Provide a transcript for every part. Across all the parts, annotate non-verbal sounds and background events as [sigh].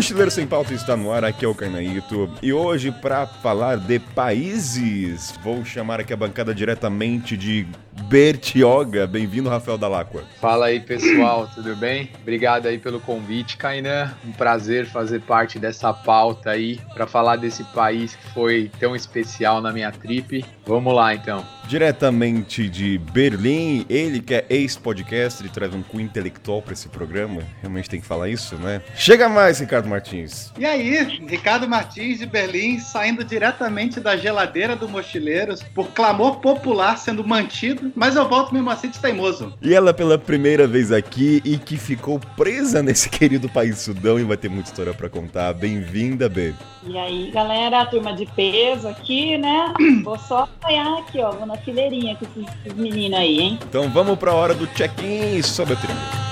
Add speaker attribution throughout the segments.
Speaker 1: Mochileiro Sem Pauta está no ar, aqui é o Carnaíto. E hoje, para falar de países, vou chamar aqui a bancada diretamente de Bertioga. Bem-vindo, Rafael Dalacqua.
Speaker 2: Fala aí, pessoal, tudo bem? Obrigado aí pelo convite, Kainan. Um prazer fazer parte dessa pauta aí para falar desse país que foi tão especial na minha trip. Vamos lá, então.
Speaker 1: Diretamente de Berlim, ele que é ex-podcaster e traz um cu intelectual para esse programa. Realmente tem que falar isso, né? Chega mais, Ricardo Martins.
Speaker 3: E aí, Ricardo Martins de Berlim, saindo diretamente da geladeira do Mochileiros, por clamor popular sendo mantido, mas eu volto mesmo assim de teimoso.
Speaker 1: E ela pela primeira vez aqui e que ficou presa nesse [laughs] querido país Sudão e vai ter muita história para contar. Bem-vinda, B.
Speaker 4: E aí, galera, turma de peso aqui, né? Vou só apoiar aqui, ó. Vou na fileirinha com esses, meninos aí, hein?
Speaker 1: Então vamos pra hora do check-in sobre a trilha.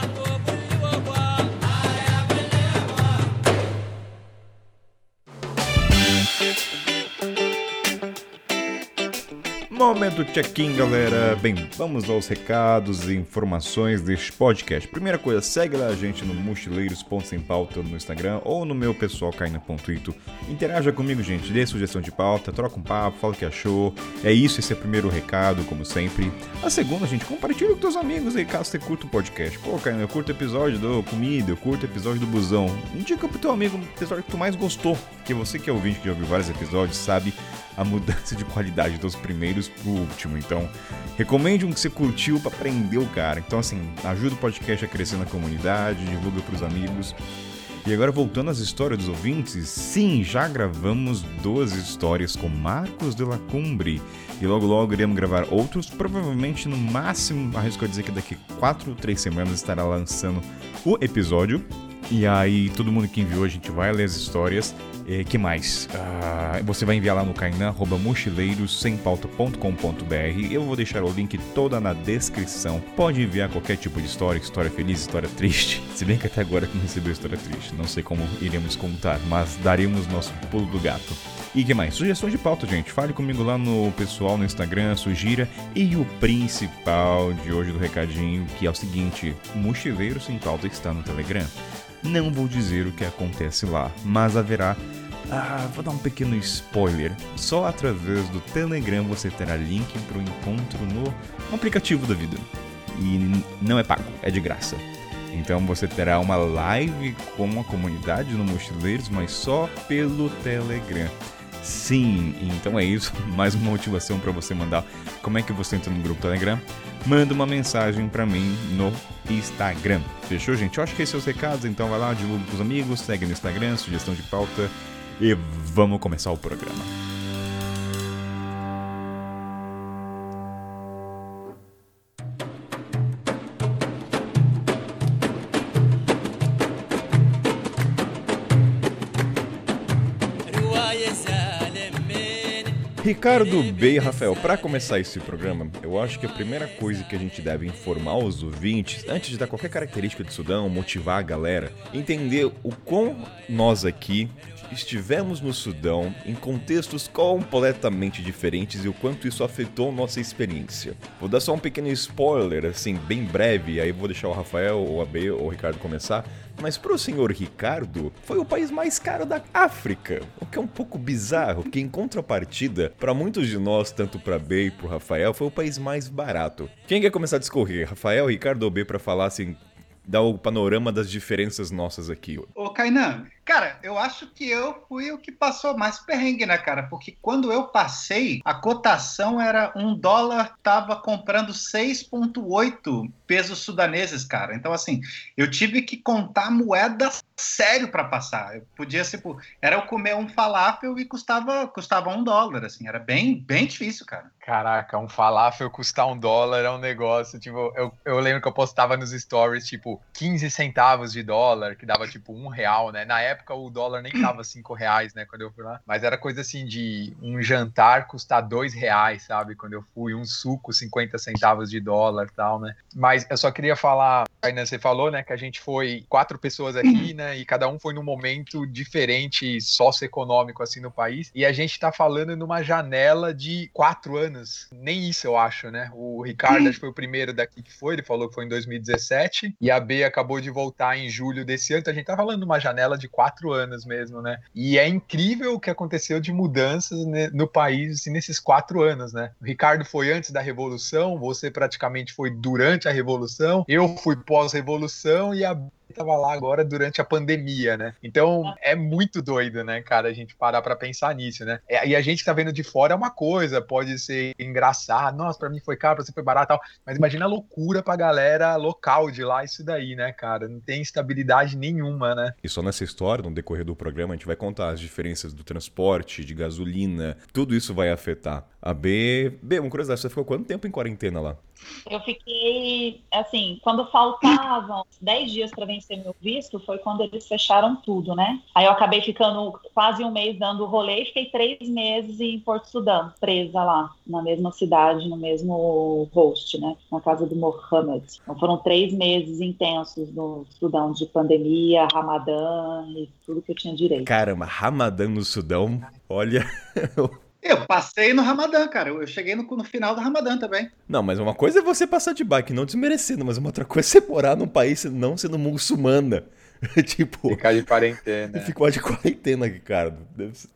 Speaker 1: Momento check-in, galera. Bem, vamos aos recados e informações deste podcast. Primeira coisa, segue lá a gente no Mochileiros.sem pauta no Instagram ou no meu pessoal caina.ito. Interaja comigo, gente. Dê sugestão de pauta, troca um papo, fala o que achou. É isso, esse é o primeiro recado, como sempre. A segunda, gente, compartilha com teus amigos aí, caso você curta o podcast. Pô, Caina, eu curto episódio do Comida, eu curto episódio do Busão. Indica pro teu amigo o episódio que tu mais gostou. Porque você que é ouvinte que já ouviu vários episódios, sabe a mudança de qualidade dos primeiros pro último. Então, recomende um que você curtiu para aprender o cara. Então, assim, ajuda o podcast a crescer na comunidade, divulga pros amigos. E agora voltando às histórias dos ouvintes, sim, já gravamos duas histórias com Marcos de la Cumbre. E logo logo iremos gravar outros, provavelmente no máximo, arrisco a dizer que daqui 4 ou 3 semanas estará lançando o episódio. E aí, todo mundo que enviou, a gente vai ler as histórias. E que mais? Ah, você vai enviar lá no Kainan, mochileirosempauta.com.br. Eu vou deixar o link toda na descrição. Pode enviar qualquer tipo de história, história feliz, história triste. [laughs] Se bem que até agora não recebeu história triste. Não sei como iremos contar, mas daremos nosso pulo do gato. E que mais? Sugestão de pauta, gente. Fale comigo lá no pessoal no Instagram, sugira. E o principal de hoje do recadinho, que é o seguinte: Mochileiro Sem Pauta está no Telegram. Não vou dizer o que acontece lá, mas haverá. Ah, vou dar um pequeno spoiler. Só através do Telegram você terá link para o encontro no aplicativo da vida. E não é pago, é de graça. Então você terá uma live com a comunidade no Mochileiros, mas só pelo Telegram. Sim, então é isso. [laughs] Mais uma motivação para você mandar como é que você entra no grupo Telegram. Manda uma mensagem para mim no Instagram. Fechou, gente? Eu acho que esses são os recados, então vai lá, divulga pros amigos, segue no Instagram, sugestão de pauta e vamos começar o programa. Ricardo B e Rafael, para começar esse programa, eu acho que a primeira coisa que a gente deve informar os ouvintes, antes de dar qualquer característica de Sudão, motivar a galera, entender o quão nós aqui estivemos no Sudão em contextos completamente diferentes e o quanto isso afetou nossa experiência. Vou dar só um pequeno spoiler, assim, bem breve, aí vou deixar o Rafael ou a B ou o Ricardo começar. Mas pro senhor Ricardo, foi o país mais caro da África, o que é um pouco bizarro, porque em contrapartida, para muitos de nós, tanto para B e pro Rafael, foi o país mais barato. Quem quer começar a discorrer, Rafael, Ricardo ou B, para falar assim, dar o panorama das diferenças nossas aqui?
Speaker 3: Ô, Kainan, Cara, eu acho que eu fui o que passou mais perrengue, né, cara? Porque quando eu passei, a cotação era um dólar tava comprando 6,8 pesos sudaneses, cara. Então, assim, eu tive que contar moeda sério para passar. Eu podia ser. Era eu comer um falafel e custava, custava um dólar, assim. Era bem, bem difícil, cara.
Speaker 2: Caraca, um falafel custar um dólar é um negócio. Tipo, eu, eu lembro que eu postava nos stories, tipo, 15 centavos de dólar, que dava tipo um real, né? Na época época o dólar nem tava cinco reais, né, quando eu fui lá. Mas era coisa assim de um jantar custar dois reais, sabe? Quando eu fui, um suco 50 centavos de dólar tal, né? Mas eu só queria falar, ainda você falou, né, que a gente foi quatro pessoas aqui, né, e cada um foi num momento diferente socioeconômico assim no país. E a gente tá falando numa janela de quatro anos. Nem isso eu acho, né? O Ricardo acho que foi o primeiro daqui que foi, ele falou que foi em 2017, e a B acabou de voltar em julho desse ano. Então a gente tá falando numa janela de quatro quatro anos mesmo, né? E é incrível o que aconteceu de mudanças no país assim, nesses quatro anos, né? O Ricardo foi antes da Revolução, você praticamente foi durante a Revolução, eu fui pós-Revolução e a estava lá agora durante a pandemia, né? Então é muito doido, né, cara, a gente parar para pensar nisso, né? E a gente tá vendo de fora é uma coisa, pode ser engraçado, nossa, para mim foi caro, para você foi barato, tal, mas imagina a loucura pra galera local de lá isso daí, né, cara? Não tem estabilidade nenhuma, né?
Speaker 1: E só nessa história, no decorrer do programa, a gente vai contar as diferenças do transporte, de gasolina, tudo isso vai afetar. A B, B, uma curiosidade, você ficou quanto tempo em quarentena lá?
Speaker 4: Eu fiquei, assim, quando faltavam 10 dias para vencer meu visto, foi quando eles fecharam tudo, né? Aí eu acabei ficando quase um mês dando rolê e fiquei três meses em Porto Sudão, presa lá, na mesma cidade, no mesmo host, né? Na casa do Mohammed. Então foram três meses intensos no Sudão, de pandemia, Ramadã e tudo que eu tinha direito.
Speaker 1: Caramba, Ramadã no Sudão, olha. [laughs]
Speaker 3: Eu passei no Ramadã, cara. Eu cheguei no, no, final do Ramadã também.
Speaker 1: Não, mas uma coisa é você passar de bike, não desmerecendo, mas uma outra coisa é você morar num país não sendo muçulmana. [laughs] tipo.
Speaker 2: Ficar de quarentena.
Speaker 1: Ficou de quarentena, Ricardo.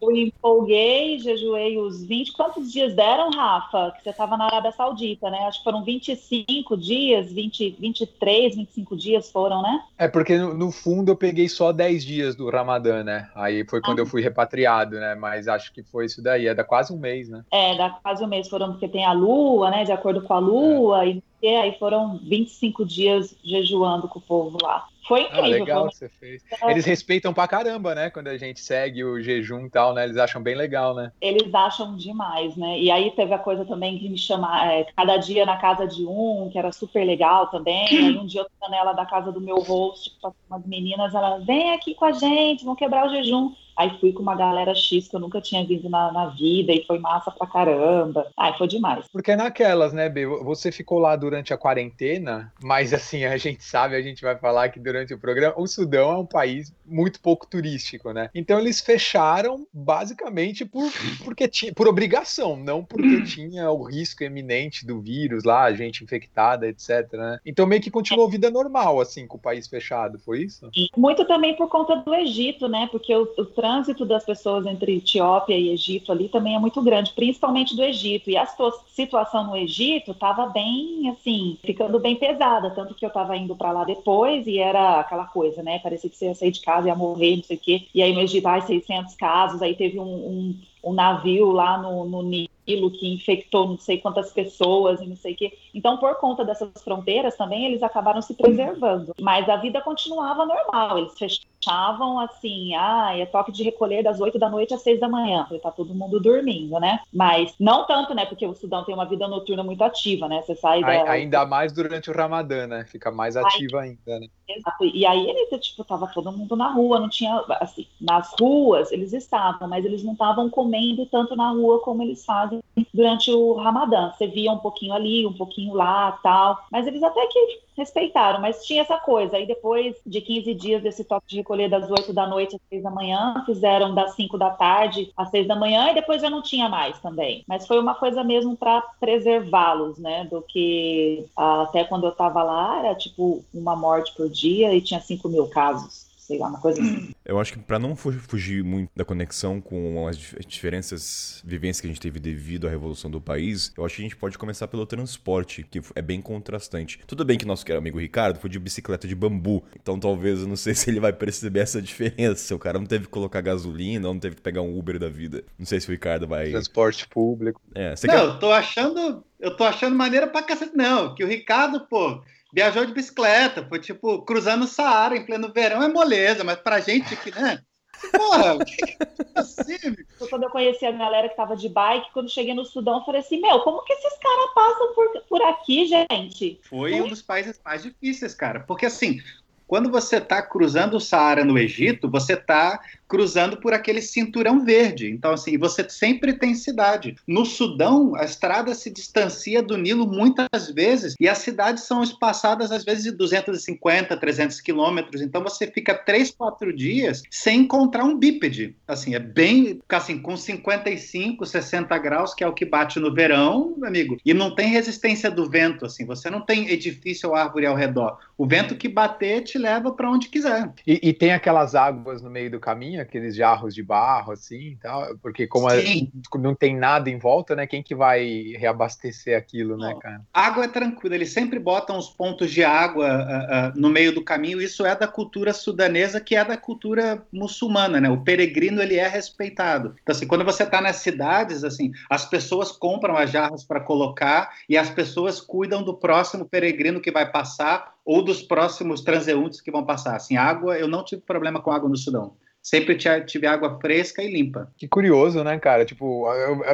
Speaker 4: Eu empolguei, jejuei os 20. Quantos dias deram, Rafa? Que você estava na Arábia Saudita, né? Acho que foram 25 dias, 20, 23, 25 dias foram, né?
Speaker 2: É, porque no, no fundo eu peguei só 10 dias do Ramadã, né? Aí foi quando ah. eu fui repatriado, né? Mas acho que foi isso daí. É da quase um mês, né?
Speaker 4: É, dá quase um mês. Foram porque tem a lua, né? De acordo com a lua. É. E aí foram 25 dias jejuando com o povo lá. Foi ah, incrível.
Speaker 2: Ah, legal que você fez. Eles respeitam pra caramba, né? Quando a gente segue o jejum e tal, né? Eles acham bem legal, né?
Speaker 4: Eles acham demais, né? E aí teve a coisa também que me chama é, cada dia na casa de um, que era super legal também. Aí um dia eu tô nela da casa do meu host, com umas meninas, elas vem aqui com a gente, vão quebrar o jejum. Aí fui com uma galera X que eu nunca tinha visto na, na vida e foi massa pra caramba. Ai, foi demais.
Speaker 2: Porque é naquelas, né, B? Você ficou lá durante a quarentena, mas assim, a gente sabe, a gente vai falar que durante o programa, o Sudão é um país muito pouco turístico, né? Então eles fecharam basicamente por, porque tinha, por obrigação, não porque [clears throat] tinha o risco eminente do vírus lá, gente infectada, etc. Né? Então meio que continuou vida normal, assim, com o país fechado, foi isso?
Speaker 4: Muito também por conta do Egito, né? Porque o, o trânsito das pessoas entre Etiópia e Egito ali também é muito grande, principalmente do Egito. E a situação no Egito estava bem, assim, ficando bem pesada. Tanto que eu estava indo para lá depois e era aquela coisa, né? Parecia que você ia sair de casa, ia morrer, não sei o quê. E aí no Egito, ai, 600 casos. Aí teve um, um, um navio lá no, no Nilo que infectou não sei quantas pessoas e não sei o quê. Então, por conta dessas fronteiras também, eles acabaram se preservando. Mas a vida continuava normal. Eles fechavam assim, ah, é toque de recolher das 8 da noite às 6 da manhã. Porque tá todo mundo dormindo, né? Mas não tanto, né? Porque o Sudão tem uma vida noturna muito ativa, né? Você sai da...
Speaker 2: Ainda mais durante o Ramadã, né? Fica mais ativa aí, ainda, né?
Speaker 4: Exato. E aí ele, tipo, tava todo mundo na rua, não tinha, assim, nas ruas eles estavam, mas eles não estavam comendo tanto na rua como eles fazem durante o Ramadã. Você via um pouquinho ali, um pouquinho lá, tal. Mas eles até que respeitaram, mas tinha essa coisa. Aí depois de 15 dias desse toque de recolher das 8 da noite às 6 da manhã, fizeram das 5 da tarde às 6 da manhã e depois já não tinha mais também. Mas foi uma coisa mesmo para preservá-los, né? Do que até quando eu estava lá, era tipo uma morte por dia e tinha 5 mil casos sei lá, uma coisa assim.
Speaker 1: Eu acho que para não fugir muito da conexão com as diferenças, vivências que a gente teve devido à revolução do país, eu acho que a gente pode começar pelo transporte, que é bem contrastante. Tudo bem que nosso amigo Ricardo foi de bicicleta de bambu, então talvez eu não sei [laughs] se ele vai perceber essa diferença. O cara não teve que colocar gasolina, não teve que pegar um Uber da vida. Não sei se o Ricardo vai.
Speaker 2: Transporte público.
Speaker 3: É, não, quer... eu tô achando. Eu tô achando maneira pra cacete. Não, que o Ricardo, pô viajou de bicicleta, foi tipo cruzando o Saara em pleno verão, é moleza, mas pra gente aqui, né? Porra, que
Speaker 4: é assim? Quando eu conheci a galera que tava de bike, quando cheguei no Sudão, eu falei assim: Meu, como que esses caras passam por, por aqui, gente?
Speaker 3: Foi um dos países mais difíceis, cara, porque assim, quando você está cruzando o Saara no Egito, você está cruzando por aquele cinturão verde. Então, assim, você sempre tem cidade. No Sudão, a estrada se distancia do Nilo muitas vezes e as cidades são espaçadas, às vezes, de 250, 300 quilômetros. Então, você fica três, quatro dias sem encontrar um bípede. Assim, é bem, assim, com 55, 60 graus, que é o que bate no verão, amigo, e não tem resistência do vento, assim, você não tem edifício ou árvore ao redor. O vento que bater te leva para onde quiser.
Speaker 2: E, e, tem aquelas águas no meio do caminho, aqueles jarros de barro, assim, tal, porque como é, não tem nada em volta, né, quem que vai reabastecer aquilo, né, cara?
Speaker 3: Água é tranquila, eles sempre botam os pontos de água uh, uh, no meio do caminho, isso é da cultura sudanesa, que é da cultura muçulmana, né, o peregrino, ele é respeitado. Então, assim, quando você está nas cidades, assim, as pessoas compram as jarras para colocar e as pessoas cuidam do próximo peregrino que vai passar ou dos próximos transeuntes que vão passar. Assim, água, eu não tive problema com água no Sudão. Sempre tive água fresca e limpa.
Speaker 2: Que curioso, né, cara? Tipo,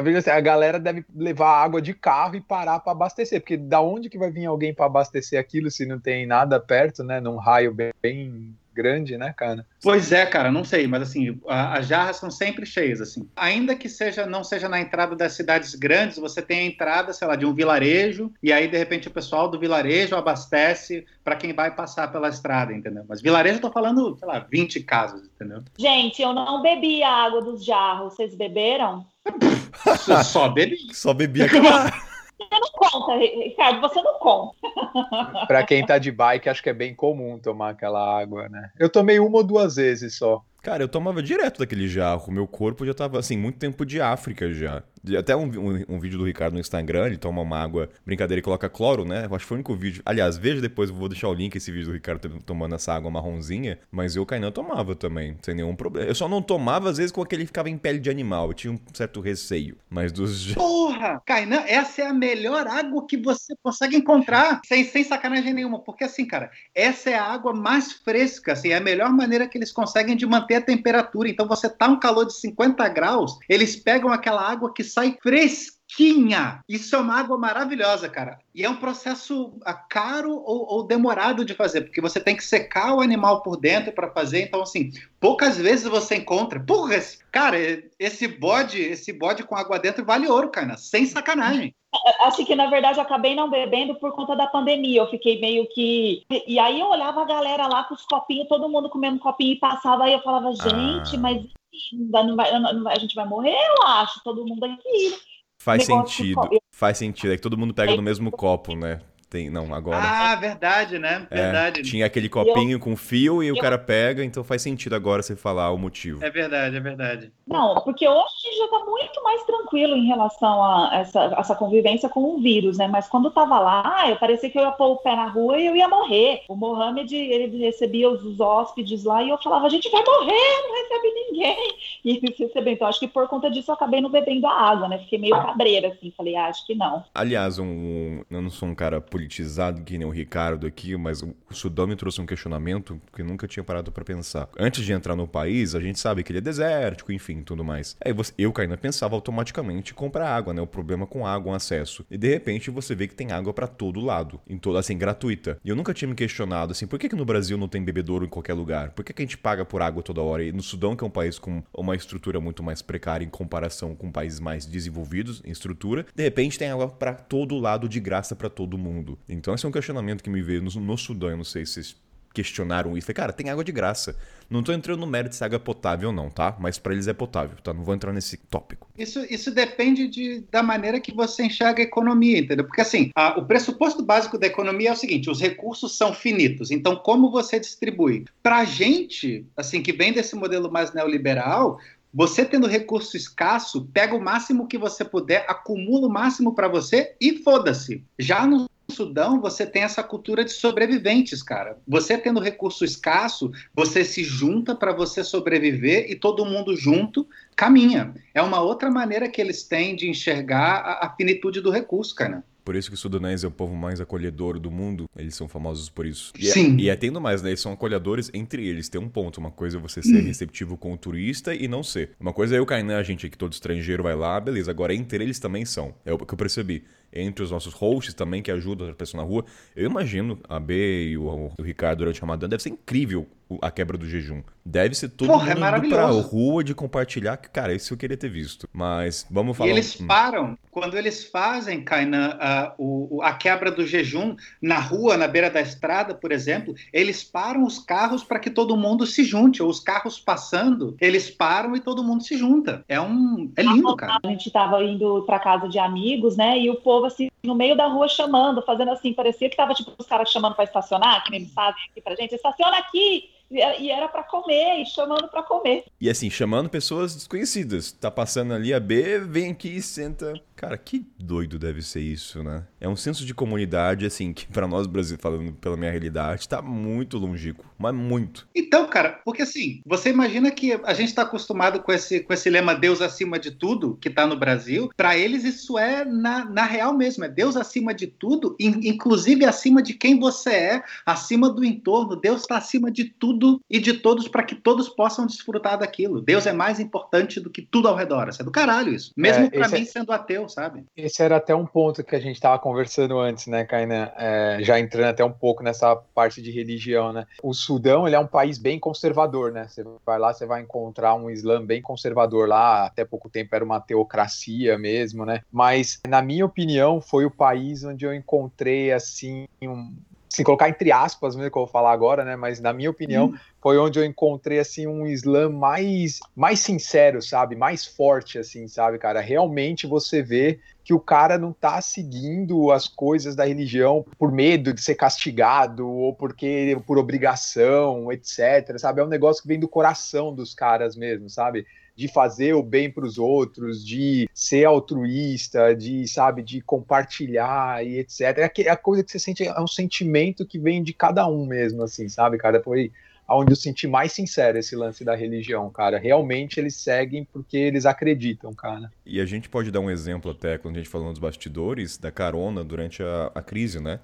Speaker 2: vejo assim, a galera deve levar água de carro e parar para abastecer, porque da onde que vai vir alguém para abastecer aquilo se não tem nada perto, né, num raio bem, bem grande, né, cara?
Speaker 3: Pois é, cara, não sei, mas assim, as jarras são sempre cheias, assim. Ainda que seja não seja na entrada das cidades grandes, você tem a entrada, sei lá, de um vilarejo, e aí de repente o pessoal do vilarejo abastece para quem vai passar pela estrada, entendeu? Mas vilarejo eu tô falando, sei lá, 20 casas, entendeu?
Speaker 4: Gente, eu não bebi a água dos jarros, vocês beberam? [laughs]
Speaker 3: Só bebi.
Speaker 1: Só bebi [laughs] aquela.
Speaker 4: Você não conta, Ricardo, você não conta. [laughs]
Speaker 2: Para quem tá de bike, acho que é bem comum tomar aquela água, né? Eu tomei uma ou duas vezes só.
Speaker 1: Cara, eu tomava direto daquele jarro. Meu corpo já tava, assim, muito tempo de África já. Até um, um, um, vídeo do Ricardo no Instagram, ele toma uma água, brincadeira, e coloca cloro, né? Eu acho que foi o único vídeo. Aliás, veja depois, vou deixar o link esse vídeo do Ricardo tomando essa água marronzinha. Mas eu, Kainan, tomava também, sem nenhum problema. Eu só não tomava, às vezes, com aquele que ficava em pele de animal. Eu tinha um certo receio. Mas dos. [laughs]
Speaker 3: Porra! Kainan, essa é a melhor água que você consegue encontrar, sem, sem sacanagem nenhuma. Porque, assim, cara, essa é a água mais fresca, assim, é a melhor maneira que eles conseguem de manter a temperatura. Então, você tá um calor de 50 graus, eles pegam aquela água que sai fresquinha. Isso é uma água maravilhosa, cara. E é um processo ah, caro ou, ou demorado de fazer, porque você tem que secar o animal por dentro para fazer. Então, assim, poucas vezes você encontra. Porra, cara, esse bode, esse bode com água dentro vale ouro, cara. Sem sacanagem.
Speaker 4: Acho que, na verdade, eu acabei não bebendo por conta da pandemia. Eu fiquei meio que. E aí eu olhava a galera lá com os copinhos, todo mundo comendo copinho e passava, aí eu falava, gente, ah. mas não vai, não vai, a gente vai morrer, eu acho, todo mundo aqui.
Speaker 1: Faz sentido. Faz sentido. É que todo mundo pega no mesmo copo, né? Tem, não, agora.
Speaker 3: Ah, verdade, né? É, verdade.
Speaker 1: É, tinha aquele copinho eu, com fio e eu, o cara pega, então faz sentido agora você falar o motivo.
Speaker 3: É verdade, é verdade.
Speaker 4: Não, porque hoje a gente já tá muito mais tranquilo em relação a essa, essa convivência com o vírus, né? Mas quando tava lá, eu parecia que eu ia pôr o pé na rua e eu ia morrer. O Mohamed, ele recebia os hóspedes lá e eu falava, a gente vai morrer, não recebe ninguém. [laughs] E ele recebeu. Então, acho que por conta disso eu acabei não bebendo a água, né? Fiquei meio cabreira, assim. Falei, ah, acho que não.
Speaker 1: Aliás, um, eu não sou um cara politizado que nem o Ricardo aqui, mas o Sudão me trouxe um questionamento que eu nunca tinha parado para pensar. Antes de entrar no país, a gente sabe que ele é desértico, enfim, tudo mais. Aí você, eu, ainda pensava automaticamente comprar água, né? O problema com água, o acesso. E de repente você vê que tem água para todo lado, em todo, assim, gratuita. E eu nunca tinha me questionado, assim, por que, que no Brasil não tem bebedouro em qualquer lugar? Por que, que a gente paga por água toda hora? E no Sudão, que é um país com uma estrutura muito mais precária em comparação com países mais desenvolvidos em estrutura, de repente tem água para todo lado de graça para todo mundo mundo. Então esse é um questionamento que me veio no, no Sudão, eu não sei se vocês questionaram isso. Cara, tem água de graça. Não tô entrando no mérito se a água é potável ou não, tá? Mas para eles é potável, tá? Não vou entrar nesse tópico.
Speaker 3: Isso, isso depende de, da maneira que você enxerga a economia, entendeu? Porque assim, a, o pressuposto básico da economia é o seguinte: os recursos são finitos. Então, como você distribui? Pra gente, assim, que vem desse modelo mais neoliberal, você tendo recurso escasso, pega o máximo que você puder, acumula o máximo para você e foda-se. Já no Sudão, você tem essa cultura de sobreviventes, cara. Você tendo recurso escasso, você se junta para você sobreviver e todo mundo junto caminha. É uma outra maneira que eles têm de enxergar a, a finitude do recurso, cara.
Speaker 1: Por isso que o sudanês é o povo mais acolhedor do mundo. Eles são famosos por isso.
Speaker 3: E é, Sim.
Speaker 1: É, e é tendo mais, né? Eles são acolhedores entre eles. Tem um ponto. Uma coisa é você ser hum. receptivo com o turista e não ser. Uma coisa é eu cair na gente que todo estrangeiro vai lá, beleza. Agora, entre eles também são. É o que eu percebi entre os nossos hosts também, que ajudam a pessoa na rua. Eu imagino a B e o, o Ricardo durante o Ramadã deve ser incrível a quebra do jejum. Deve ser todo
Speaker 3: Porra, é
Speaker 1: mundo indo pra rua de compartilhar, que, cara, isso eu queria ter visto. Mas vamos falar.
Speaker 3: E eles
Speaker 1: Hum.
Speaker 3: param, quando eles fazem, Kainan, a, o- a quebra do jejum na rua, na beira da estrada, por exemplo, eles param os carros para que todo mundo se junte. Ou os carros passando, eles param e todo mundo se junta. É um. É lindo, cara.
Speaker 4: A gente estava indo para casa de amigos, né? E o povo, assim, no meio da rua chamando, fazendo assim, parecia que tava tipo os caras chamando para estacionar, que nem fazem aqui pra gente, estaciona aqui! E era- para comer, e chamando para comer.
Speaker 1: E assim, chamando pessoas desconhecidas. Tá passando ali a B, vem aqui senta. Cara, que doido deve ser isso, né? É um senso de comunidade, assim, que pra nós brasileiros, falando pela minha realidade, tá muito longínquo. Mas muito.
Speaker 3: Então, cara, porque assim, você imagina que a gente está acostumado com esse, com esse lema Deus acima de tudo, que está no Brasil. Para eles, isso é na, na real mesmo: é Deus acima de tudo, in- inclusive acima de quem você é, acima do entorno. Deus está acima de tudo e de todos para que todos possam desfrutar daquilo. Deus é mais importante do que tudo ao redor. Isso é do caralho isso. Mesmo
Speaker 2: É,
Speaker 3: para
Speaker 2: esse é-
Speaker 3: mim sendo ateu,
Speaker 2: Esse era até um ponto que a gente estava conversando antes, né, Kainan? É, já entrando até um pouco nessa parte de religião, né? O Sudão, ele é um país bem conservador, né? Você vai lá, você vai encontrar um Islã bem conservador lá. Até pouco tempo era uma teocracia mesmo, né? Mas, na minha opinião, foi o país onde eu encontrei, assim, um... Se colocar entre aspas, mesmo que eu vou falar agora, né? Mas, na minha opinião, foi onde eu encontrei assim um Islã mais mais sincero, sabe? Mais forte assim, sabe, cara? Realmente você vê que o cara não tá seguindo as coisas da religião por medo de ser castigado ou porque por obrigação, etc, sabe? É um negócio que vem do coração dos caras mesmo, sabe? De fazer o bem para os outros, de ser altruísta, de, sabe, de compartilhar e etc. É é a coisa que você sente, é um sentimento que vem de cada um mesmo, assim, sabe, cara? Foi onde eu senti mais sincero esse lance da religião, cara. Realmente eles seguem porque eles acreditam, cara.
Speaker 1: E a gente pode dar um exemplo até, quando a gente falou nos bastidores, da carona durante a, a crise, né?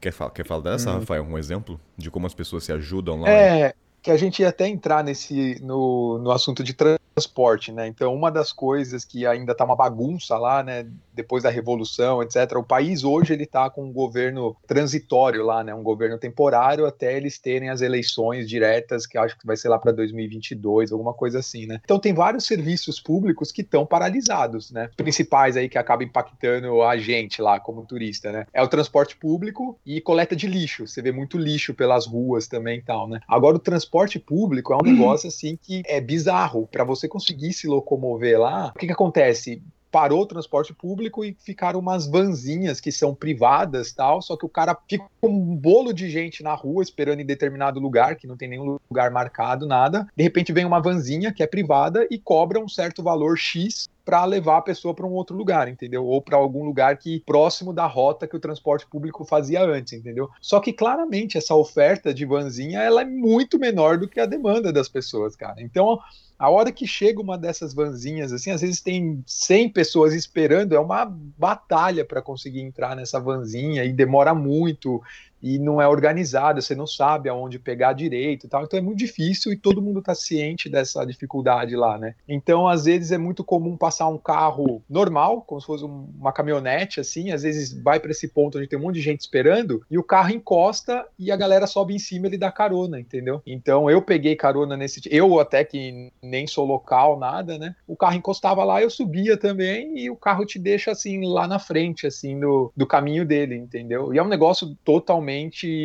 Speaker 1: Quer falar, quer falar dessa,
Speaker 2: Hum.
Speaker 1: Rafael? Um exemplo de como as pessoas se ajudam lá?
Speaker 2: É, que a gente ia até entrar nesse no, no assunto de transporte, né? Então, uma das coisas que ainda tá uma bagunça lá, né? Depois da revolução, etc. O país hoje ele tá com um governo transitório lá, né? Um governo temporário até eles terem as eleições diretas, que acho que vai ser lá para 2022, alguma coisa assim, né? Então, tem vários serviços públicos que estão paralisados, né? Os principais aí que acabam impactando a gente lá como turista, né? É o transporte público e coleta de lixo. Você vê muito lixo pelas ruas também e tal, né? Agora o transporte público é um [clears throat] negócio assim que é bizarro para você conseguir se locomover lá. O que que acontece? Parou o transporte público e ficaram umas vanzinhas que são privadas tal, só que o cara fica com um bolo de gente na rua esperando em determinado lugar, que não tem nenhum lugar marcado, nada. De repente vem uma vanzinha que é privada e cobra um certo valor X para levar a pessoa para um outro lugar, entendeu? Ou para algum lugar que próximo da rota que o transporte público fazia antes, entendeu? Só que claramente essa oferta de vanzinha ela é muito menor do que a demanda das pessoas, cara. Então a hora que chega uma dessas vanzinhas, assim, às vezes tem 100 pessoas esperando, é uma batalha para conseguir entrar nessa vanzinha e demora muito e não é organizada, você não sabe aonde pegar direito e tal, então é muito difícil e todo mundo está ciente dessa dificuldade lá, né? Então, às vezes é muito comum passar um carro normal, como se fosse um- uma caminhonete, assim, às vezes vai para esse ponto onde tem um monte de gente esperando e o carro encosta e a galera sobe em cima e ele dá carona, entendeu? Então, eu peguei carona nesse, eu até que nem sou local, nada, né? O carro encostava lá, eu subia também e o carro te deixa assim lá na frente, assim, do, do caminho dele, entendeu? E é um negócio totalmente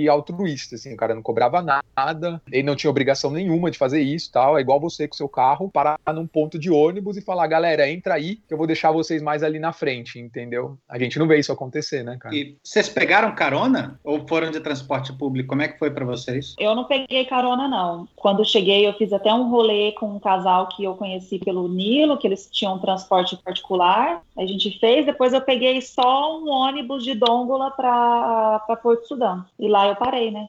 Speaker 2: altruísta, assim, o cara não cobrava nada, ele não tinha obrigação nenhuma de fazer isso, tal, é igual você com seu carro, parar num ponto de ônibus e falar, galera, entra aí, que eu vou deixar vocês mais ali na frente, entendeu? A gente não vê isso acontecer, né, cara?
Speaker 3: E vocês pegaram carona ou foram de transporte público? Como é que foi para vocês?
Speaker 4: Eu não peguei carona, não. Quando cheguei, eu fiz até um rolê com um casal que eu conheci pelo Nilo, que eles tinham um transporte particular. A gente fez, depois eu peguei só um ônibus de Dongola para Porto Sudão. E lá eu parei, né?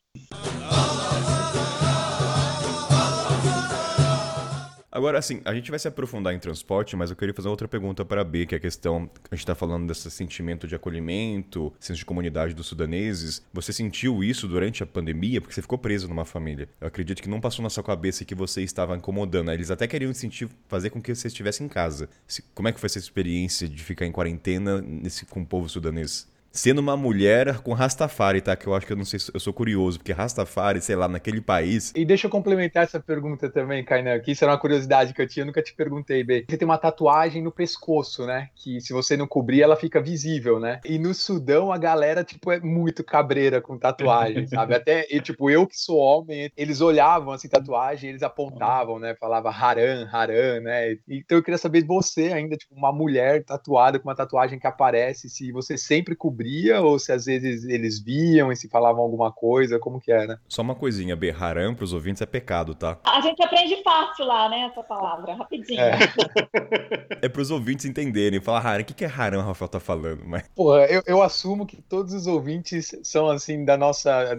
Speaker 1: Agora, assim, a gente vai se aprofundar em transporte, mas eu queria fazer outra pergunta para a B, que é a questão. A gente tá falando desse sentimento de acolhimento, senso de comunidade dos sudaneses. Você sentiu isso durante a pandemia? Porque você ficou preso numa família. Eu acredito que não passou na sua cabeça que você estava incomodando. Eles até queriam sentir, fazer com que você estivesse em casa. Como é que foi essa experiência de ficar em quarentena nesse, com o povo sudanês? Sendo uma mulher com Rastafari, tá? Que eu acho que eu não sei, eu sou curioso, porque Rastafari, sei lá, naquele país.
Speaker 2: E deixa eu complementar essa pergunta também, Kainan, que isso era uma curiosidade que eu tinha, eu nunca te perguntei, B. Você tem uma tatuagem no pescoço, né? Que se você não cobrir, ela fica visível, né? E no Sudão, a galera, tipo, é muito cabreira com tatuagem, [laughs] sabe? Até, e, tipo, eu que sou homem, eles olhavam, assim, tatuagem, eles apontavam, né? Falava Haran, Haran, né? Então eu queria saber de você ainda, tipo, uma mulher tatuada com uma tatuagem que aparece, se você sempre ou se às vezes eles viam e se falavam alguma coisa, como que era?
Speaker 1: Só uma coisinha, B, Haran pros ouvintes é pecado, tá?
Speaker 4: A gente aprende fácil lá, né, essa palavra, rapidinho. É, [laughs]
Speaker 1: é pros ouvintes entenderem, falar, Haran, o que, que é Haran, o Rafael tá falando? Mas...
Speaker 2: Porra, eu, eu assumo que todos os ouvintes são, assim, da nossa,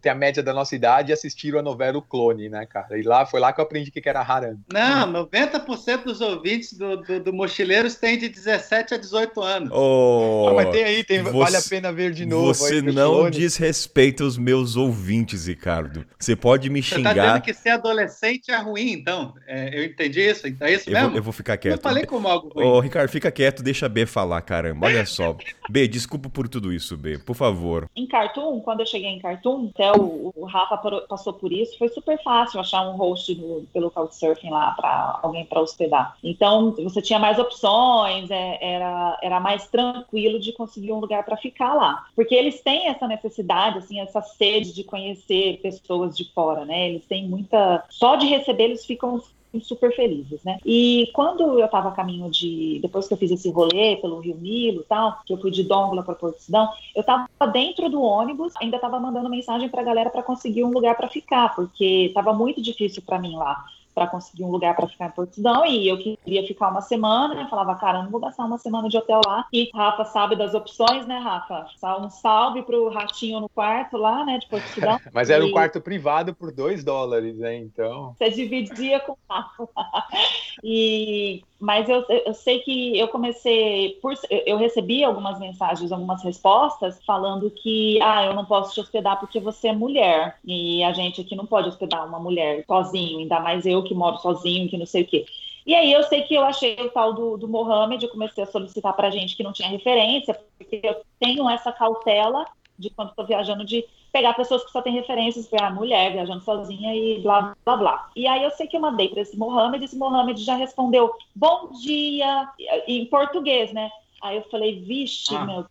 Speaker 2: tem a média da nossa idade e assistiram a novela O Clone, né, cara? E lá, foi lá que eu aprendi o que era Haran.
Speaker 3: Não, 90% dos ouvintes do, do, do Mochileiros têm de 17 a 18 anos.
Speaker 1: Oh,
Speaker 2: ah, mas tem aí, tem, você, vale a pena ver de novo.
Speaker 1: Você não desrespeita os meus ouvintes, Ricardo. Você pode me xingar. Você tá
Speaker 3: dizendo que ser adolescente é ruim, então? É, eu entendi isso, então é isso
Speaker 1: eu
Speaker 3: mesmo?
Speaker 1: Vou, eu vou ficar quieto. Eu
Speaker 3: falei como algo ruim.
Speaker 1: Ô, Ricardo, fica quieto, deixa a B falar, caramba. Olha só. B, desculpa por tudo isso, B, por favor.
Speaker 4: Em Cartoon, quando eu cheguei em Cartoon, até o, o Rafa passou por isso, foi super fácil achar um host no, pelo Couchsurfing lá para alguém para hospedar. Então, você tinha mais opções, é, era, era mais tranquilo de conseguir um lugar para ficar lá. Porque eles têm essa necessidade, assim, essa sede de conhecer pessoas de fora, né? Eles têm muita. Só de receber, eles ficam super felizes, né? E quando eu tava a caminho de, depois que eu fiz esse rolê pelo Rio Nilo e tal, que eu fui de Dongola para Porto Cidão, eu tava dentro do ônibus, ainda tava mandando mensagem pra galera para conseguir um lugar para ficar, porque tava muito difícil para mim lá para conseguir um lugar para ficar em Portudão e eu queria ficar uma semana, né? Falava, cara, não vou gastar uma semana de hotel lá. E Rafa sabe das opções, né, Rafa? Um salve pro ratinho no quarto lá, né, de Portudão. [laughs]
Speaker 2: Mas era um quarto privado por dois dólares, né? Então.
Speaker 4: Você dividia com o Rafa. [laughs] e mas eu, eu sei que eu comecei por eu recebi algumas mensagens, algumas respostas falando que ah, eu não posso te hospedar porque você é mulher e a gente aqui não pode hospedar uma mulher sozinho, ainda mais eu que moro sozinho, que não sei o quê. E aí eu sei que eu achei o tal do, do Mohamed, eu comecei a solicitar para gente que não tinha referência, porque eu tenho essa cautela de quando estou viajando de pegar pessoas que só têm referências para a mulher viajando sozinha e blá blá blá. E aí eu sei que eu mandei para esse Mohamed, esse Mohamed já respondeu bom dia em português, né? Aí eu falei, vixe, ah. meu,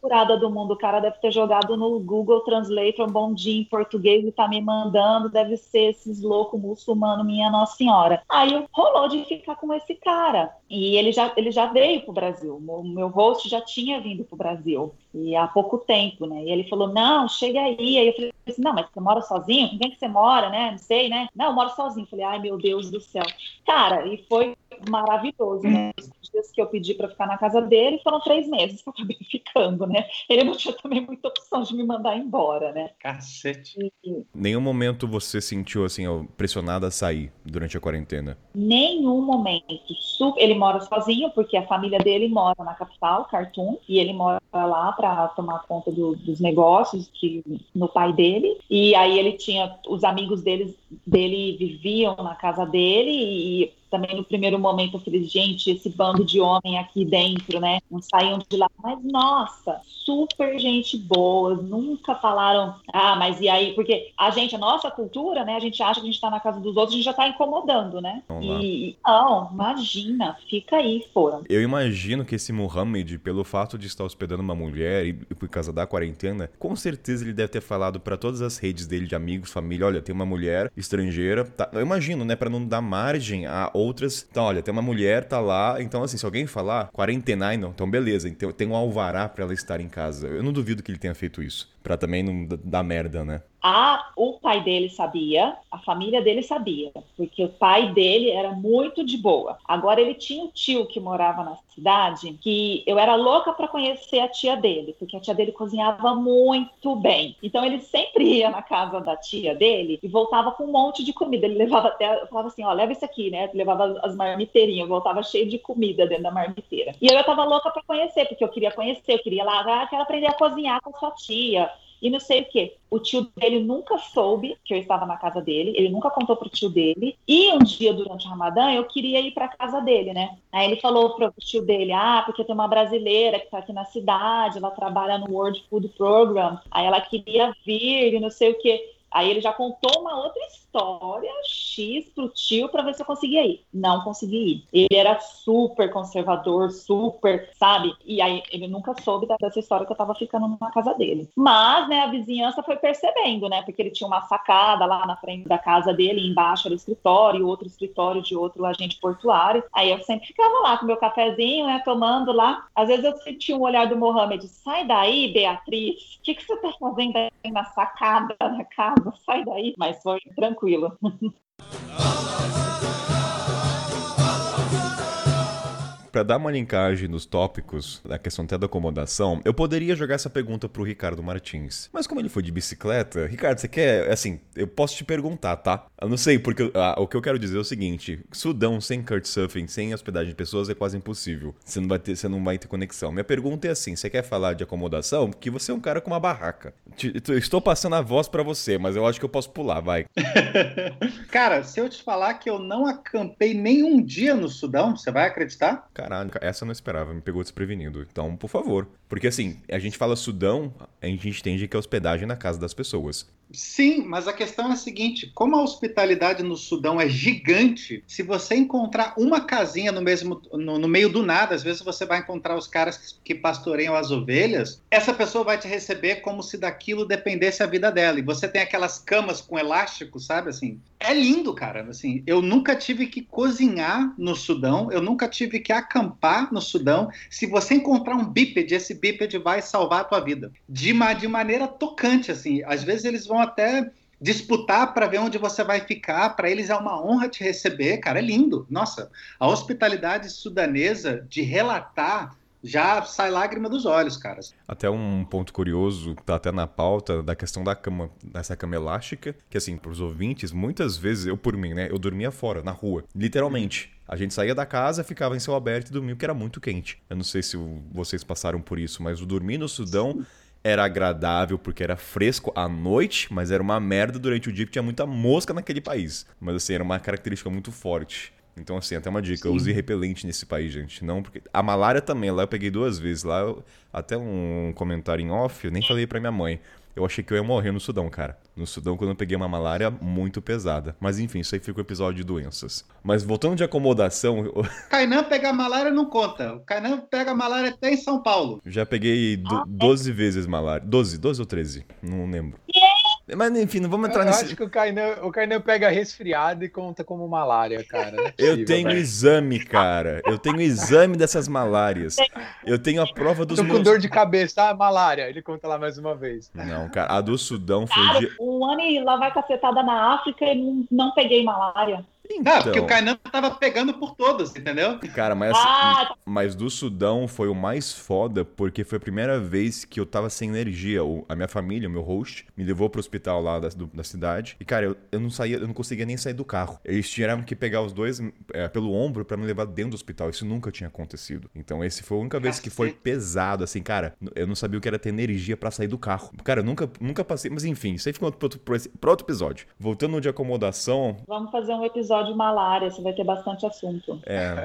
Speaker 4: furada do mundo. O cara deve ter jogado no Google Translate um bom dia em português e tá me mandando. Deve ser esses loucos muçulmanos, minha Nossa Senhora. Aí rolou de ficar com esse cara. E ele já, ele já veio pro Brasil. O meu host já tinha vindo pro Brasil. E há pouco tempo, né? E ele falou: Não, chega aí. Aí eu falei assim: Não, mas você mora sozinho? Com quem que você mora, né? Não sei, né? Não, eu moro sozinho. Falei: Ai, meu Deus do céu. Cara, e foi maravilhoso, né? Dias que eu pedi para ficar na casa dele foram três meses que eu acabei [laughs] ficando, né? Ele não tinha também muita opção de me mandar embora, né?
Speaker 3: Cacete.
Speaker 1: E... Nenhum momento você sentiu, assim, pressionada a sair durante a quarentena?
Speaker 4: Nenhum momento. Ele mora sozinho, porque a família dele mora na capital, Khartoum, e ele mora lá para tomar conta do, dos negócios que, no pai dele. E aí ele tinha, os amigos deles, dele viviam na casa dele e também no primeiro momento eu falei, gente, esse bando de homem aqui dentro, né? Não saíam de lá. Mas, nossa, super gente boa, nunca falaram, ah, mas e aí? Porque a gente, a nossa cultura, né? A gente acha que a gente tá na casa dos outros, a gente já tá incomodando, né? e, não, imagina, fica aí, foram.
Speaker 1: Eu imagino que esse Muhammad, pelo fato de estar hospedando uma mulher e por causa da quarentena, com certeza ele deve ter falado para todas as redes dele de amigos, família, olha, tem uma mulher estrangeira, tá? Eu imagino, né, para não dar margem a outras. Então, olha, tem uma mulher, tá lá. Então, assim, se alguém falar quarentena, não, então beleza. Então tem um alvará para ela estar em casa. Eu não duvido que ele tenha feito isso. Pra também não dar merda, né?
Speaker 4: A, o pai dele sabia, a família dele sabia, porque o pai dele era muito de boa. Agora ele tinha um tio que morava na cidade que eu era louca para conhecer a tia dele, porque a tia dele cozinhava muito bem. Então ele sempre ia na casa da tia dele e voltava com um monte de comida. Ele levava até, falava assim, ó, leva isso aqui, né? Levava as marmiteirinhas, voltava cheio de comida dentro da marmiteira. E eu, eu tava louca para conhecer, porque eu queria conhecer, eu queria lá, ah, quero aprender a cozinhar com a sua tia e não sei o quê. O tio dele nunca soube que eu estava na casa dele, ele nunca contou pro tio dele. E um dia durante o Ramadã eu queria ir para casa dele, né? Aí ele falou pro tio dele: "Ah, porque tem uma brasileira que tá aqui na cidade, ela trabalha no World Food Program. Aí ela queria vir e não sei o quê. Aí ele já contou uma outra história X pro tio para ver se eu conseguia ir. Não consegui ir. Ele era super conservador, super, sabe? E aí ele nunca soube dessa história que eu tava ficando na casa dele. Mas, né, a vizinhança foi percebendo, né? Porque ele tinha uma sacada lá na frente da casa dele, embaixo era o escritório, outro escritório de outro agente portuário. Aí eu sempre ficava lá com meu cafezinho, né, tomando lá. Às vezes eu sentia um olhar do Mohamed, sai daí, Beatriz. O que, que você tá fazendo aí na sacada da casa? Sai daí. Mas foi tranquilo. [laughs]
Speaker 1: Para dar uma linkagem nos tópicos da questão até da acomodação, eu poderia jogar essa pergunta pro Ricardo Martins. Mas como ele foi de bicicleta, Ricardo, você quer, assim, eu posso te perguntar, tá? Eu não sei, porque ah, o que eu quero dizer é o seguinte: Sudão sem Surfing, sem hospedagem de pessoas é quase impossível. Você não vai ter, você não vai ter conexão. Minha pergunta é assim: você quer falar de acomodação? Que você é um cara com uma barraca. Estou passando a voz para você, mas eu acho que eu posso pular, vai. [laughs]
Speaker 3: cara, se eu te falar que eu não acampei nenhum dia no Sudão, você vai acreditar?
Speaker 1: Caralho, essa eu não esperava, me pegou desprevenido. Então, por favor. Porque assim, a gente fala Sudão, a gente entende que é hospedagem na casa das pessoas.
Speaker 3: Sim, mas a questão é a seguinte: como a hospitalidade no Sudão é gigante, se você encontrar uma casinha no mesmo no, no, meio do nada, às vezes você vai encontrar os caras que pastoreiam as ovelhas, essa pessoa vai te receber como se daquilo dependesse a vida dela. E você tem aquelas camas com elástico, sabe assim? É lindo, cara. Assim, eu nunca tive que cozinhar no Sudão, eu nunca tive que acampar no Sudão. Se você encontrar um bípede, esse bípede vai salvar a tua vida. De, de maneira tocante, assim. Às vezes eles vão até disputar para ver onde você vai ficar. Para eles é uma honra te receber, cara. É lindo. Nossa, a hospitalidade sudanesa de relatar já sai lágrima dos olhos, cara.
Speaker 1: Até um ponto curioso, tá até na pauta, da questão da cama, dessa cama elástica, que assim, pros ouvintes, muitas vezes, eu por mim, né, eu dormia fora, na rua, literalmente. A gente saía da casa, ficava em céu aberto e dormia, porque era muito quente. Eu não sei se vocês passaram por isso, mas o dormir no Sudão Sim. Era agradável porque era fresco à noite, mas era uma merda durante o dia porque tinha muita mosca naquele país. Mas assim, era uma característica muito forte. Então, assim, até uma dica, Sim. use repelente nesse país, gente. Não, porque. A malária também, lá eu peguei duas vezes. Lá, eu... até um comentário em off, eu nem falei pra minha mãe. Eu achei que eu ia morrer no Sudão, cara. No Sudão, quando eu peguei uma malária muito pesada. Mas enfim, isso aí fica o episódio de doenças. Mas voltando de acomodação. Eu... [laughs]
Speaker 3: Kainan pegar malária não conta. O Kainan pega malária até em São Paulo.
Speaker 1: Já peguei do, 12 vezes malária. 12, 12 ou 13? Não lembro. Mas enfim, não vamos entrar
Speaker 2: eu
Speaker 1: nesse.
Speaker 2: Eu acho que o Kainan, o Kainan pega resfriado e conta como malária, cara. É
Speaker 1: possível, eu tenho véio. exame, cara. Eu tenho exame dessas malárias. Eu tenho a prova dos
Speaker 2: Tô
Speaker 1: meus...
Speaker 2: com dor de cabeça, ah, malária. Ele conta lá mais uma vez.
Speaker 1: Não, cara, a do Sudão foi
Speaker 4: cara, de... Um ano e lá vai cacetada na África e não, não peguei malária.
Speaker 3: Então, não, porque o Kainan tava pegando por todos, entendeu?
Speaker 1: Cara, mas, ah, mas do Sudão foi o mais foda, porque foi a primeira vez que eu tava sem energia. O, a minha família, o meu host, me levou pro hospital lá da, do, da cidade. E, cara, eu, eu não saía, eu não conseguia nem sair do carro. Eles tiveram que pegar os dois é, pelo ombro para me levar dentro do hospital. Isso nunca tinha acontecido. Então, esse foi a única vez que foi pesado, assim, cara. Eu não sabia o que era ter energia para sair do carro. Cara, eu nunca, nunca passei. Mas enfim, isso aí ficou pro outro, pro outro episódio. Voltando de acomodação.
Speaker 4: Vamos fazer um episódio episódio malária, você vai ter bastante assunto.
Speaker 1: É,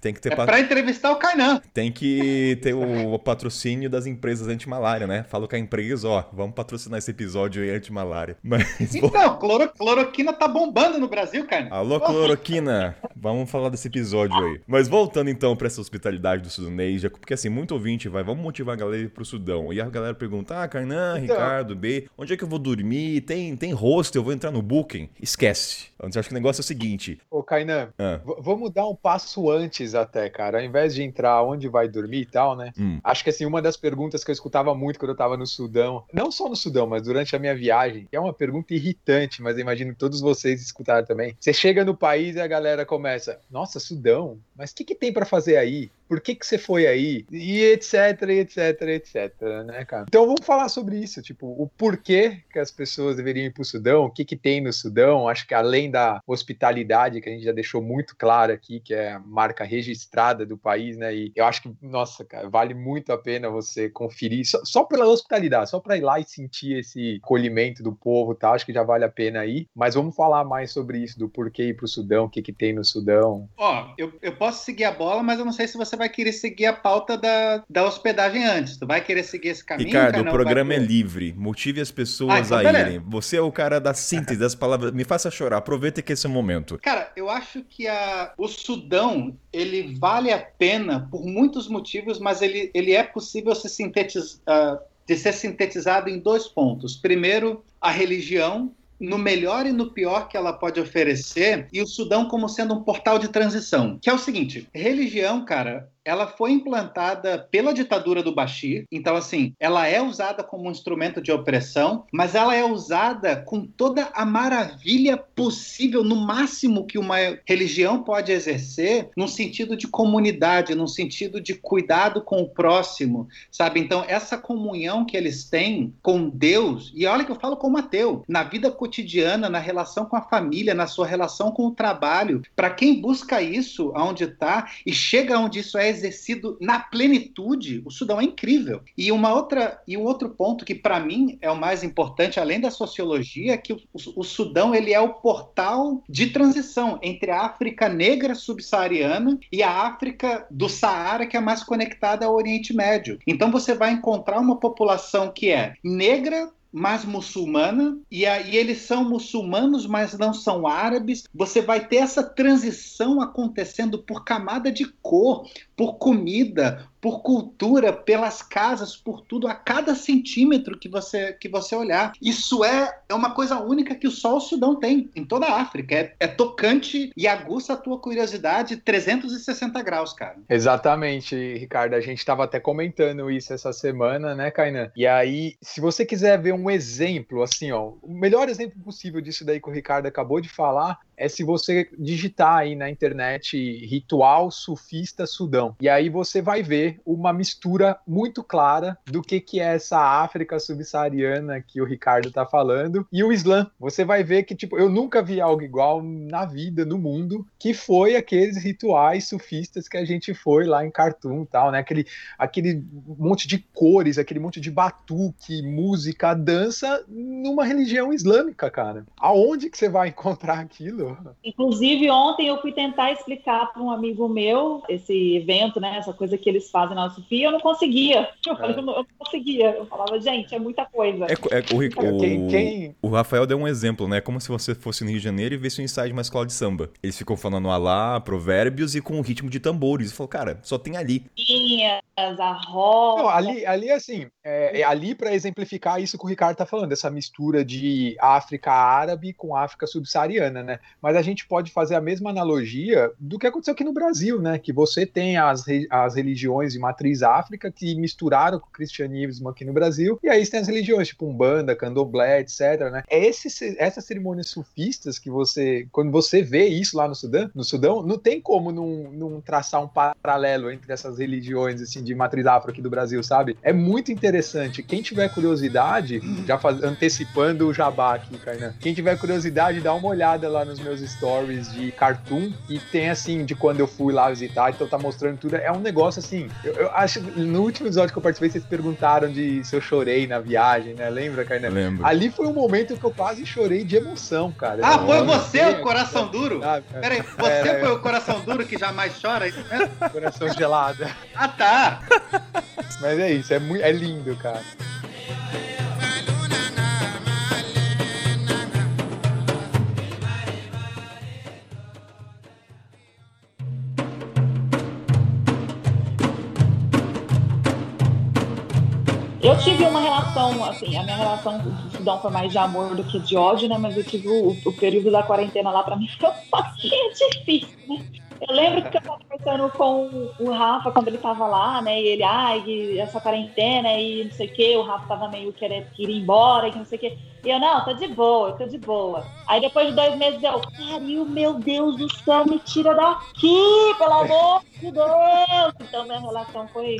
Speaker 1: tem que ter.
Speaker 3: É pra entrevistar o Kainan.
Speaker 1: Tem que ter o patrocínio das empresas anti-malária, né? Falo com a empresa, ó, vamos patrocinar esse episódio aí anti-malária. [laughs]
Speaker 3: Mas, então, cloro, cloroquina tá bombando no Brasil, Kainan.
Speaker 1: Alô, cloroquina! vamos falar desse episódio aí. Mas voltando então pra essa hospitalidade do sudanês, já, porque assim, muito ouvinte vai, vamos motivar a galera pro Sudão. E a galera pergunta, ah, Kainan, então... Ricardo, B, onde é que eu vou dormir? Tem, tem hostel, eu vou entrar no Booking? Esquece. Você acha que o negócio é o seguinte, seguinte.
Speaker 2: Ô, Kainan, ah. vamos dar um passo antes até, cara. Ao invés de entrar onde vai dormir e tal, né? Hum. Acho que assim, uma das perguntas que eu escutava muito quando eu tava no Sudão, não só no Sudão, mas durante a minha viagem, que é uma pergunta irritante, mas eu imagino que todos vocês escutaram também. Você chega no país e a galera começa, nossa, Sudão, mas o que, que tem para fazer aí? Por que que você foi aí? E etc, etc, etc, né, cara? Então vamos falar sobre isso, tipo, o porquê que as pessoas deveriam ir pro Sudão, o que que tem no Sudão, acho que além da hospitalidade que a gente já deixou muito claro aqui, que é a marca registrada do país, né, e eu acho que, nossa, cara, vale muito a pena você conferir, só, só pela hospitalidade, só para ir lá e sentir esse acolhimento do povo, tá? Acho que já vale a pena aí, mas vamos falar mais sobre isso, do porquê ir pro Sudão, o que que tem no Sudão.
Speaker 3: Ó, eu, eu posso seguir a bola, mas eu não sei se você vai querer seguir a pauta da, da hospedagem antes. Tu vai querer seguir esse caminho?
Speaker 1: Ricardo,
Speaker 3: cara?
Speaker 1: o programa é livre. Motive as pessoas
Speaker 3: Ah, então
Speaker 1: a irem. Você é o cara da síntese das palavras. Me faça chorar. Aproveita que esse é o momento.
Speaker 3: Cara, eu acho que a, o Sudão ele vale a pena por muitos motivos, mas ele, ele é possível se sintetizar, de ser sintetizado em dois pontos. Primeiro, a religião, no melhor e no pior que ela pode oferecer, e o Sudão como sendo um portal de transição. Que é o seguinte: religião, cara, ela foi implantada pela ditadura do Bashir, então assim, ela é usada como um instrumento de opressão, mas ela é usada com toda a maravilha possível, no máximo que uma religião pode exercer, num sentido de comunidade, num sentido de cuidado com o próximo, sabe? Então essa comunhão que eles têm com Deus, e olha que eu falo como ateu, na vida cotidiana, na relação com a família, na sua relação com o trabalho, para quem busca isso aonde está e chega onde isso é exercido na plenitude, o Sudão é incrível. E uma outra e um outro ponto que para mim é o mais importante, além da sociologia, é que o, o, Sudão ele é o portal de transição entre a África negra subsaariana e a África do Saara, que é mais conectada ao Oriente Médio. Então você vai encontrar uma população que é negra mais muçulmana, e aí eles são muçulmanos, mas não são árabes. Você vai ter essa transição acontecendo por camada de cor, por comida, por cultura, pelas casas, por tudo, a cada centímetro que você, que você olhar. Isso é, é uma coisa única que só o Sudão tem em toda a África. É, é tocante e aguça a tua curiosidade 360 graus, cara.
Speaker 2: Exatamente, Ricardo. A gente estava até comentando isso essa semana, né, Kainan? E aí, se você quiser ver um exemplo, assim, ó, o melhor exemplo possível disso daí que o Ricardo acabou de falar é se você digitar aí na internet ritual sufista Sudão. E aí você vai ver uma mistura muito clara do que, que é essa África subsaariana que o Ricardo tá falando e o Islã. Você vai ver que, tipo, eu nunca vi algo igual na vida, no mundo, que foi aqueles rituais sufistas que a gente foi lá em Khartoum tal, né? Aquele, aquele monte de cores, aquele monte de batuque, música, dança numa religião islâmica, cara. Aonde que você vai [laughs] encontrar aquilo?
Speaker 4: Inclusive, ontem eu fui tentar explicar para um amigo meu esse evento, né? Essa coisa que eles fazem na Sofia, eu não conseguia. [laughs] Eu, falei, eu, não, eu não conseguia. Eu falava, gente, é muita coisa.
Speaker 1: É, é, o, Ric- o-
Speaker 2: Quem- quem-
Speaker 1: o Rafael deu um exemplo, né? Como se você fosse no Rio de Janeiro e visse um ensaio de uma escola de samba. Eles ficam falando alá, provérbios e com um ritmo de tambores. E falou, cara, só tem ali.
Speaker 4: Tinhas, a roda.
Speaker 2: Não, ali, ali assim, é, é ali para exemplificar isso que o Ricardo tá falando, essa mistura de África árabe com África subsaariana, né? Mas a gente pode fazer a mesma analogia do que aconteceu aqui no Brasil, né? Que você tem as, re- as religiões de matriz África que misturaram com o cristianismo aqui no Brasil, e aí você tem as religiões, tipo Umbanda, Candomblé, etc, né? É esse, essas cerimônias sufistas que você, quando você vê isso lá no Sudão, no Sudão, não tem como não, traçar um paralelo entre essas religiões, assim, de matriz afro aqui do Brasil, sabe? É muito interessante. Quem tiver curiosidade, já faz- antecipando o jabá aqui, Kainan, quem tiver curiosidade, dá uma olhada lá nos meus stories de cartoon, e tem, assim, de quando eu fui lá visitar, então tá mostrando tudo. É um negócio, assim, eu, eu acho, no último episódio que eu participei, vocês perguntaram de se eu chorei na viagem, né? Lembra, Kainan?
Speaker 1: Eu lembro.
Speaker 2: Ali foi um momento que eu quase chorei de emoção, cara.
Speaker 3: Ah,
Speaker 2: Eu-
Speaker 3: foi você o coração duro?
Speaker 2: Sabe?
Speaker 3: Peraí, você
Speaker 2: É.
Speaker 3: foi o coração duro que jamais chora? é isso mesmo?
Speaker 2: Coração gelado.
Speaker 3: Ah, tá.
Speaker 2: Mas é isso, é, muito, é lindo, cara.
Speaker 4: Eu tive uma relação, assim, a minha relação com o Sudão foi mais de amor do que de ódio, né? Mas eu tive o, o período da quarentena lá, pra mim foi um pouquinho [laughs] difícil, né? Eu lembro que eu tava conversando com o Rafa quando ele tava lá, né? E ele, ai, essa quarentena e não sei o que, o Rafa tava meio querendo ir embora, que não sei o que. E eu, não, tô de boa, eu tô de boa. Aí depois de dois meses eu, pariu, meu Deus do céu, me tira daqui, pelo amor de Deus! Então minha relação foi.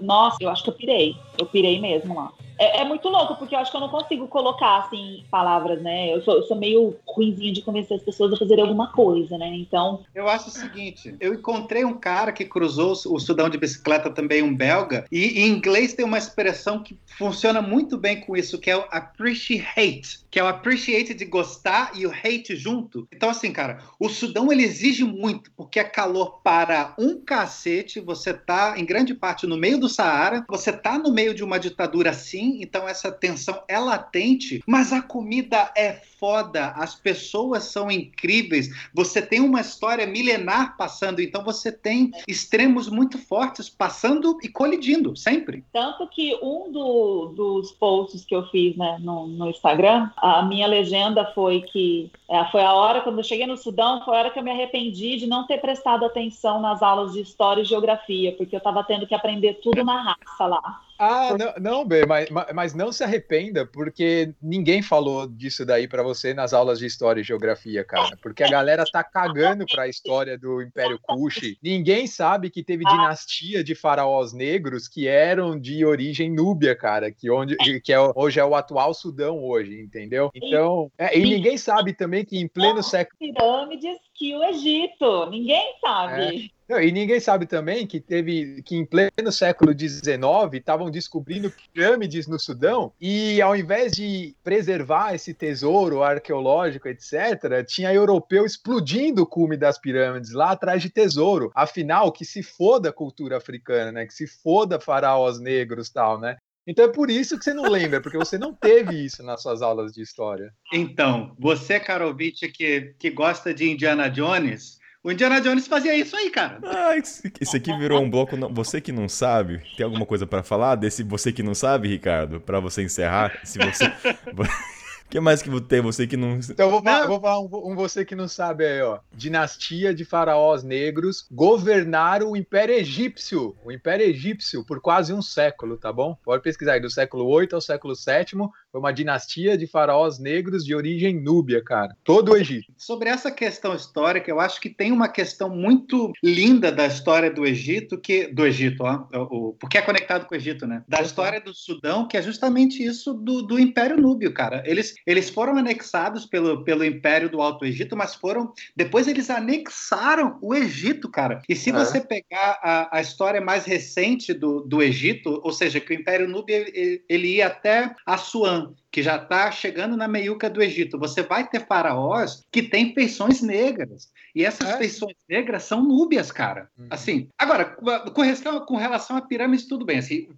Speaker 4: Nossa, eu acho que eu pirei. Eu pirei mesmo lá. É, é, muito louco, porque eu acho que eu não consigo colocar, assim, palavras, né? Eu sou, eu sou meio ruimzinha de convencer as pessoas a fazerem alguma coisa, né? Então.
Speaker 3: Eu acho o seguinte: eu encontrei um cara que cruzou o Sudão de bicicleta, também um belga, e em inglês tem uma expressão que funciona muito bem com isso, que é o appreciate, que é o appreciate de gostar e o hate junto. Então, assim, cara, o Sudão ele exige muito, porque é calor para um cacete, você tá em grande parte no meio do Saara, você tá no meio de uma ditadura assim então essa tensão é latente, mas a comida é foda, as pessoas são incríveis, você tem uma história milenar passando, então você tem extremos muito fortes passando e colidindo, sempre.
Speaker 4: Tanto que um do, dos posts que eu fiz né, no, no Instagram, a minha legenda foi que é, foi a hora, quando eu cheguei no Sudão, foi a hora que eu me arrependi de não ter prestado atenção nas aulas de História e Geografia, porque eu estava tendo que aprender tudo na raça lá.
Speaker 2: Ah, não, não B, mas, mas não se arrependa, porque ninguém falou disso daí para você nas aulas de história e geografia, cara. Porque a galera tá cagando para a história do Império Kush. Ninguém sabe que teve dinastia de faraós negros que eram de origem núbia, cara, que, onde, que é, hoje é o atual Sudão hoje, entendeu? Então, é, e ninguém sabe também que em pleno século
Speaker 4: pirâmides que o Egito, ninguém sabe.
Speaker 2: É. E ninguém sabe também que teve que em pleno século XIX estavam descobrindo pirâmides no Sudão e ao invés de preservar esse tesouro arqueológico, etc., tinha europeu explodindo o cume das pirâmides lá atrás de tesouro. Afinal, que se foda a cultura africana, né? Que se foda faraós negros tal, né? Então é por isso que você não lembra, porque você não teve isso nas suas aulas de história.
Speaker 3: Então, você, Karovitch, que, que gosta de Indiana Jones, o Indiana Jones fazia isso aí, cara.
Speaker 1: Ah, isso aqui virou um bloco. Você que não sabe, tem alguma coisa para falar desse você que não sabe, Ricardo? Para você encerrar, se você. [laughs] O que mais que tem você que não.
Speaker 2: Então eu vou falar, vou falar um, um, você que não sabe aí, ó. Dinastia de faraós negros governaram o Império Egípcio. O Império Egípcio por quase um século, tá bom? Pode pesquisar aí, do século 8 ao século 7 foi uma dinastia de faraós negros de origem núbia, cara. Todo o Egito.
Speaker 3: Sobre essa questão histórica, eu acho que tem uma questão muito linda da história do Egito, que do Egito, ó, o, porque é conectado com o Egito, né? Da história do Sudão, que é justamente isso do, do Império Núbio, cara. Eles, eles foram anexados pelo, pelo Império do Alto Egito, mas foram depois eles anexaram o Egito, cara. E se é. você pegar a, a história mais recente do, do Egito, ou seja, que o Império Núbio ele, ele ia até Assuã One que já está chegando na meiuca do Egito. Você vai ter faraós que têm feições negras. E essas é. feições negras são núbias, cara. Uhum. Assim, agora, com relação, com relação a pirâmides, tudo bem. Assim,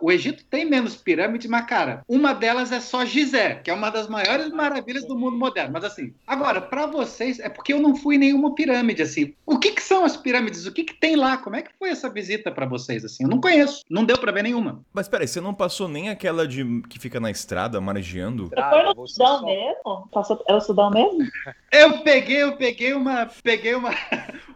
Speaker 3: o, o, Egito tem menos pirâmides, mas, cara, uma delas é só Gizé, que é uma das maiores maravilhas do mundo moderno. Mas, assim, agora, para vocês, é porque eu não fui em nenhuma pirâmide, assim. O que, que são as pirâmides? O que, que tem lá? Como é que foi essa visita para vocês, assim? Eu não conheço. Não deu para ver nenhuma.
Speaker 1: Mas, peraí, você não passou nem aquela de que fica na estrada, marejando?
Speaker 4: Você foi no Sudão só... mesmo? Passou... É o Sudão mesmo?
Speaker 3: Eu peguei, eu peguei uma peguei uma,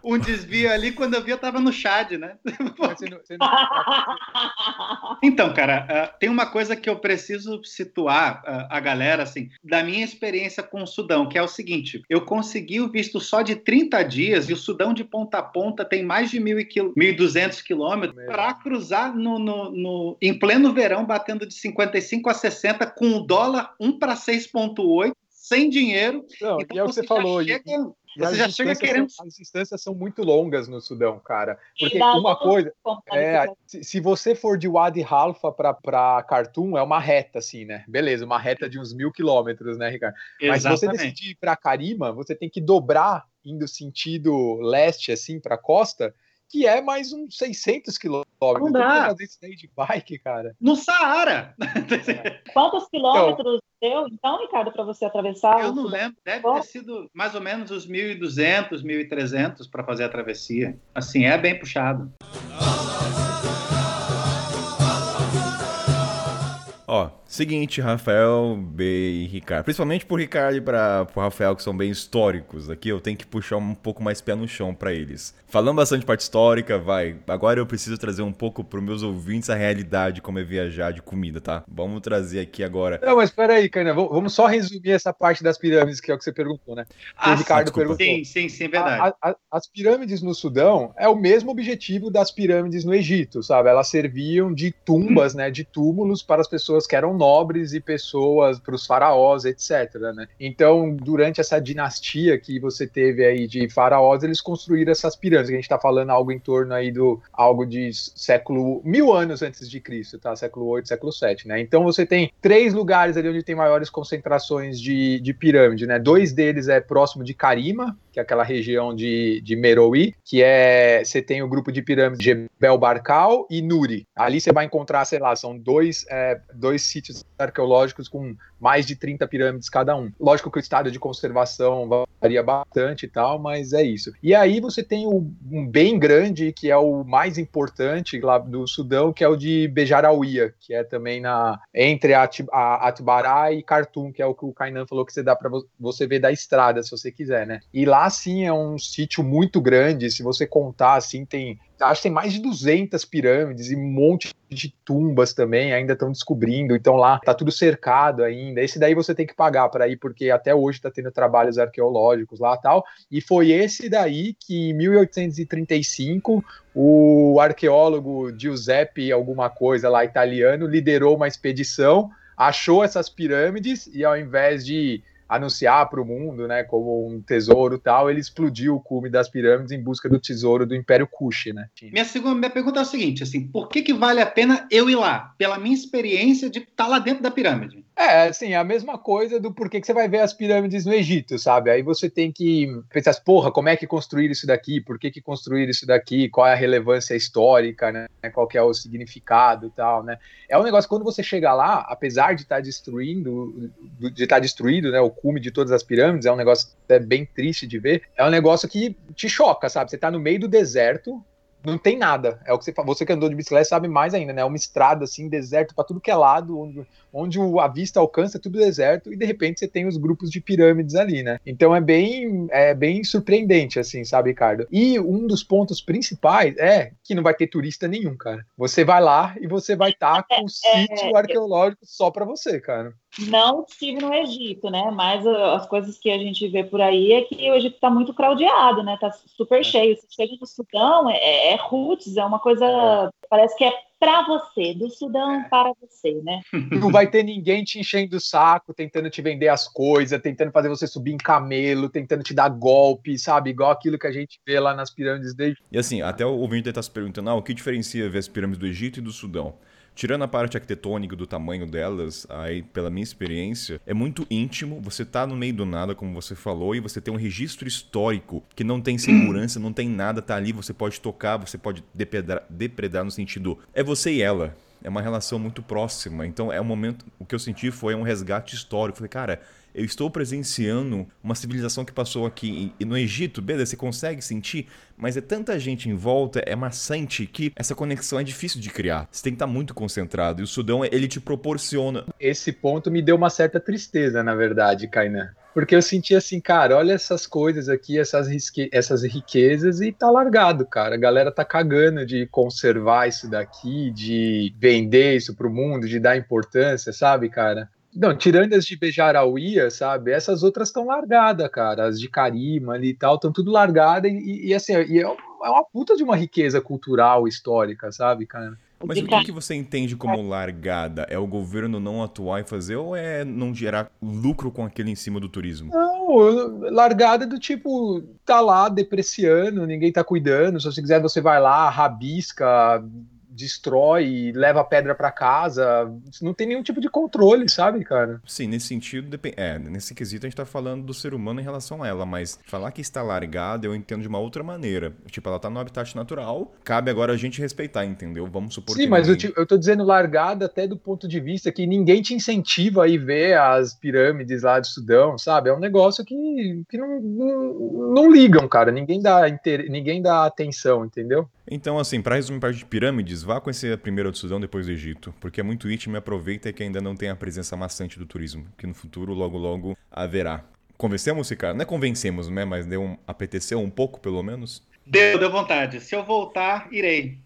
Speaker 3: um desvio ali, quando eu vi eu tava no Chad, né? [laughs] Você não, você não... [laughs] então, cara, uh, tem uma coisa que eu preciso situar uh, a galera, assim, da minha experiência com o Sudão, que é o seguinte, eu consegui o visto só de 30 dias e o Sudão de ponta a ponta tem mais de 1.200 quilômetros para cruzar no, no, no, em pleno verão, batendo de 55 a 60 com o dólar 1 para 6,8 sem dinheiro.
Speaker 2: Não, então, e é o que você falou. Chega, e você já chega querendo. São, as distâncias são muito longas no Sudão, cara. Porque uma coisa. É, se, se, você for de Wadi Halfa para Khartoum, é uma reta, assim, né? Beleza, uma reta de uns mil quilômetros, né, Ricardo? Mas se você decidir ir para Karima, você tem que dobrar indo sentido leste, assim, para a costa que é mais uns 600 quilômetros. Não
Speaker 3: dá.
Speaker 2: fazer isso aí de bike, cara.
Speaker 3: No Saara! [laughs]
Speaker 4: Quantos quilômetros então, deu, então, Ricardo, para você atravessar?
Speaker 3: Eu não lembro. Deve ter sido mais ou menos os 1.200, 1.300 para fazer a travessia. Assim, é bem puxado.
Speaker 1: Ó, seguinte, Rafael, B e Ricardo. Principalmente pro Ricardo e pra, pro Rafael, que são bem históricos. Aqui eu tenho que puxar um pouco mais pé no chão para eles. Falando bastante parte histórica, vai. Agora eu preciso trazer um pouco pros meus ouvintes a realidade, como é viajar de comida, tá? Vamos trazer aqui agora.
Speaker 2: Não, mas peraí, Caina, vamos só resumir essa parte das pirâmides, que é o que você perguntou, né?
Speaker 3: Ah, o Ricardo desculpa. perguntou. Sim, sim, sim, é verdade.
Speaker 2: A, a, as pirâmides no Sudão é o mesmo objetivo das pirâmides no Egito, sabe? Elas serviam de tumbas, né? De túmulos para as pessoas pessoas que eram nobres e pessoas para os faraós, etc. Né? Então, durante essa dinastia que você teve aí de faraós, eles construíram essas pirâmides. A gente está falando algo em torno aí do algo de século mil anos antes de Cristo, tá? Século 8, século 7, né? Então você tem três lugares ali onde tem maiores concentrações de, de pirâmide, né? Dois deles é próximo de Karima, que é aquela região de, de que é você tem o grupo de pirâmides Jebel Barkal e Nuri. Ali você vai encontrar, sei lá, são dois, é, dois sítios arqueológicos com mais de 30 pirâmides cada um. Lógico que o estado de conservação varia bastante e tal, mas é isso. E aí você tem um bem grande, que é o mais importante lá do Sudão, que é o de Bejarauia, que é também na entre Atbará e Khartoum, que é o que o Kainan falou que você dá para você ver da estrada, se você quiser, né? E lá sim é um sítio muito grande, se você contar assim, tem acho que tem mais de 200 pirâmides e um monte de tumbas também, ainda estão descobrindo, então lá tá tudo cercado ainda. Esse daí você tem que pagar para ir, porque até hoje está tendo trabalhos arqueológicos lá tal. E foi esse daí que em 1835 o arqueólogo Giuseppe alguma coisa lá italiano liderou uma expedição, achou essas pirâmides e ao invés de anunciar para o mundo, né, como um tesouro tal, ele explodiu o cume das pirâmides em busca do tesouro do Império Kush, né?
Speaker 3: Minha segunda minha pergunta é a seguinte, assim, por que que vale a pena eu ir lá? Pela minha experiência de estar tá lá dentro da pirâmide.
Speaker 2: É, assim, a mesma coisa do porquê que você vai ver as pirâmides no Egito, sabe? Aí você tem que pensar, porra, como é que construir isso daqui? Por que que construir isso daqui? Qual é a relevância histórica, né? Qual que é o significado e tal, né? É um negócio, quando você chega lá, apesar de estar tá destruindo, de estar tá destruído, né, o cume de todas as pirâmides, é um negócio é bem triste de ver, é um negócio que te choca, sabe? Você tá no meio do deserto, não tem nada. É o que você Você que andou de bicicleta sabe mais ainda, né? É uma estrada assim, deserto para tudo que é lado, onde, onde a vista alcança tudo deserto e de repente você tem os grupos de pirâmides ali, né? Então é bem, é bem surpreendente, assim, sabe, Ricardo? E um dos pontos principais é que não vai ter turista nenhum, cara. Você vai lá e você vai estar tá [laughs] com um é, é, sítio arqueológico só para você, cara.
Speaker 4: Não estive no Egito, né? Mas as coisas que a gente vê por aí é que o Egito está muito craudiado, né? Tá super é. cheio. Você chega no Sudão, é, é, é roots, é uma coisa. É. Parece que é para você, do Sudão é. para você, né? [laughs]
Speaker 2: Não vai ter ninguém te enchendo o saco, tentando te vender as coisas, tentando fazer você subir em camelo, tentando te dar golpe, sabe? Igual aquilo que a gente vê lá nas pirâmides dele.
Speaker 1: E assim, até o ouvinte está se perguntando, ah, o que diferencia ver as pirâmides do Egito e do Sudão? Tirando a parte arquitetônica do tamanho delas, aí pela minha experiência, é muito íntimo. Você tá no meio do nada, como você falou, e você tem um registro histórico que não tem segurança, não tem nada, tá ali, você pode tocar, você pode depredar, depredar no sentido é você e ela. É uma relação muito próxima. Então é um momento. O que eu senti foi um resgate histórico. Falei, cara, eu estou presenciando uma civilização que passou aqui no Egito, beleza, você consegue sentir, mas é tanta gente em volta, é maçante que essa conexão é difícil de criar. Você tem que estar muito concentrado e o Sudão ele te proporciona.
Speaker 2: Esse ponto me deu uma certa tristeza, na verdade, Kainan. Porque eu senti assim, cara, olha essas coisas aqui, essas, essas riquezas e tá largado, cara. A galera tá cagando de conservar isso daqui, de vender isso pro mundo, de dar importância, sabe, cara? Não, tirando as de Bejarauia, sabe? Essas outras estão largadas, cara. As de Carima ali e tal, estão tudo largadas. E, e, assim, e é uma puta de uma riqueza cultural, histórica, sabe, cara?
Speaker 1: Mas o que, que você entende como largada? É o governo não atuar e fazer ou é não gerar lucro com aquele em cima do turismo?
Speaker 2: Não, largada do tipo, tá lá depreciando, ninguém tá cuidando. Se você quiser, você vai lá, rabisca, destrói, leva a pedra para casa, não tem nenhum tipo de controle, sabe, cara?
Speaker 1: Sim, nesse sentido, é, nesse quesito a gente tá falando do ser humano em relação a ela, mas falar que está largada eu entendo de uma outra maneira. Tipo, ela tá no habitat natural, cabe agora a gente respeitar, entendeu? Vamos supor
Speaker 2: Sim, que mas ninguém... eu, te, eu tô dizendo largada até do ponto de vista que ninguém te incentiva a ir ver as pirâmides lá do Sudão, sabe? É um negócio que, que não, não, não ligam, cara. Ninguém dá, inter... ninguém dá atenção, entendeu?
Speaker 1: Então, assim, para resumir parte de pirâmides, vá conhecer a primeira do Sudão, depois do Egito, porque é muito íntimo e aproveita que ainda não tem a presença maçante do turismo, que no futuro, logo, logo, haverá. Convencemos, cara? Não é convencemos, né? Mas deu um, apeteceu um pouco, pelo menos?
Speaker 3: Deu, deu vontade. Se eu voltar, irei.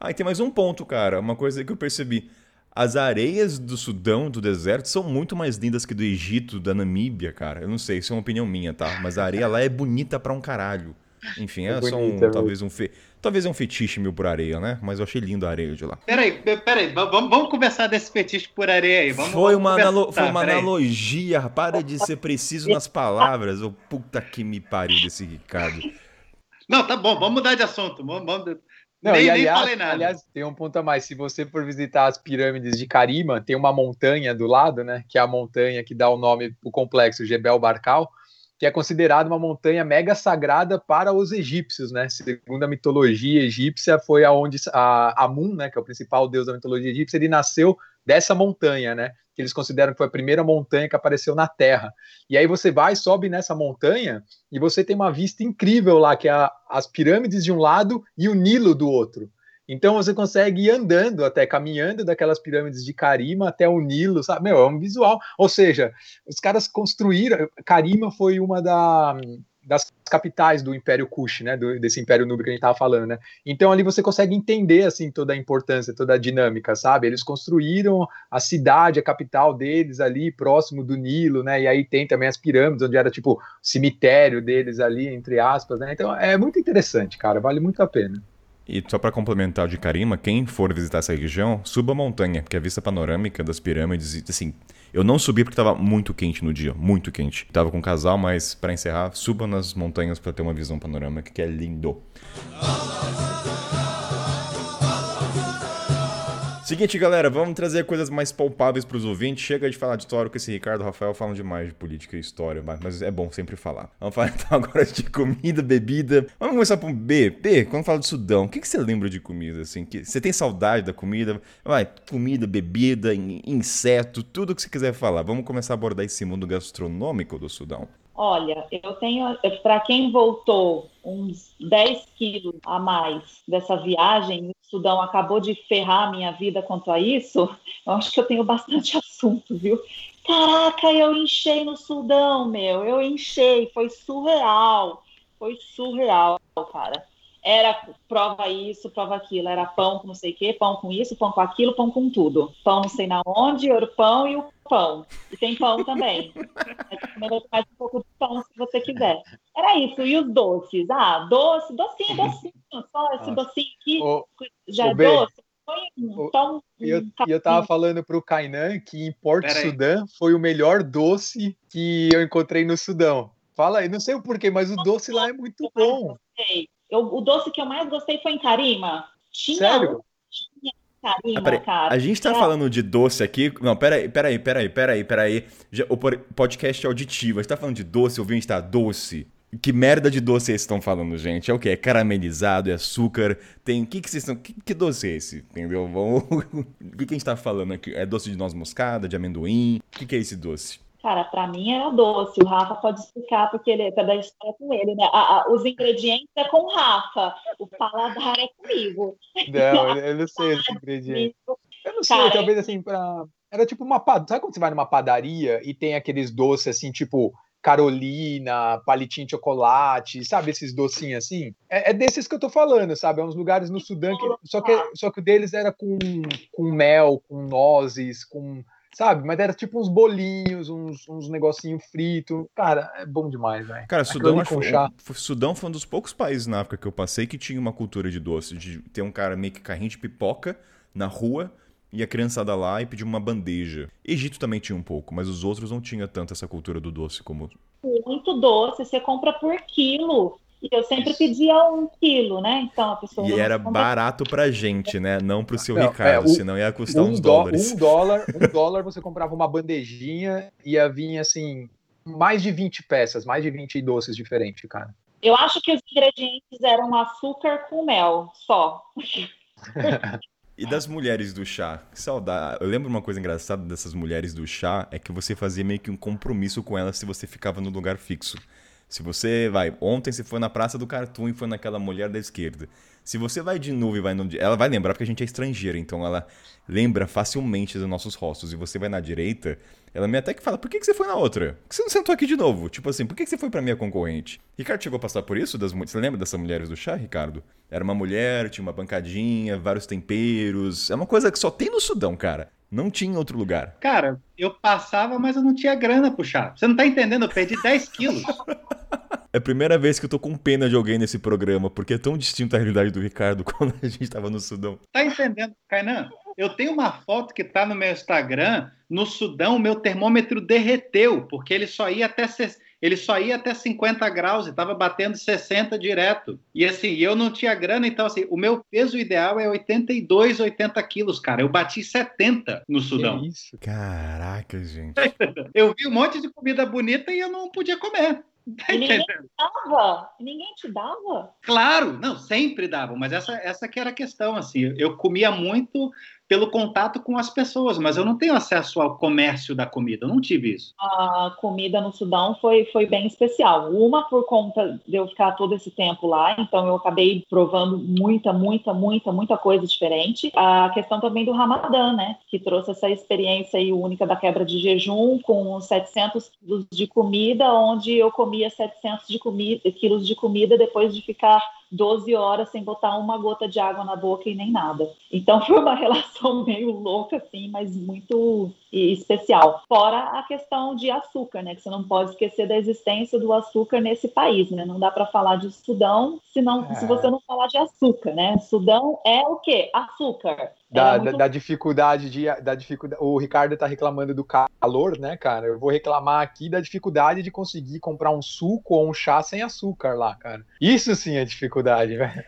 Speaker 1: Ah, e tem mais um ponto, cara. Uma coisa que eu percebi. As areias do Sudão, do deserto, são muito mais lindas que do Egito, da Namíbia, cara. Eu não sei, isso é uma opinião minha, tá? Mas a areia lá é bonita pra um caralho. Enfim, é, é só um, talvez um fe... talvez é um fetiche meu por areia, né? Mas eu achei lindo a areia de lá.
Speaker 3: Peraí, peraí, vamos, vamos conversar desse fetiche por areia aí. Vamos,
Speaker 1: foi, uma analo... foi uma analogia, para de ser preciso nas palavras. Oh, puta que me pariu desse Ricardo.
Speaker 3: Não, tá bom, vamos mudar de assunto. Vamos, vamos...
Speaker 2: Não, nem, e aliás, nem aliás, tem um ponto a mais. Se você for visitar as pirâmides de Karima, tem uma montanha do lado, né? Que é a montanha que dá o nome para o complexo Jebel Barkal, que é considerada uma montanha mega sagrada para os egípcios, né? Segundo a mitologia egípcia, foi aonde a Amun, né, que é o principal deus da mitologia egípcia, ele nasceu dessa montanha, né? Que eles consideram que foi a primeira montanha que apareceu na Terra. E aí você vai, sobe nessa montanha e você tem uma vista incrível lá, que é as pirâmides de um lado e o Nilo do outro. Então você consegue ir andando, até caminhando daquelas pirâmides de Karima até o Nilo, sabe? Meu, é um visual. Ou seja, os caras construíram. Karima foi uma da, das capitais do Império Kush, né? Do, desse Império Núbio que a gente estava falando, né? Então ali você consegue entender assim toda a importância, toda a dinâmica, sabe? Eles construíram a cidade, a capital deles ali próximo do Nilo, né? E aí tem também as pirâmides, onde era tipo cemitério deles ali, entre aspas, né? Então é muito interessante, cara. Vale muito a pena.
Speaker 1: E só para complementar de Karima, quem for visitar essa região, suba a montanha, porque a vista panorâmica das pirâmides, assim, eu não subi porque estava muito quente no dia, muito quente. Tava com um casal, mas para encerrar, suba nas montanhas para ter uma visão panorâmica que é lindo. Seguinte, galera, vamos trazer coisas mais palpáveis para os ouvintes. Chega de falar de história, que esse Ricardo e Rafael falam demais de política e história, mas é bom sempre falar. Vamos falar [laughs] então agora de comida, bebida. Vamos começar por B. B, quando fala de Sudão, o que, que você lembra de comida? Assim, que você tem saudade da comida? Vai, comida, bebida, inseto, tudo que você quiser falar. Vamos começar a abordar esse mundo gastronômico do Sudão.
Speaker 4: Olha, eu tenho, para quem voltou uns 10 quilos a mais dessa viagem, o Sudão acabou de ferrar a minha vida quanto a isso, eu acho que eu tenho bastante [laughs] assunto, viu? Caraca, eu enchei no Sudão, meu, eu enchei, foi surreal, foi surreal, cara era prova isso, prova aquilo, era pão com não sei o quê, pão com isso, pão com aquilo, pão com tudo. Pão não sei na onde, o pão e o pão. E tem pão também. mais um pouco de pão se você quiser. Era isso. E os doces? Ah, doce, docinho, docinho. Só esse docinho aqui já é doce.
Speaker 2: Então, e eu, eu tava falando pro Kainan que em Porto Sudão foi o melhor doce que eu encontrei no Sudão. Fala aí, não sei o porquê, mas o doce lá é muito bom.
Speaker 4: Eu, o doce que eu mais gostei foi em Carima.
Speaker 2: Tinha Sério?
Speaker 4: Tinha Carima,
Speaker 1: ah,
Speaker 4: cara.
Speaker 1: A gente tá é. falando de doce aqui. Não, peraí, peraí, peraí, peraí, peraí. Já, o podcast é auditivo. A gente tá falando de doce, o vinho está doce. Que merda de doce esse estão falando, gente? É o que? É caramelizado, é açúcar? Tem. que, que vocês estão. Que, que doce é esse? Entendeu? Vamos... [laughs] o que, que a gente tá falando aqui? É doce de noz moscada, de amendoim? O que, que é esse doce?
Speaker 4: Cara, para mim era doce. O Rafa pode explicar, porque ele é da história com ele, né? A, a, os ingredientes é com o Rafa, o paladar é comigo.
Speaker 2: Não, [laughs] eu não sei os ingredientes. Eu não sei, Cara, talvez assim, pra... era tipo uma. Sabe quando você vai numa padaria e tem aqueles doces assim, tipo Carolina, palitinho de chocolate, sabe? Esses docinhos assim. É, é, desses que eu tô falando, sabe? É uns lugares no Sudão que. Só que, só que o deles era com, com mel, com nozes, com sabe? Mas era tipo uns bolinhos, uns, uns negocinho frito. Cara, é bom demais, velho.
Speaker 1: Cara, Sudão, acho, o, Sudão foi um dos poucos países na África que eu passei que tinha uma cultura de doce, de ter um cara meio que carrinho de pipoca na rua e a criançada lá e pedir uma bandeja. Egito também tinha um pouco, mas os outros não tinha tanto essa cultura do doce como.
Speaker 4: Muito doce, você compra por quilo. E eu sempre pedia um quilo, né? Então a pessoa.
Speaker 1: E era barato pra gente, né? Não pro seu não, Ricardo, é, o, senão ia custar um uns dólares.
Speaker 2: Um dólar, um dólar você comprava uma bandejinha e ia vir assim, mais de 20 peças, mais de 20 doces diferentes, cara.
Speaker 4: Eu acho que os ingredientes eram açúcar com mel, só. [laughs]
Speaker 1: E das mulheres do chá? Que saudade. Eu lembro uma coisa engraçada dessas mulheres do chá, é que você fazia meio que um compromisso com elas se você ficava no lugar fixo. Se você vai, ontem você foi na Praça do Cartoon e foi naquela mulher da esquerda. Se você vai de novo e vai no. Ela vai lembrar porque a gente é estrangeira, então ela lembra facilmente dos nossos rostos. E você vai na direita, ela me até que fala: por que, que você foi na outra? Por que você não sentou aqui de novo? Tipo assim, por que, que você foi pra minha concorrente? Ricardo chegou a passar por isso? Das, você lembra dessas mulheres do chá, Ricardo? Era uma mulher, tinha uma bancadinha, vários temperos. É uma coisa que só tem no Sudão, cara. Não tinha em outro lugar.
Speaker 3: Cara, eu passava, mas eu não tinha grana chá. Você não tá entendendo? Eu perdi 10 quilos. [laughs]
Speaker 1: É a primeira vez que eu tô com pena de alguém nesse programa, porque é tão distinto a realidade do Ricardo [laughs] quando a gente tava no Sudão.
Speaker 3: Tá entendendo, Kainan? Eu tenho uma foto que tá no meu Instagram. No Sudão, o meu termômetro derreteu, porque ele só ia até ele só ia até 50 graus e estava batendo 60 direto. E assim, eu não tinha grana, então assim, o meu peso ideal é 82, 80 quilos, cara. Eu bati 70 no Sudão.
Speaker 1: Que isso? Caraca, gente. [laughs]
Speaker 3: eu vi um monte de comida bonita e eu não podia comer.
Speaker 4: Tá ninguém te dava? Ninguém te dava?
Speaker 3: Claro, não, sempre dava, mas essa, essa que era a questão, assim, eu comia muito pelo contato com as pessoas, mas eu não tenho acesso ao comércio da comida, eu não tive isso.
Speaker 4: A comida no Sudão foi, foi bem especial. Uma por conta de eu ficar todo esse tempo lá, então eu acabei provando muita, muita, muita, muita coisa diferente. A questão também do Ramadã, né, que trouxe essa experiência aí única da quebra de jejum com 700 quilos de comida, onde eu comia 700 de comida, quilos de comida depois de ficar 12 horas sem botar uma gota de água na boca e nem nada. Então [laughs] foi uma relação meio louca, assim, mas muito especial. Fora a questão de açúcar, né? Que você não pode esquecer da existência do açúcar nesse país, né? Não dá para falar de Sudão se, não, é. se você não falar de açúcar, né? Sudão é o quê? Açúcar.
Speaker 2: Da, muito... da, da, dificuldade de da dificuldade o Ricardo tá reclamando do calor né cara eu vou reclamar aqui da dificuldade de conseguir comprar um suco ou um chá sem açúcar lá cara isso sim é dificuldade velho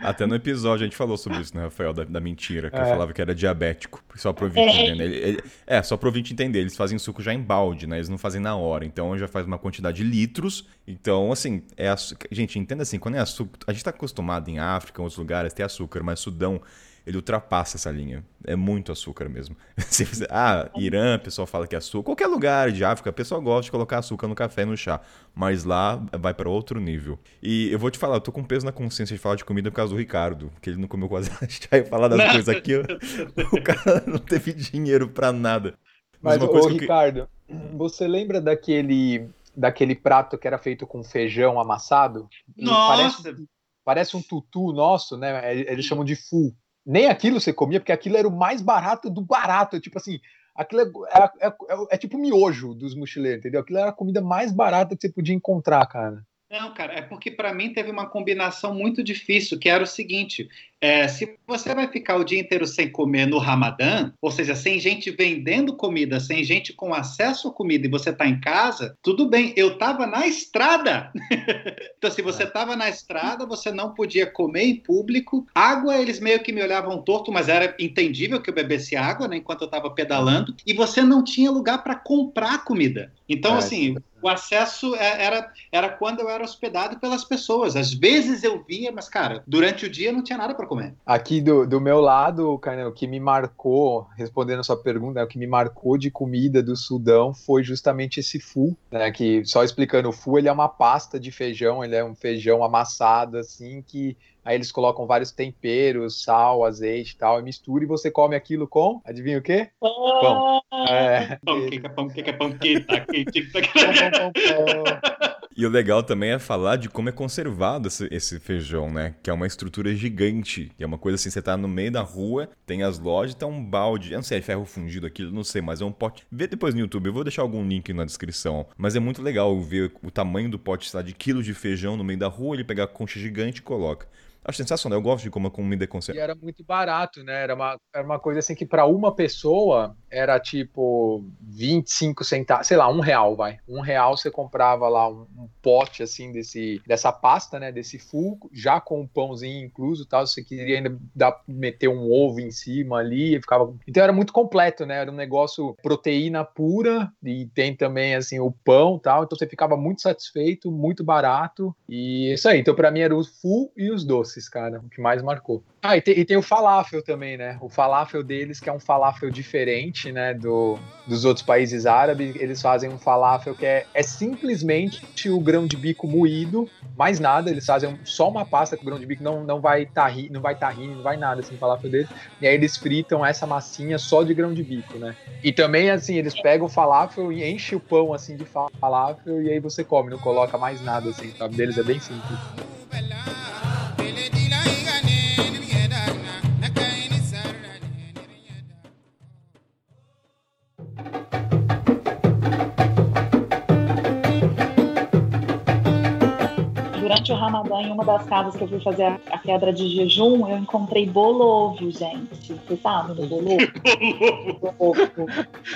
Speaker 1: até no episódio a gente falou sobre isso, né, Rafael? Da, da mentira, que é. eu falava que era diabético. Só pro ouvinte entender. Ele, ele, é, só pro ouvinte entender. Eles fazem suco já em balde, né? Eles não fazem na hora. Então já faz uma quantidade de litros. Então, assim, é açúcar. Gente, entenda assim, quando é açúcar. A gente tá acostumado em África, em outros lugares, ter açúcar, mas Sudão ele ultrapassa essa linha. É muito açúcar mesmo. [laughs] ah, Irã, o pessoal fala que é açúcar. Qualquer lugar de África, o pessoal gosta de colocar açúcar no café e no chá. Mas lá vai para outro nível. E eu vou te falar, eu tô com peso na consciência de falar de comida por causa do Ricardo, que ele não comeu quase chá [laughs] e falar das coisas aqui. o cara não teve dinheiro para nada.
Speaker 2: Mas, Mas ô, Ricardo, você lembra daquele daquele prato que era feito com feijão amassado?
Speaker 3: Nossa!
Speaker 2: Parece, parece um tutu nosso, né? Eles chamam de fu nem aquilo você comia, porque aquilo era o mais barato do barato. Tipo assim, aquilo é, é, é, é tipo miojo dos mochileiros, entendeu? Aquilo era a comida mais barata que você podia encontrar, cara.
Speaker 3: Não, cara, é porque para mim teve uma combinação muito difícil, que era o seguinte: é, se você vai ficar o dia inteiro sem comer no Ramadã, ou seja, sem gente vendendo comida, sem gente com acesso à comida e você está em casa, tudo bem. Eu estava na estrada. [laughs] então, se você estava na estrada, você não podia comer em público. Água, eles meio que me olhavam torto, mas era entendível que eu bebesse água né, enquanto eu estava pedalando. E você não tinha lugar para comprar comida. Então, é, assim, o acesso é, era, era quando eu era hospedado pelas pessoas. Às vezes eu via, mas, cara, durante o dia não tinha nada para comer.
Speaker 2: Aqui do, do meu lado, cara, o que me marcou, respondendo a sua pergunta, né, o que me marcou de comida do Sudão foi justamente esse fu, né? Que só explicando, o fu ele é uma pasta de feijão, ele é um feijão amassado assim que Aí eles colocam vários temperos, sal, azeite e tal, e mistura e você come aquilo com, adivinha o quê?
Speaker 3: Pão. É. Pão, que é pão, que é pão, que tá
Speaker 1: E o legal também é falar de como é conservado esse, esse, feijão, né? Que é uma estrutura gigante. É uma coisa assim, você tá no meio da rua, tem as lojas, tá um balde. Eu não sei, é ferro fundido aquilo, não sei, mas é um pote. Vê depois no YouTube, eu vou deixar algum link na descrição. Mas é muito legal ver o tamanho do pote, está de quilos de feijão no meio da rua, ele pegar a concha gigante e coloca. Acho sensacional, eu gosto de como a comida é conserva.
Speaker 2: E era muito barato, né? Era uma, era uma coisa assim que para uma pessoa era tipo 25 centavos, sei lá, um real, vai. Um real você comprava lá um, um pote assim desse, dessa pasta, né? Desse fulco, já com um pãozinho incluso tal. Você queria ainda dar, meter um ovo em cima ali, ficava. Então era muito completo, né? Era um negócio proteína pura e tem também assim o pão tal. Então você ficava muito satisfeito, muito barato. E isso aí. Então para mim era o full e os doces. Doces, cara. O que mais marcou. Ah, e tem, e tem, o falafel também, né? O falafel deles, que é um falafel diferente, né? Do, dos outros países árabes. Eles fazem um falafel que é, é simplesmente o grão de bico moído, mais nada. Eles fazem só uma pasta com grão de bico, não, não vai tarri, não vai tahine, não vai nada assim, falafel deles. E aí eles fritam essa massinha só de grão de bico, né? E também, assim, eles pegam o falafel e enchem o pão, assim, de falafel e aí você come, não coloca mais nada, assim, sabe? Deles é bem simples.
Speaker 4: Durante o Ramadã, em uma das casas que eu fui fazer a, a quebra de jejum, eu encontrei bolovo, gente. Você sabe do bolovo? [laughs]
Speaker 2: bolovo.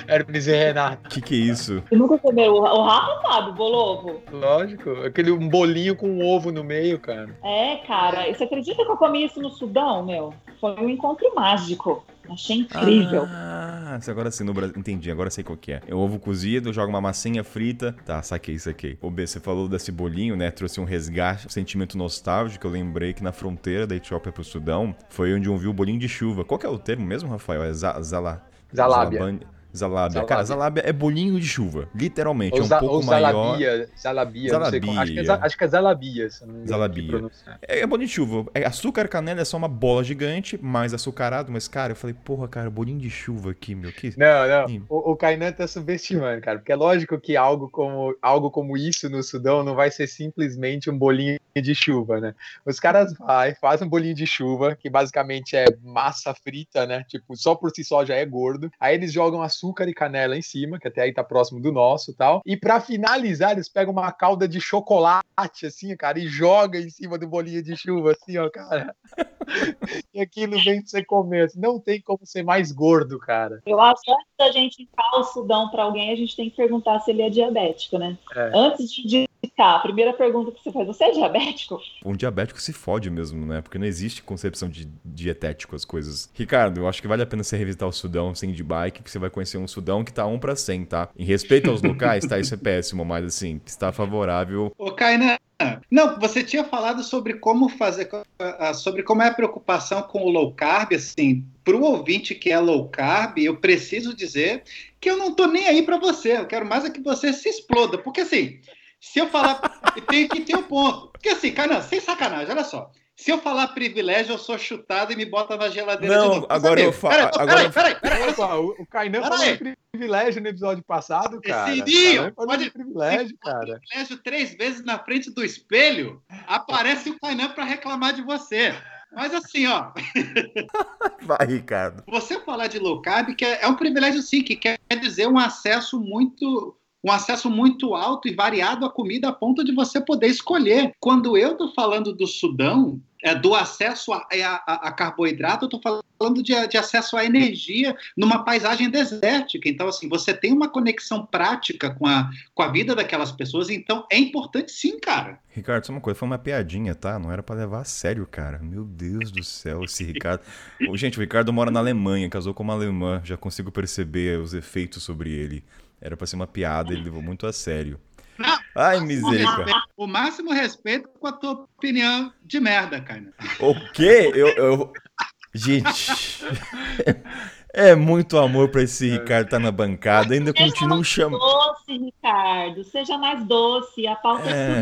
Speaker 2: Hermes e Renato.
Speaker 1: O que, que é isso?
Speaker 4: Você nunca comeu? O Rafa sabe, bolovo?
Speaker 2: Lógico. Aquele um bolinho com um ovo no meio, cara.
Speaker 4: É, cara. Você acredita que eu comi isso no Sudão, meu? Foi um encontro mágico. Achei incrível.
Speaker 1: Ah, agora sim, no Brasil. Entendi, agora sei qual que é. É ovo cozido, joga uma massinha frita. Tá, saquei, saquei. Ô, B, você falou desse bolinho, né? Trouxe um resgate, um sentimento nostálgico. Eu lembrei que na fronteira da Etiópia pro Sudão foi onde eu vi o bolinho de chuva. Qual que é o termo mesmo, Rafael? É za zala...
Speaker 2: Zalábia.
Speaker 1: Zalábia. Zalábia. Cara, Zalábia é bolinho de chuva, literalmente.
Speaker 2: Ou,
Speaker 1: é um pouco
Speaker 2: ou
Speaker 1: Zalabia,
Speaker 2: maior. Zalabia, Zalabia. Acho, que é, acho que é Zalabia.
Speaker 1: Zalabia. É, é bolinho de chuva. É, açúcar canela é só uma bola gigante, mais açucarado. Mas, cara, eu falei, porra, cara, bolinho de chuva aqui, meu. Que...
Speaker 2: Não, não. O, o Kainan tá subestimando, cara. Porque é lógico que algo como, algo como isso no Sudão não vai ser simplesmente um bolinho de chuva, né? Os caras vai, fazem um bolinho de chuva, que basicamente é massa frita, né? Tipo, só por si só já é gordo. Aí eles jogam açúcar e canela em cima, que até aí tá próximo do nosso tal. E para finalizar, eles pegam uma calda de chocolate, assim, cara, e joga em cima do bolinho de chuva, assim, ó, cara. [laughs] e aquilo vem pra você comer. Assim, não tem como ser mais gordo, cara.
Speaker 4: Eu acho que antes da gente indicar o Sudão pra alguém, a gente tem que perguntar se ele é diabético, né? É. Antes de indicar, a primeira pergunta que você faz, você é diabético?
Speaker 1: Um diabético se fode mesmo, né? Porque não existe concepção de dietético as coisas. Ricardo, eu acho que vale a pena você revisitar o Sudão sem de bike, que você vai conhecer um Sudão que tá 1 para 100, tá? Em respeito aos locais, tá? Isso é péssimo, mas assim, está favorável. [laughs]
Speaker 3: Ô, Kainan, não, você tinha falado sobre como fazer, ah, sobre como é a preocupação com o low carb, assim, para o ouvinte que é low carb, eu preciso dizer que eu não tô nem aí para você, eu quero mais é que você se exploda, porque assim, se eu falar, [laughs] tem que ter um ponto, porque assim, cara, sem sacanagem, olha só, se eu falar privilégio, eu sou chutado e me bota na geladeira
Speaker 1: não, de novo. agora eu falo. Peraí,
Speaker 2: agora... peraí, peraí, peraí. O, o Kainan falou privilégio no episódio passado, cara.
Speaker 3: Esse dia, pode privilégio, cara. privilégio três vezes na frente do espelho, aparece o Kainan para reclamar de você. Mas assim, ó. [laughs]
Speaker 1: Vai, Ricardo.
Speaker 3: Você falar de low carb que é, é um privilégio sim, que quer dizer um acesso muito um acesso muito alto e variado à comida a ponto de você poder escolher. Quando eu estou falando do Sudão, é, do acesso a, é, a, a, carboidrato, eu estou falando de, de, acesso à energia numa paisagem desértica. Então, assim, você tem uma conexão prática com a, com a vida daquelas pessoas, então é importante sim, cara.
Speaker 1: Ricardo, só uma coisa, foi uma piadinha, tá? Não era para levar a sério, cara. Meu Deus do céu, esse Ricardo. Gente, o Ricardo mora na Alemanha, casou com uma alemã, já consigo perceber os efeitos sobre ele. Era pra ser uma piada, ele levou muito a sério. Não, Ai, misericórdia.
Speaker 3: O máximo respeito com a tua opinião de merda, cara.
Speaker 1: O quê? Eu, eu... Gente. [laughs] É muito amor pra esse Ricardo estar tá na bancada. Ainda continua chamando.
Speaker 4: Doce, Ricardo. Seja mais doce. A pauta é, é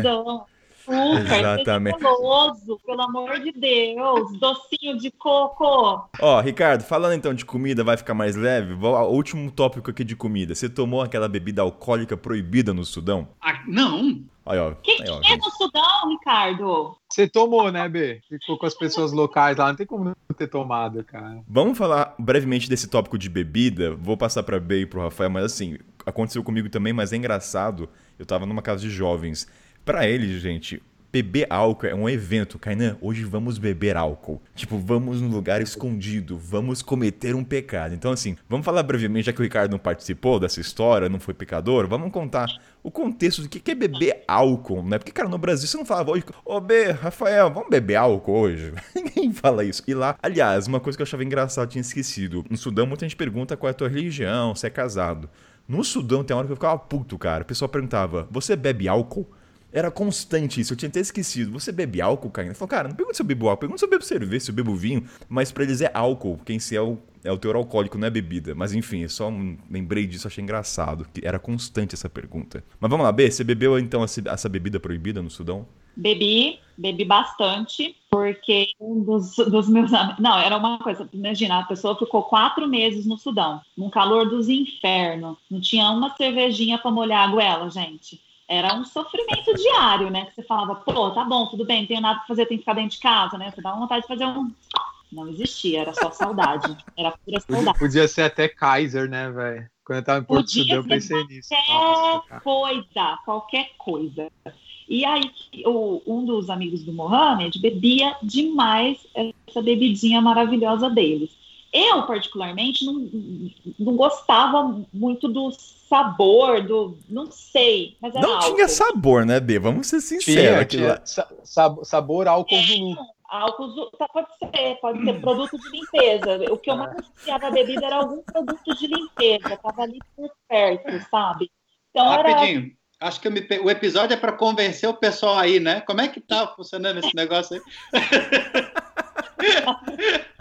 Speaker 4: açúcar, Exatamente. Pelo amor de Deus, docinho de coco.
Speaker 1: Ó, Ricardo, falando então de comida, vai ficar mais leve? Vou ao último tópico aqui de comida. Você tomou aquela bebida alcoólica proibida no Sudão?
Speaker 3: Ah, não.
Speaker 1: Aí, ó.
Speaker 4: Que aí, ó, é no Sudão, Ricardo?
Speaker 2: Você tomou, né, B? Ficou com as pessoas locais lá, não tem como não ter tomado, cara.
Speaker 1: Vamos falar brevemente desse tópico de bebida. Vou passar pra B e pro Rafael, mas assim, aconteceu comigo também, mas é engraçado. Eu tava numa casa de jovens para eles, gente, beber álcool é um evento. Kainan, hoje vamos beber álcool. Tipo, vamos num lugar escondido, vamos cometer um pecado. Então, assim, vamos falar brevemente, já que o Ricardo não participou dessa história, não foi pecador, vamos contar o contexto do que é beber álcool, né? Porque, cara, no Brasil você não falava hoje, ô B, Rafael, vamos beber álcool hoje? [laughs] Ninguém fala isso. E lá, aliás, uma coisa que eu achava engraçado, tinha esquecido. No Sudão, muita gente pergunta qual é a tua religião, se é casado. No Sudão tem uma hora que eu ficava puto, cara. O pessoal perguntava, você bebe álcool? Era constante isso, eu tinha até esquecido. Você bebe álcool, Caína? Ele falou, cara, não pergunta se eu bebo álcool, pergunta se eu bebo cerveja, se eu bebo vinho. Mas pra eles é álcool, quem se é o, é o teor alcoólico, não é bebida. Mas enfim, eu só lembrei disso, achei engraçado, que era constante essa pergunta. Mas vamos lá, B, você bebeu então essa bebida proibida no Sudão?
Speaker 4: Bebi, bebi bastante, porque um dos, dos meus amigos. Não, era uma coisa, imagina, a pessoa ficou quatro meses no Sudão, num calor dos infernos, não tinha uma cervejinha para molhar a goela, gente. Era um sofrimento diário, né? Que você falava, pô, tá bom, tudo bem, não tenho nada pra fazer, tenho que ficar dentro de casa, né? Você dá vontade de fazer um. Não existia, era só saudade. Era pura saudade.
Speaker 2: Podia ser até Kaiser, né, velho? Quando eu tava em Porto Sudão, eu pensei nisso.
Speaker 4: Qualquer coisa, qualquer coisa. E aí, o, um dos amigos do Mohamed bebia demais essa bebidinha maravilhosa deles. Eu, particularmente, não, não gostava muito do sabor, do. Não sei, mas era
Speaker 1: Não
Speaker 4: álcool.
Speaker 1: tinha sabor, né, B? Vamos ser sinceros.
Speaker 2: Tinha, tinha sabor álcool é,
Speaker 4: Álcool, tá, pode ser, pode ser produto de limpeza. O que eu mais associava a bebida era algum produto de limpeza, tava ali por perto, sabe?
Speaker 3: Então Rapidinho. Era Acho que me... o episódio é para convencer o pessoal aí, né? Como é que tá funcionando esse negócio aí? [laughs]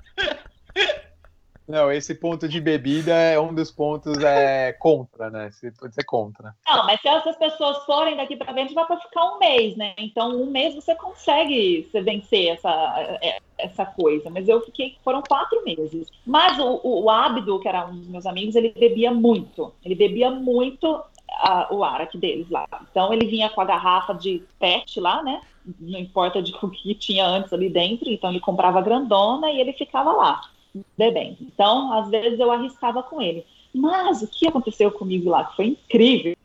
Speaker 2: Não, esse ponto de bebida é um dos pontos é, contra, né? Você pode ser contra.
Speaker 4: Não, mas se essas pessoas forem daqui para frente, vai para ficar um mês, né? Então, um mês você consegue vencer essa, é, essa coisa. Mas eu fiquei, foram quatro meses. Mas o, o, o Abdo, que era um dos meus amigos, ele bebia muito. Ele bebia muito a, o Araque deles lá. Então ele vinha com a garrafa de pet lá, né? Não importa de [laughs] o que tinha antes ali dentro, então ele comprava grandona e ele ficava lá, bebendo. Então, às vezes eu arriscava com ele. Mas o que aconteceu comigo lá, que foi incrível,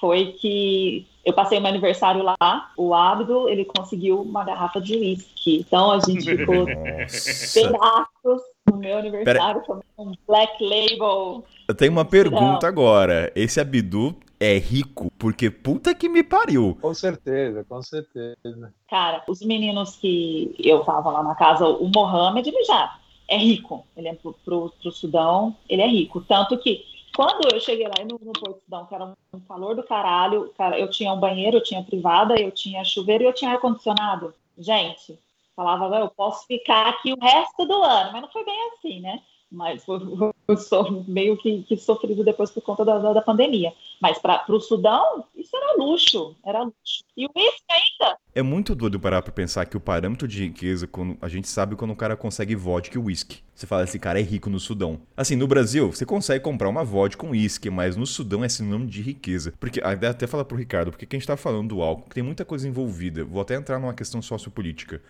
Speaker 4: foi que eu passei meu aniversário lá, o Abdo, ele conseguiu uma garrafa de uísque. Então a gente ficou [laughs] pedaços no meu aniversário, Pera... um black label.
Speaker 1: Eu tenho uma pergunta Não. agora. Esse Abdu é rico, porque puta que me pariu.
Speaker 2: Com certeza, com certeza.
Speaker 4: Cara, os meninos que eu tava lá na casa, o Mohamed, ele já é rico. Ele é pro, pro Sudão, ele é rico. Tanto que quando eu cheguei lá no, no Porto Sudão, que era um calor do caralho, cara, eu tinha um banheiro, eu tinha privada, eu tinha chuveiro e eu tinha ar-condicionado. Gente, falava, eu posso ficar aqui o resto do ano, mas não foi bem assim, né? Mas foi, foi meio que, que, sofrido depois por conta da, da pandemia. Mas para o Sudão, isso era luxo, era luxo. E o uísque ainda.
Speaker 1: É muito doido parar para pensar que o parâmetro de riqueza, quando a gente sabe quando o cara consegue vodka e uísque. Você fala, esse cara é rico no Sudão. Assim, no Brasil, você consegue comprar uma vodka com uísque, mas no Sudão é sinônimo de riqueza. Porque, até falar pro Ricardo, porque a gente tá falando do álcool, tem muita coisa envolvida. Vou até entrar numa questão sociopolítica.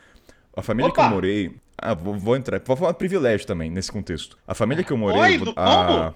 Speaker 1: A família Opa! que eu morei. Ah, vou, vou, entrar. Vou falar privilégio também nesse contexto. A família que eu morei. Oi, a...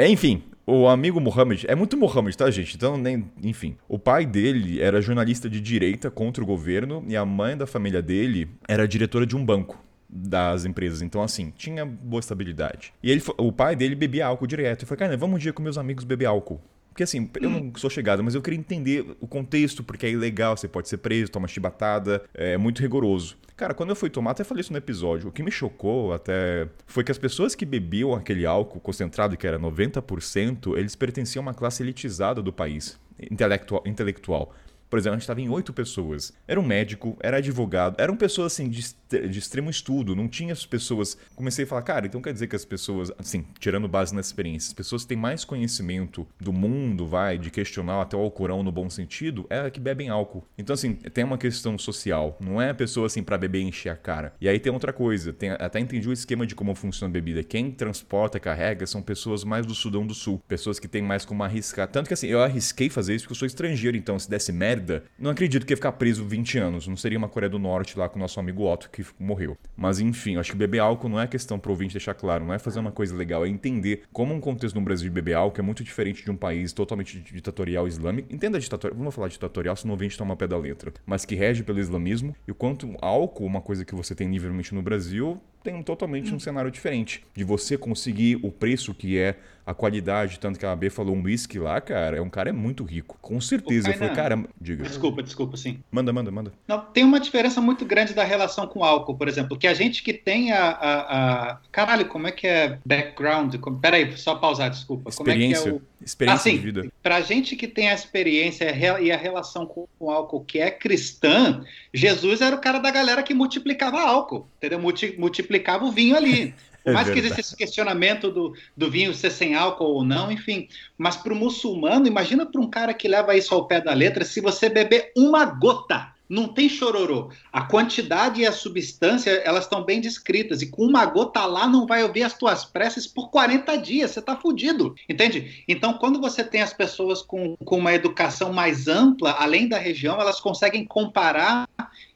Speaker 1: Enfim, o amigo Mohammed. É muito Mohammed, tá, gente? Então, nem. Enfim. O pai dele era jornalista de direita contra o governo e a mãe da família dele era diretora de um banco das empresas. Então, assim, tinha boa estabilidade. E ele, o pai dele bebia álcool direto. Eu falei, cara, vamos um dia com meus amigos beber álcool. Porque assim, eu não sou chegado, mas eu queria entender o contexto, porque é ilegal, você pode ser preso, toma chibatada, é muito rigoroso. Cara, quando eu fui tomar, até falei isso no episódio, o que me chocou até foi que as pessoas que bebiam aquele álcool concentrado, que era 90%, eles pertenciam a uma classe elitizada do país, intelectual. intelectual. Por exemplo, a gente estava em oito pessoas. Era um médico, era advogado, eram pessoas assim de, de extremo estudo, não tinha as pessoas. Comecei a falar, cara, então quer dizer que as pessoas, assim, tirando base nessa experiência, as pessoas que têm mais conhecimento do mundo, vai, de questionar até o Alcorão no bom sentido, é a que bebem álcool. Então, assim, tem uma questão social, não é a pessoa assim para beber e encher a cara. E aí tem outra coisa, tem, até entendi o esquema de como funciona a bebida. Quem transporta, carrega, são pessoas mais do Sudão do Sul, pessoas que têm mais como arriscar. Tanto que assim, eu arrisquei fazer isso porque eu sou estrangeiro, então se desse merda, merda, não acredito que ia ficar preso 20 anos. Não seria uma Coreia do Norte lá com o nosso amigo Otto que morreu. Mas enfim, acho que beber álcool não é questão pro ouvinte deixar claro, não é fazer uma coisa legal, é entender como um contexto no Brasil de beber álcool é muito diferente de um país totalmente ditatorial islâmico. Entenda ditatorial, vamos falar ditatorial, senão o ouvinte toma pé da letra. Mas que rege pelo islamismo e o quanto álcool, uma coisa que você tem nivelmente no Brasil, tem totalmente um cenário diferente. De você conseguir o preço que é a qualidade, tanto que a B falou um whisky lá, cara, é um cara é muito rico. Com certeza. Eu falei, cara, diga.
Speaker 3: Desculpa, desculpa, sim.
Speaker 1: Manda, manda, manda.
Speaker 3: Não, tem uma diferença muito grande da relação com álcool, por exemplo, que a gente que tem a. a, a... Caralho, como é que é background? Como... Peraí, só pausar, desculpa.
Speaker 1: Experiência.
Speaker 3: Como é que é o
Speaker 1: Experiência assim, de vida.
Speaker 3: Pra gente que tem a experiência e a relação com o álcool que é cristã, Jesus era o cara da galera que multiplicava álcool, entendeu? Multi, multiplicava o vinho ali. [laughs] É Mais que existe esse questionamento do, do vinho ser sem álcool ou não, enfim. Mas para o muçulmano, imagina para um cara que leva isso ao pé da letra, se você beber uma gota não tem chororô. A quantidade e a substância, elas estão bem descritas. E com uma gota lá, não vai ouvir as tuas preces por 40 dias. Você está fudido. Entende? Então, quando você tem as pessoas com, com uma educação mais ampla, além da região, elas conseguem comparar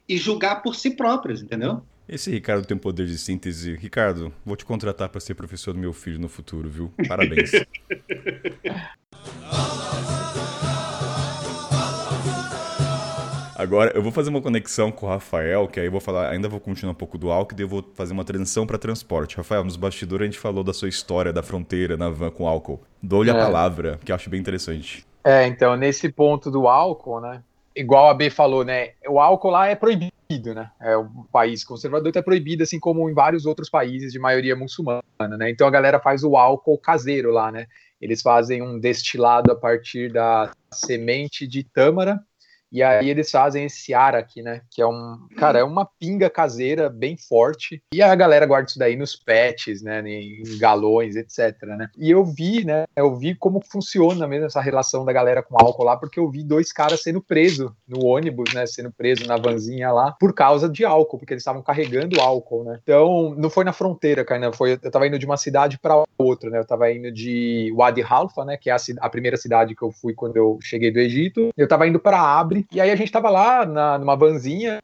Speaker 3: e julgar por si próprias, entendeu?
Speaker 1: Esse Ricardo tem poder de síntese. Ricardo, vou te contratar para ser professor do meu filho no futuro, viu? Parabéns. [laughs] Agora, eu vou fazer uma conexão com o Rafael, que aí eu vou falar, ainda vou continuar um pouco do álcool, e eu vou fazer uma transição para transporte. Rafael, nos bastidores a gente falou da sua história da fronteira na van com álcool. Dou-lhe é. a palavra, que eu acho bem interessante.
Speaker 2: É, então, nesse ponto do álcool, né? Igual a B falou, né? O álcool lá é proibido, né? É um país conservador, é proibido, assim como em vários outros países de maioria muçulmana, né? Então a galera faz o álcool caseiro lá, né? Eles fazem um destilado a partir da semente de tâmara e aí eles fazem esse aqui, né? Que é um. Cara, é uma pinga caseira bem forte. E a galera guarda isso daí nos pets, né? Em galões, etc. Né? E eu vi, né? Eu vi como funciona mesmo essa relação da galera com álcool lá, porque eu vi dois caras sendo presos no ônibus, né? Sendo presos na vanzinha lá por causa de álcool, porque eles estavam carregando álcool, né? Então, não foi na fronteira, cara, foi. Eu tava indo de uma cidade para outra, né? Eu tava indo de Wadi Halfa, né? Que é a, a primeira cidade que eu fui quando eu cheguei do Egito. Eu tava indo para Abre e aí a gente tava lá na, numa vanzinha,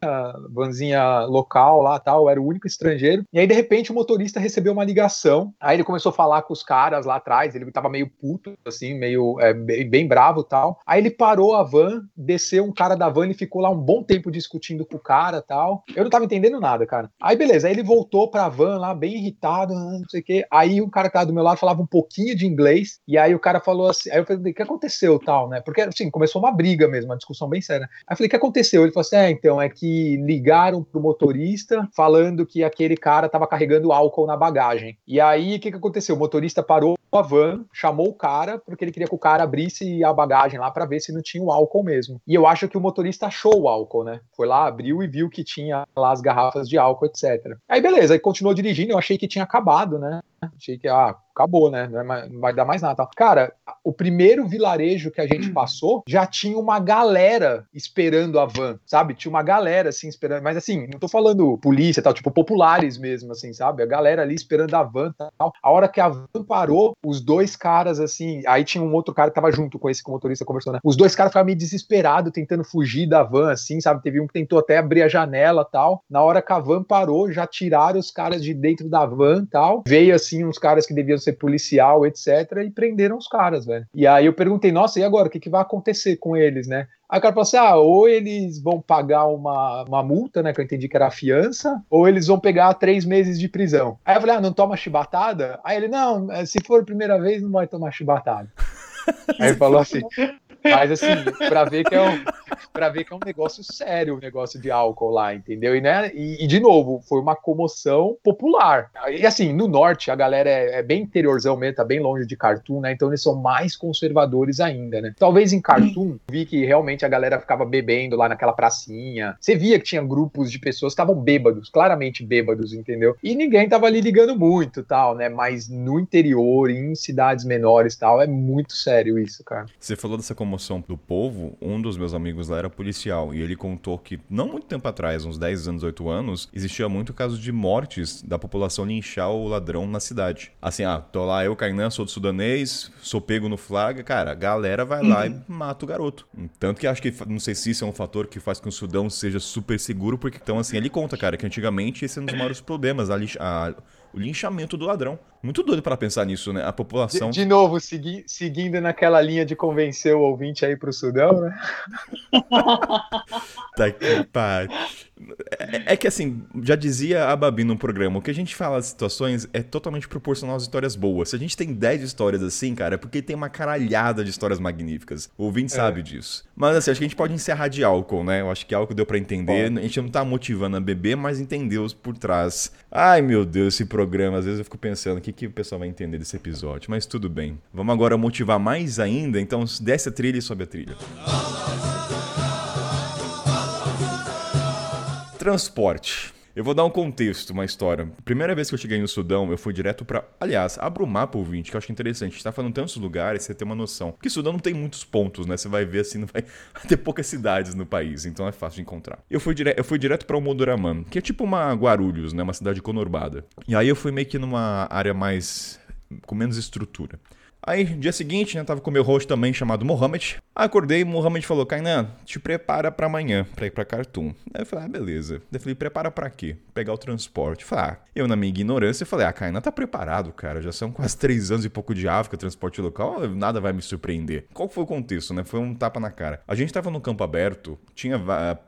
Speaker 2: vanzinha local lá tal, era o único estrangeiro. E aí, de repente, o motorista recebeu uma ligação. Aí ele começou a falar com os caras lá atrás, ele tava meio puto, assim, meio é, bem, bem bravo tal. Aí ele parou a van, desceu um cara da van e ficou lá um bom tempo discutindo com o cara tal. Eu não tava entendendo nada, cara. Aí beleza, aí ele voltou pra van lá, bem irritado, não sei o quê. Aí o cara que tava do meu lado falava um pouquinho de inglês, e aí o cara falou assim, aí eu falei, o que aconteceu tal, né? Porque, assim, começou uma briga mesmo, uma discussão bem Aí eu falei, o que aconteceu? Ele falou assim: é, então, é que ligaram pro motorista falando que aquele cara tava carregando álcool na bagagem. E aí, o que, que aconteceu? O motorista parou a van, chamou o cara, porque ele queria que o cara abrisse a bagagem lá para ver se não tinha o álcool mesmo. E eu acho que o motorista achou o álcool, né? Foi lá, abriu e viu que tinha lá as garrafas de álcool, etc. Aí, beleza, aí continuou dirigindo, eu achei que tinha acabado, né? Achei que, ah, acabou, né? Não, é não vai dar mais nada. Cara, o primeiro vilarejo que a gente passou já tinha uma galera esperando a van, sabe? Tinha uma galera assim esperando, mas assim, não tô falando polícia tal, tipo populares mesmo, assim, sabe? A galera ali esperando a van tal. A hora que a van parou, os dois caras assim, aí tinha um outro cara que tava junto com esse motorista conversando. Né? Os dois caras ficaram meio desesperados, tentando fugir da van, assim, sabe? Teve um que tentou até abrir a janela tal. Na hora que a van parou, já tiraram os caras de dentro da van tal. Veio assim uns caras que deviam ser policial, etc., e prenderam os caras, velho. E aí eu perguntei, nossa, e agora? O que, que vai acontecer com eles, né? Aí o cara falou assim: ah, ou eles vão pagar uma, uma multa, né? Que eu entendi que era a fiança, ou eles vão pegar três meses de prisão. Aí eu falei: ah, não toma chibatada? Aí ele: não, se for a primeira vez, não vai tomar chibatada. [laughs] Aí ele falou assim: mas assim, para ver que é um, para ver que é um negócio sério, o um negócio de álcool lá, entendeu? E, né, e, e, de novo, foi uma comoção popular. E assim, no norte a galera é, é, bem interiorzão mesmo, tá bem longe de Khartoum, né? Então eles são mais conservadores ainda, né? Talvez em Khartoum vi que realmente a galera ficava bebendo lá naquela pracinha. Você via que tinha grupos de pessoas que estavam bêbados, claramente bêbados, entendeu? E ninguém tava ali ligando muito, tal, né? Mas no interior, em cidades menores, tal, é muito sério isso, cara.
Speaker 1: Você falou dessa comoção comoção do povo, um dos meus amigos lá era policial e ele contou que não muito tempo atrás, uns 10 anos, 8 anos, existia muito caso de mortes da população linchar o ladrão na cidade. Assim, ah, tô lá eu, Kainan, sou do sudanês, sou pego no flaga, cara, a galera vai uhum. lá e mata o garoto. Tanto que acho que, não sei se isso é um fator que faz com que o Sudão seja super seguro, porque então assim, ele conta, cara, que antigamente esse é um dos maiores problemas, a, a o linchamento do ladrão. Muito doido para pensar nisso, né? A população.
Speaker 2: De, de novo, segui, seguindo naquela linha de convencer o ouvinte aí pro Sudão, né? [laughs]
Speaker 1: tá que pariu. É, é, que assim, já dizia a Babi no programa, o que a gente fala das situações é totalmente proporcional às histórias boas. Se a gente tem 10 histórias assim, cara, é porque tem uma caralhada de histórias magníficas. O ouvinte é. sabe disso. Mas assim, acho que a gente pode encerrar de álcool, né? Eu acho que álcool deu para entender. Bom. A gente não tá motivando a beber, mas entendeu os por trás. Ai, meu Deus, esse programa às vezes eu fico pensando que, que o pessoal vai entender desse episódio, mas tudo bem. Vamos agora motivar mais ainda, então desce a trilha e sobe a trilha. Transporte. Eu vou dar um contexto, uma história. Primeira vez que eu cheguei no Sudão, eu fui direto para, aliás, abro o mapa ouvinte, que eu acho interessante. A gente tá falando tantos lugares, você tem uma noção. Porque Sudão não tem muitos pontos, né? Você vai ver assim, [laughs] não vai ter poucas cidades no país, então é fácil de encontrar. Eu fui, eu fui direto para o Moduraman, que é tipo uma Guarulhos, né? Uma cidade conurbada. E aí eu fui meio que numa área mais com menos estrutura. Aí, dia seguinte, né, tava com meu host também, chamado Mohamed. Acordei Mohamed falou, Kainan, te prepara para amanhã, pra ir pra Khartoum. Aí eu falei, ah, beleza. Eu falei, prepara para quê? Pegar o transporte. Eu falei, ah, eu na minha ignorância, falei, ah, Kainan tá preparado, cara. Já são quase três anos e pouco de África, transporte local, nada vai me surpreender. Qual foi o contexto, né? Foi um tapa na cara. A gente tava no campo aberto, tinha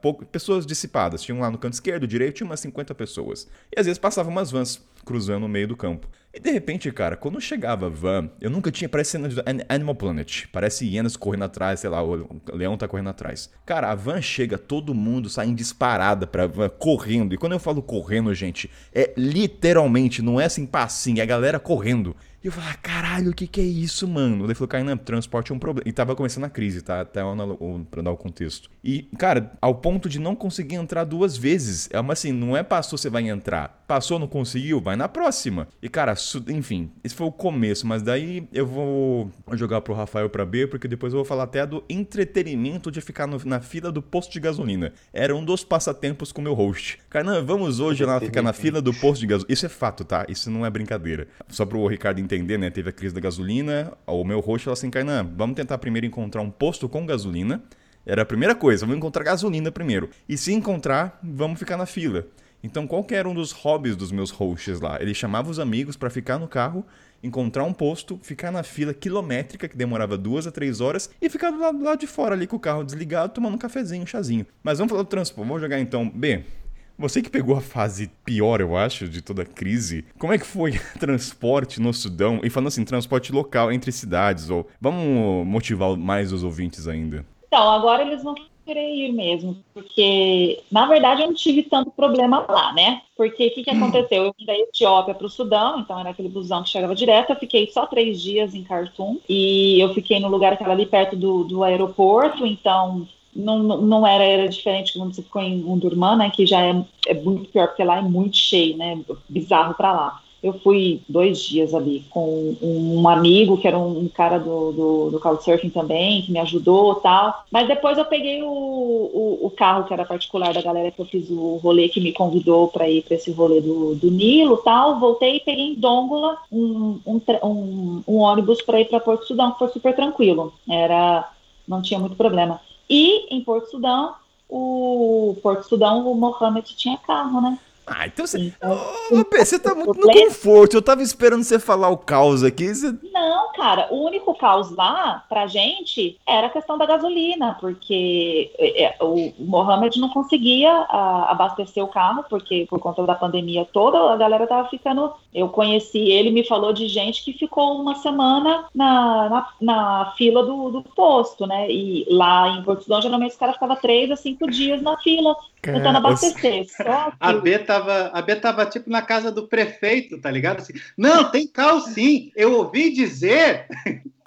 Speaker 1: pouco, pessoas dissipadas. Tinham lá no canto esquerdo, direito, tinha umas 50 pessoas. E às vezes passavam umas vans cruzando no meio do campo. E de repente, cara, quando chegava a van, eu nunca tinha. Parece cena de Animal Planet. Parece hienas correndo atrás, sei lá, o leão tá correndo atrás. Cara, a van chega, todo mundo saindo disparada pra van, correndo. E quando eu falo correndo, gente, é literalmente, não é assim passinho, é a galera correndo. E eu falei, ah, caralho, o que que é isso, mano? Ele falou, Kainan, transporte é um problema. E tava começando a crise, tá? Até pra dar o contexto. E, cara, ao ponto de não conseguir entrar duas vezes. É uma assim, não é passou, você vai entrar. Passou, não conseguiu, vai na próxima. E, cara, enfim, esse foi o começo. Mas daí eu vou jogar pro Rafael pra B, porque depois eu vou falar até do entretenimento de ficar no, na fila do posto de gasolina. Era um dos passatempos com o meu host. Kainan, vamos hoje lá ficar na fila do posto de gasolina. Isso é fato, tá? Isso não é brincadeira. Só pro Ricardo entender, né? Teve a crise da gasolina. O meu host falou assim: Kainan, vamos tentar primeiro encontrar um posto com gasolina. Era a primeira coisa, vamos encontrar gasolina primeiro. E se encontrar, vamos ficar na fila. Então, qual que era um dos hobbies dos meus hosts lá? Ele chamava os amigos para ficar no carro, encontrar um posto, ficar na fila quilométrica, que demorava duas a três horas, e ficar do lado de fora ali com o carro desligado, tomando um cafezinho, um chazinho. Mas vamos falar do transporte. Vamos jogar então. B, você que pegou a fase pior, eu acho, de toda a crise, como é que foi [laughs] transporte no Sudão? E falando assim, transporte local entre cidades, ou vamos motivar mais os ouvintes ainda?
Speaker 4: Então, agora eles vão querer ir mesmo, porque na verdade eu não tive tanto problema lá, né? Porque o que, que aconteceu? Eu fui da Etiópia para o Sudão, então era aquele busão que chegava direto. Eu fiquei só três dias em Khartoum e eu fiquei no lugar que era ali perto do, do aeroporto, então não, não era, era diferente quando você ficou em Undurman, né, que já é, é muito pior, porque lá é muito cheio, né, bizarro para lá. Eu fui dois dias ali com um amigo, que era um cara do, do, do Couchsurfing também, que me ajudou tal. Mas depois eu peguei o, o, o, carro, que era particular da galera que eu fiz o rolê, que me convidou para ir para esse rolê do, do Nilo tal. Voltei e peguei em Dongola um, um, um, um ônibus para ir para Porto Sudão, que foi super tranquilo. Era, não tinha muito problema. E em Porto Sudão, o Porto Sudão, o Mohamed tinha carro, né?
Speaker 1: Ah, então você. Então, Ô, Pê, você tá muito no conforto. Eu tava esperando você falar o caos aqui. Você...
Speaker 4: Não, cara, o único caos lá, pra gente, era a questão da gasolina, porque é, é o Mohamed não conseguia a, abastecer o carro, porque por conta da pandemia toda, a galera tava ficando. Eu conheci ele, me falou de gente que ficou uma semana na, na, na fila do, do, posto, né? E lá em Portugal, geralmente os caras ficavam três a cinco dias na fila tentando abastecer. Só que...
Speaker 3: A B tava, a B tava tipo na casa do prefeito, tá ligado? Assim, não, tem cal sim, eu ouvi dizer. [laughs]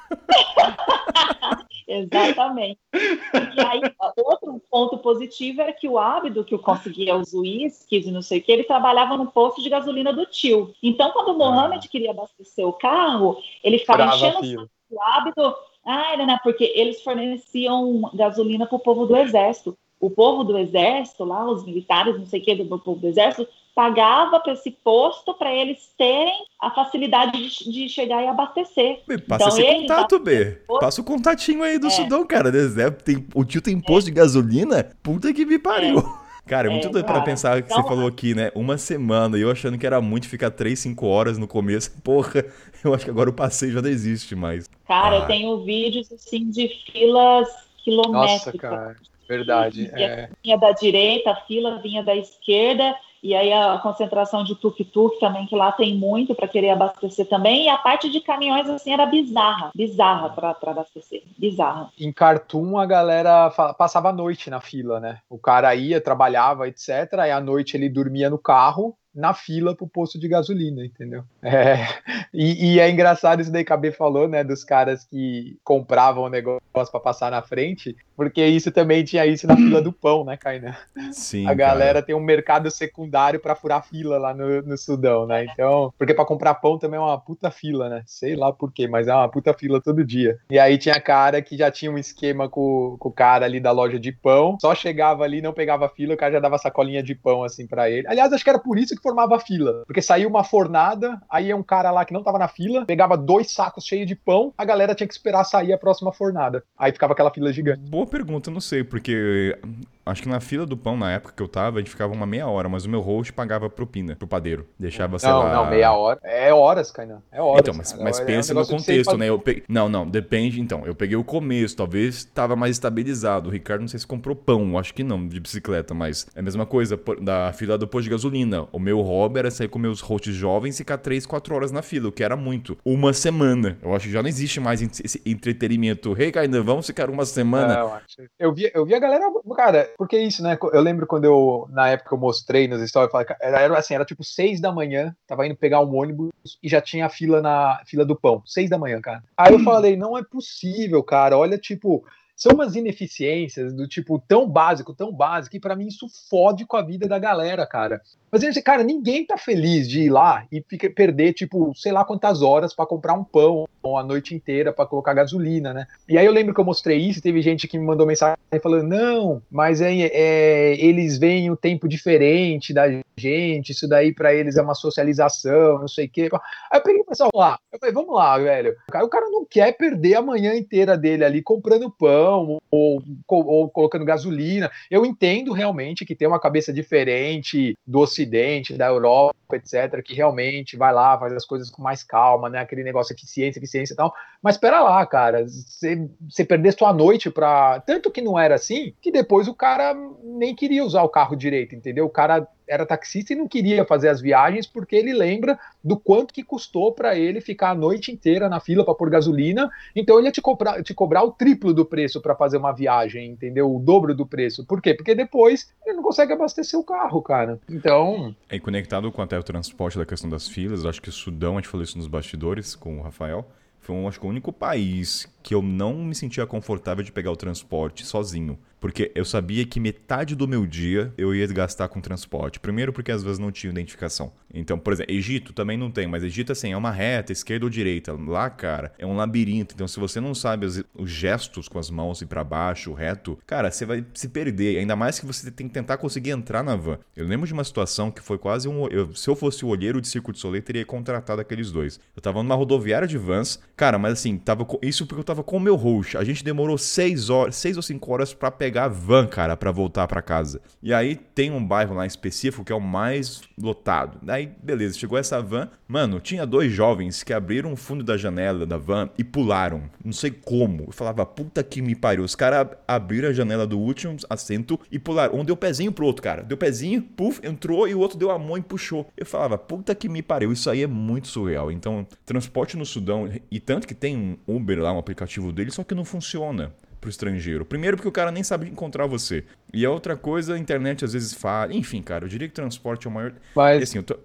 Speaker 4: Exatamente. E aí, outro ponto positivo era que o Ábido, que eu conseguia os uísques e não sei o que, ele trabalhava no posto de gasolina do tio. Então, quando o Mohamed queria abastecer o carro, ele ficava Brava enchendo o Ábido. Ah, Helena, porque eles forneciam gasolina para o povo do exército o povo do exército, lá, os militares, não sei o que, do povo do exército, pagava para esse posto para eles terem a facilidade de, de chegar e abastecer.
Speaker 1: passa então, esse contato, B. Passa o contatinho aí do é. Sudão, cara. Tem, o tio tem posto é. de gasolina? Puta que me pariu. É. [laughs] Cara, é muito é, doido pra pensar que então, você falou aqui, né? Uma semana, e eu achando que era muito ficar 3, 5 horas no começo. [laughs] Porra, eu acho que agora o passeio já não existe mais.
Speaker 4: Cara, ah. eu tenho vídeos, assim, de filas quilométricas.
Speaker 2: Nossa, cara. Verdade.
Speaker 4: Vinha, é. vinha da direita, a fila vinha da esquerda, e aí a concentração de tuk-tuk também, que lá tem muito para querer abastecer também, e a parte de caminhões, assim, era bizarra, bizarra para abastecer, bizarra.
Speaker 2: Em Khartoum, a galera passava a noite na fila, né? O cara ia, trabalhava, etc., aí à noite ele dormia no carro, na fila pro posto de gasolina, entendeu? [laughs] É, e, e, é engraçado isso daí que a B falou, né, dos caras que compravam o negócio para passar na frente, porque isso também tinha isso na fila do pão, né, Kainan?
Speaker 1: Sim.
Speaker 2: A galera cara. tem um mercado secundário para furar fila lá no, no Sudão, né? Então, porque para comprar pão também é uma puta fila, né? Sei lá por quê, mas é uma puta fila todo dia. E aí tinha cara que já tinha um esquema com, com o cara ali da loja de pão, só chegava ali, não pegava fila, o cara já dava sacolinha de pão assim para ele. Aliás, acho que era por isso que formava fila, porque saiu uma fornada, aí é um cara lá que não tava na fila, pegava dois sacos cheios de pão, a galera tinha que esperar sair a próxima fornada. Aí ficava aquela fila gigante.
Speaker 1: Boa pergunta, não sei, porque acho que na fila do pão, na época que eu tava, a gente ficava uma meia hora, mas o meu host pagava propina pro padeiro. Deixava, sei
Speaker 2: não,
Speaker 1: lá.
Speaker 2: Não, meia hora. É horas, Kainan. É horas.
Speaker 1: Então, mas, mas pensa é um no contexto, né? Eu. Não, não, depende. Então, eu peguei o começo, talvez tava mais estabilizado. O Ricardo, não sei se comprou pão, acho que não, de bicicleta, mas é a mesma coisa da fila do posto de gasolina. O meu hobby era sair com meus hosts jovens e ficar 3, 4 horas na fila, o que era muito. Uma semana. Eu acho que já não existe mais esse entretenimento. Hey, Kainan, vamos ficar uma semana.
Speaker 2: acho. eu, vi, eu vi a galera, cara, porque é isso, né? Eu lembro quando eu, na época, eu mostrei nas histórias, era, era assim, era tipo seis da manhã, tava indo pegar um ônibus e já tinha fila na fila do pão. Seis da manhã, cara. Aí eu falei, não é possível, cara. Olha, tipo, são umas ineficiências do tipo tão básico, tão básico, que para mim isso fode com a vida da galera, cara. Mas, cara, ninguém tá feliz de ir lá e fica, perder, tipo, sei lá quantas horas para comprar um pão a noite inteira para colocar gasolina, né? E aí eu lembro que eu mostrei isso teve gente que me mandou mensagem falando: não, mas é, é eles veem o tempo diferente da gente, isso daí para eles é uma socialização, não sei o quê. Aí eu peguei e pensei, vamos lá, eu falei, vamos lá, velho. O cara não quer perder a manhã inteira dele ali comprando pão ou, ou, colocando gasolina. Eu entendo realmente que tem uma cabeça diferente do Ocidente da Europa, etc., que realmente vai lá, faz as coisas com mais calma, né? Aquele negócio eficiência, eficiência e tal. Mas espera lá, cara, você perder sua noite para tanto que não era assim, que depois o cara nem queria usar o carro direito, entendeu? O cara era taxista e não queria fazer as viagens porque ele lembra do quanto que custou para ele ficar a noite inteira na fila para pôr gasolina. Então ele ia te cobrar, te cobrar o triplo do preço para fazer uma viagem, entendeu? O dobro do preço. Por quê? Porque depois ele não consegue abastecer o carro, cara. Então.
Speaker 1: É conectado com até o transporte da questão das filas. Acho que o Sudão, a gente falou isso nos bastidores com o Rafael. Foi, um, acho que, o único país que eu não me sentia confortável de pegar o transporte sozinho. Porque eu sabia que metade do meu dia eu ia gastar com transporte. Primeiro, porque às vezes não tinha identificação. Então, por exemplo, Egito também não tem, mas Egito assim, é uma reta, esquerda ou direita. Lá, cara, é um labirinto. Então, se você não sabe os, os gestos com as mãos e para baixo, reto, cara, você vai se perder. Ainda mais que você tem que tentar conseguir entrar na van. Eu lembro de uma situação que foi quase um. Eu, se eu fosse o olheiro de Circo de Soleil, teria contratado aqueles dois. Eu tava numa rodoviária de vans, cara, mas assim, tava isso porque eu tava com o meu host. A gente demorou seis horas, seis ou cinco horas para pegar pegar van, cara, para voltar para casa. E aí tem um bairro lá específico que é o mais lotado. Daí, beleza, chegou essa van. Mano, tinha dois jovens que abriram o fundo da janela da van e pularam. Não sei como. Eu falava, puta que me pariu. Os caras abriram a janela do último assento e pularam. Um deu pezinho pro outro, cara. Deu pezinho, puf, entrou e o outro deu a mão e puxou. Eu falava, puta que me pariu. Isso aí é muito surreal. Então, transporte no Sudão, e tanto que tem um Uber lá, um aplicativo dele, só que não funciona pro estrangeiro. Primeiro porque o cara nem sabe encontrar você. E a outra coisa, a internet às vezes fala. Enfim, cara, eu diria que transporte é o maior.
Speaker 2: Mas...
Speaker 1: E, assim, eu tô...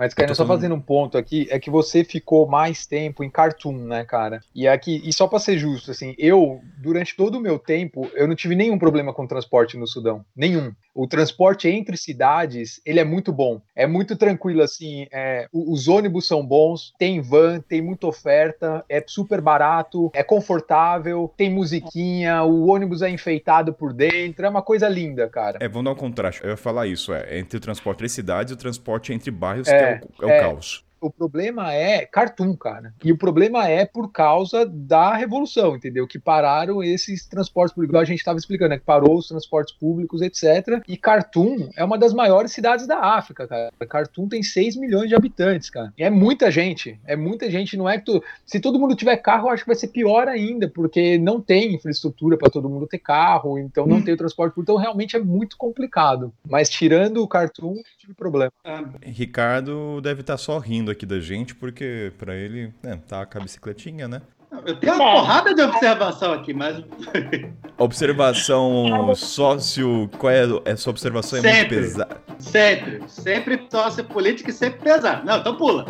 Speaker 2: Mas, cara, só fazendo um ponto aqui, é que você ficou mais tempo em cartoon, né, cara? E aqui, e só para ser justo, assim, eu, durante todo o meu tempo, eu não tive nenhum problema com transporte no Sudão. Nenhum. O transporte entre cidades, ele é muito bom. É muito tranquilo, assim. É, os ônibus são bons, tem van, tem muita oferta, é super barato, é confortável, tem musiquinha, o ônibus é enfeitado por dentro, é uma coisa linda, cara.
Speaker 1: É, vamos dar um contraste. Eu ia falar isso, é, entre o transporte entre cidades e o transporte entre bairros, é, que é o, é o é. caos
Speaker 2: o problema é cartoon, cara. E o problema é por causa da revolução, entendeu? Que pararam esses transportes públicos. A gente estava explicando, né? Que parou os transportes públicos, etc. E Khartoum é uma das maiores cidades da África, cara. Khartoum tem 6 milhões de habitantes, cara. E é muita gente. É muita gente. Não é que tu... Se todo mundo tiver carro, eu acho que vai ser pior ainda, porque não tem infraestrutura para todo mundo ter carro, então não hum. tem o transporte público. Então realmente é muito complicado. Mas tirando o Khartoum, tive problema.
Speaker 1: Ah, Ricardo deve estar tá só rindo aqui da gente, porque para ele, né, tá com a bicicletinha, né?
Speaker 3: Eu tenho uma
Speaker 4: É.
Speaker 3: porrada de observação aqui, mas [laughs]
Speaker 1: Observação sócio. Qual é? Essa observação é muito
Speaker 3: Sempre.
Speaker 1: pesada.
Speaker 3: sempre, sempre sócio política e sempre pesado. Não, então pula.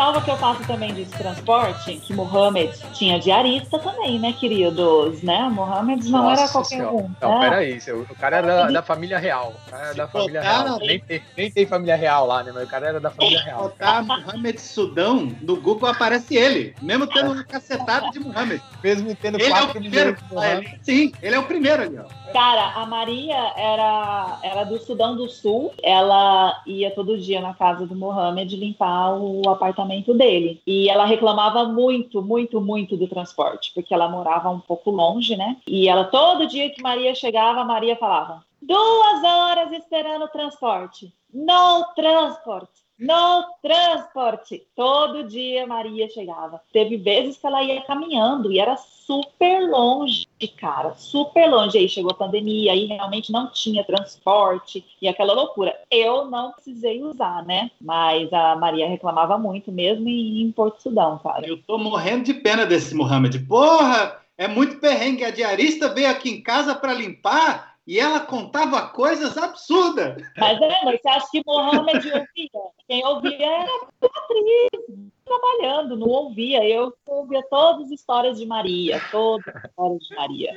Speaker 4: Ressalva que eu faço também desse transporte, que Mohamed tinha diarista também, né, queridos? Né? Mohamed não era
Speaker 2: Nossa
Speaker 4: qualquer
Speaker 2: Senhora.
Speaker 4: um.
Speaker 2: Não,
Speaker 4: né?
Speaker 2: peraí, o cara era da, da família real. O cara era da família
Speaker 3: botar-
Speaker 2: real. Nem tem, nem tem família real lá, né? Mas o cara era da família real.
Speaker 3: Botar Mohamed Sudão, no Google aparece ele, mesmo tendo uma cacetada de Mohamed.
Speaker 2: Mesmo tendo
Speaker 3: Ele é o
Speaker 2: 4
Speaker 3: primeiro.
Speaker 2: milhões de Mohammed.
Speaker 3: ali. Sim, ele é o primeiro ali, ó.
Speaker 4: Cara, a Maria era, era do Sudão do Sul. Ela ia todo dia na casa do Mohamed limpar o apartamento dele. E ela reclamava muito, muito, muito do transporte, porque ela morava um pouco longe, né? E ela, todo dia que Maria chegava, Maria falava: duas horas esperando o transporte. No transporte. No transporte. Todo dia Maria chegava. Teve vezes que ela ia caminhando e era super longe, cara, super longe. Aí chegou a pandemia, aí realmente não tinha transporte e aquela loucura. Eu não precisei usar, né? Mas a Maria reclamava muito mesmo em Porto Sudão, cara.
Speaker 3: Eu tô morrendo de pena desse Mohamed. Porra, é muito perrengue. A diarista veio aqui em casa para limpar e ela contava coisas absurdas.
Speaker 4: Mas é, mas você acha que Mohamed ouvia? Quem ouvia era a Beatriz trabalhando, não ouvia. Eu ouvia todas as histórias de Maria, todas as histórias de Maria.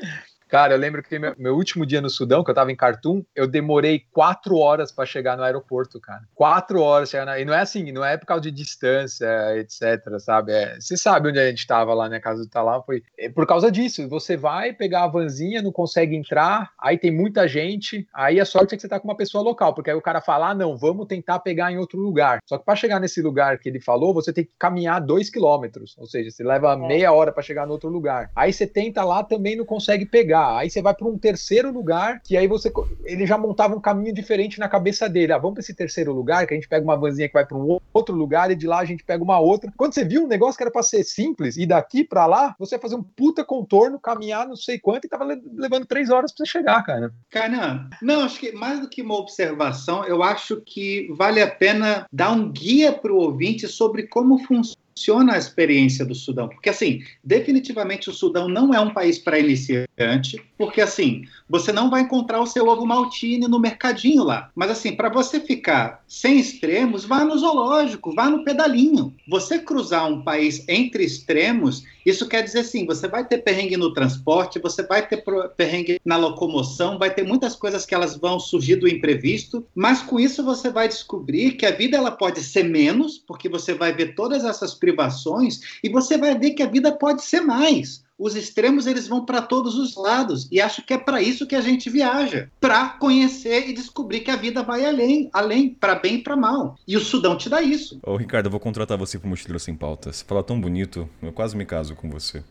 Speaker 2: Cara, eu lembro que meu, meu último dia no Sudão, que eu tava em Khartoum, eu demorei quatro horas pra chegar no aeroporto, cara. Quatro horas chegar na... E não é assim, não é por causa de distância, etc, sabe? É, você sabe onde a gente tava lá, né? Casa do Talá foi. É por causa disso. Você vai pegar a vanzinha, não consegue entrar, aí tem muita gente, aí a sorte é que você tá com uma pessoa local, porque aí o cara fala, ah, não, vamos tentar pegar em outro lugar. Só que pra chegar nesse lugar que ele falou, você tem que caminhar dois quilômetros. Ou seja, você leva meia hora pra chegar no outro lugar. Aí você tenta lá, também não consegue pegar. Aí você vai para um terceiro lugar, que aí você ele já montava um caminho diferente na cabeça dele. Ah, vamos para esse terceiro lugar, que a gente pega uma vanzinha que vai para um outro lugar e de lá a gente pega uma outra. Quando você viu um negócio que era para ser simples e daqui para lá, você ia fazer um puta contorno, caminhar não sei quanto e tava le- levando três horas para você chegar, cara.
Speaker 3: Cara, não, acho que mais do que uma observação, eu acho que vale a pena dar um guia para o ouvinte sobre como funciona a experiência do Sudão. Porque, assim, definitivamente o Sudão não é um país para iniciante, porque, assim, você não vai encontrar o seu ovo maltine no mercadinho lá. Mas, assim, para você ficar sem extremos, vá no zoológico, vá no pedalinho. Você cruzar um país entre extremos, isso quer dizer, assim, você vai ter perrengue no transporte, você vai ter perrengue na locomoção, vai ter muitas coisas que elas vão surgir do imprevisto, mas com isso você vai descobrir que a vida ela pode ser menos, porque você vai ver todas essas privações e você vai ver que a vida pode ser mais. Os extremos eles vão para todos os lados e acho que é para isso que a gente viaja, para conhecer e descobrir que a vida vai além, além para bem e para mal. E o Sudão te dá isso.
Speaker 1: Ô, Ricardo, eu vou contratar você pro Mochileiro Sem Pauta. Você fala tão bonito, eu quase me caso com você.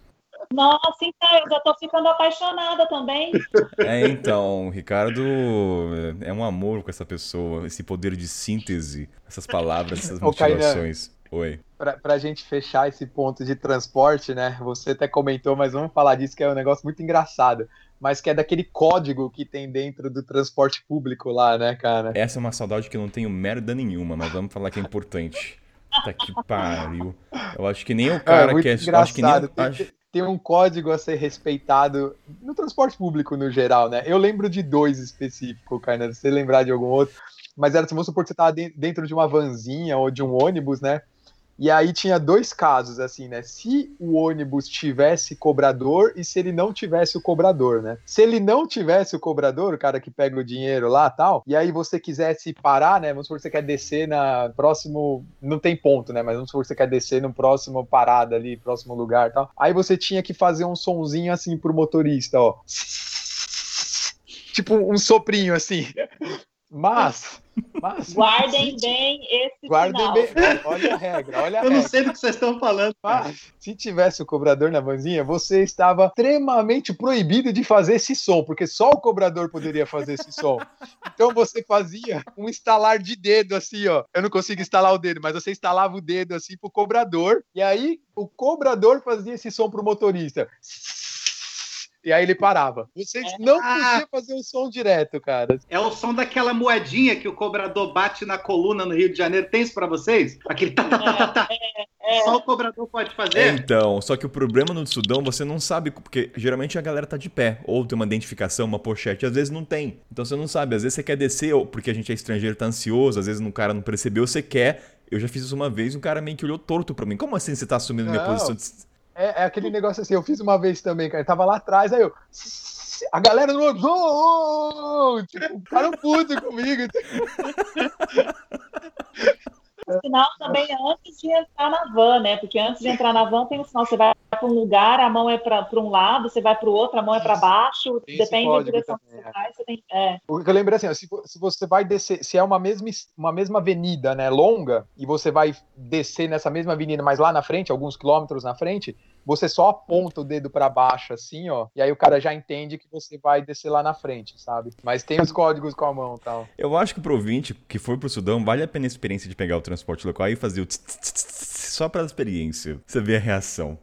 Speaker 4: Nossa, então, eu já tô ficando apaixonada também. [laughs]
Speaker 1: É, então, o Ricardo é um amor com essa pessoa, esse poder de síntese, essas palavras, essas
Speaker 2: Ô,
Speaker 1: motivações. Oi.
Speaker 2: Pra, pra gente fechar esse ponto de transporte, né? Você até comentou, mas vamos falar disso que é um negócio muito engraçado. Mas que é daquele código que tem dentro do transporte público lá, né, cara?
Speaker 1: Essa é uma saudade que eu não tenho merda nenhuma, mas vamos falar que é importante. Tá que pariu. Eu acho que nem o cara
Speaker 2: é muito
Speaker 1: que é. eu Acho que nem, acho-
Speaker 2: tem um código a ser respeitado no transporte público no geral, né? Eu lembro de dois específicos, Kainan, se você lembrar de algum outro. Mas era, vamos supor que você estava dentro de uma vanzinha ou de um ônibus, né? E aí tinha dois casos, assim, né? Se o ônibus tivesse cobrador e se ele não tivesse o cobrador, né? Se ele não tivesse o cobrador, o cara que pega o dinheiro lá tal, e aí você quisesse parar, né? Vamos supor que você quer descer na próximo. Não tem ponto, né? Mas vamos supor que você quer descer no próximo parada ali, próximo lugar tal. Aí você tinha que fazer um sonzinho assim pro motorista, ó. [laughs] Tipo um soprinho assim. Mas. mas
Speaker 4: Guardem bem esse
Speaker 2: Guardem
Speaker 4: sinal.
Speaker 2: bem. Olha a regra, olha a
Speaker 3: Eu não
Speaker 2: regra.
Speaker 3: sei do que vocês estão falando.
Speaker 2: Mas, se tivesse o cobrador na vanzinha, você estava extremamente proibido de fazer esse som, porque só o cobrador poderia fazer esse som. Então você fazia um estalar de dedo assim, ó. Eu não consigo instalar o dedo, mas você instalava o dedo assim pro cobrador, e aí o cobrador fazia esse som pro motorista. E aí ele parava. Vocês não
Speaker 3: Ah.
Speaker 2: podiam fazer o som direto, cara.
Speaker 3: É o som daquela moedinha que o cobrador bate na coluna no Rio de Janeiro. Tem isso pra vocês? Aquele tá, tá, tá, tá, tá. Só o cobrador pode fazer?
Speaker 1: Então, só que o problema no Sudão, você não sabe, porque geralmente a galera tá de pé, ou tem uma identificação, uma pochete, às vezes não tem. Então você não sabe, às vezes você quer descer, ou porque a gente é estrangeiro, tá ansioso, às vezes o cara não percebeu, você quer. Eu já fiz isso uma vez e um cara meio que olhou torto pra mim. Como assim você tá assumindo minha
Speaker 2: Não.
Speaker 1: posição? de-
Speaker 2: É, é aquele negócio assim, eu fiz uma vez também, cara. Eu tava lá atrás, aí eu. A galera no outro. "Oh, oh, oh", Tipo, ficaram puto comigo.
Speaker 4: Sinal também é antes de entrar na van, né? Porque antes de entrar na van tem um sinal. Você vai para um lugar, a mão é para um lado, você vai para o outro, a mão é para baixo.
Speaker 2: Esse
Speaker 4: Depende da direção que
Speaker 2: também,
Speaker 4: você
Speaker 2: é.
Speaker 4: vai. Você tem, é.
Speaker 2: O que eu lembrei assim, ó, se, se você vai descer, se é uma mesma, es- uma mesma avenida, né, longa, e você vai descer nessa mesma avenida, mas lá na frente, alguns quilômetros na frente, você só aponta o dedo pra baixo, assim, ó, e aí o cara já entende que você vai descer lá na frente, sabe? Mas tem os [laughs] códigos com a mão e tal.
Speaker 1: Eu acho que pro ouvinte que for pro Sudão, vale a pena a experiência de pegar o transporte local e fazer o tss, tss, tss, tss, só pra experiência. Você vê a reação.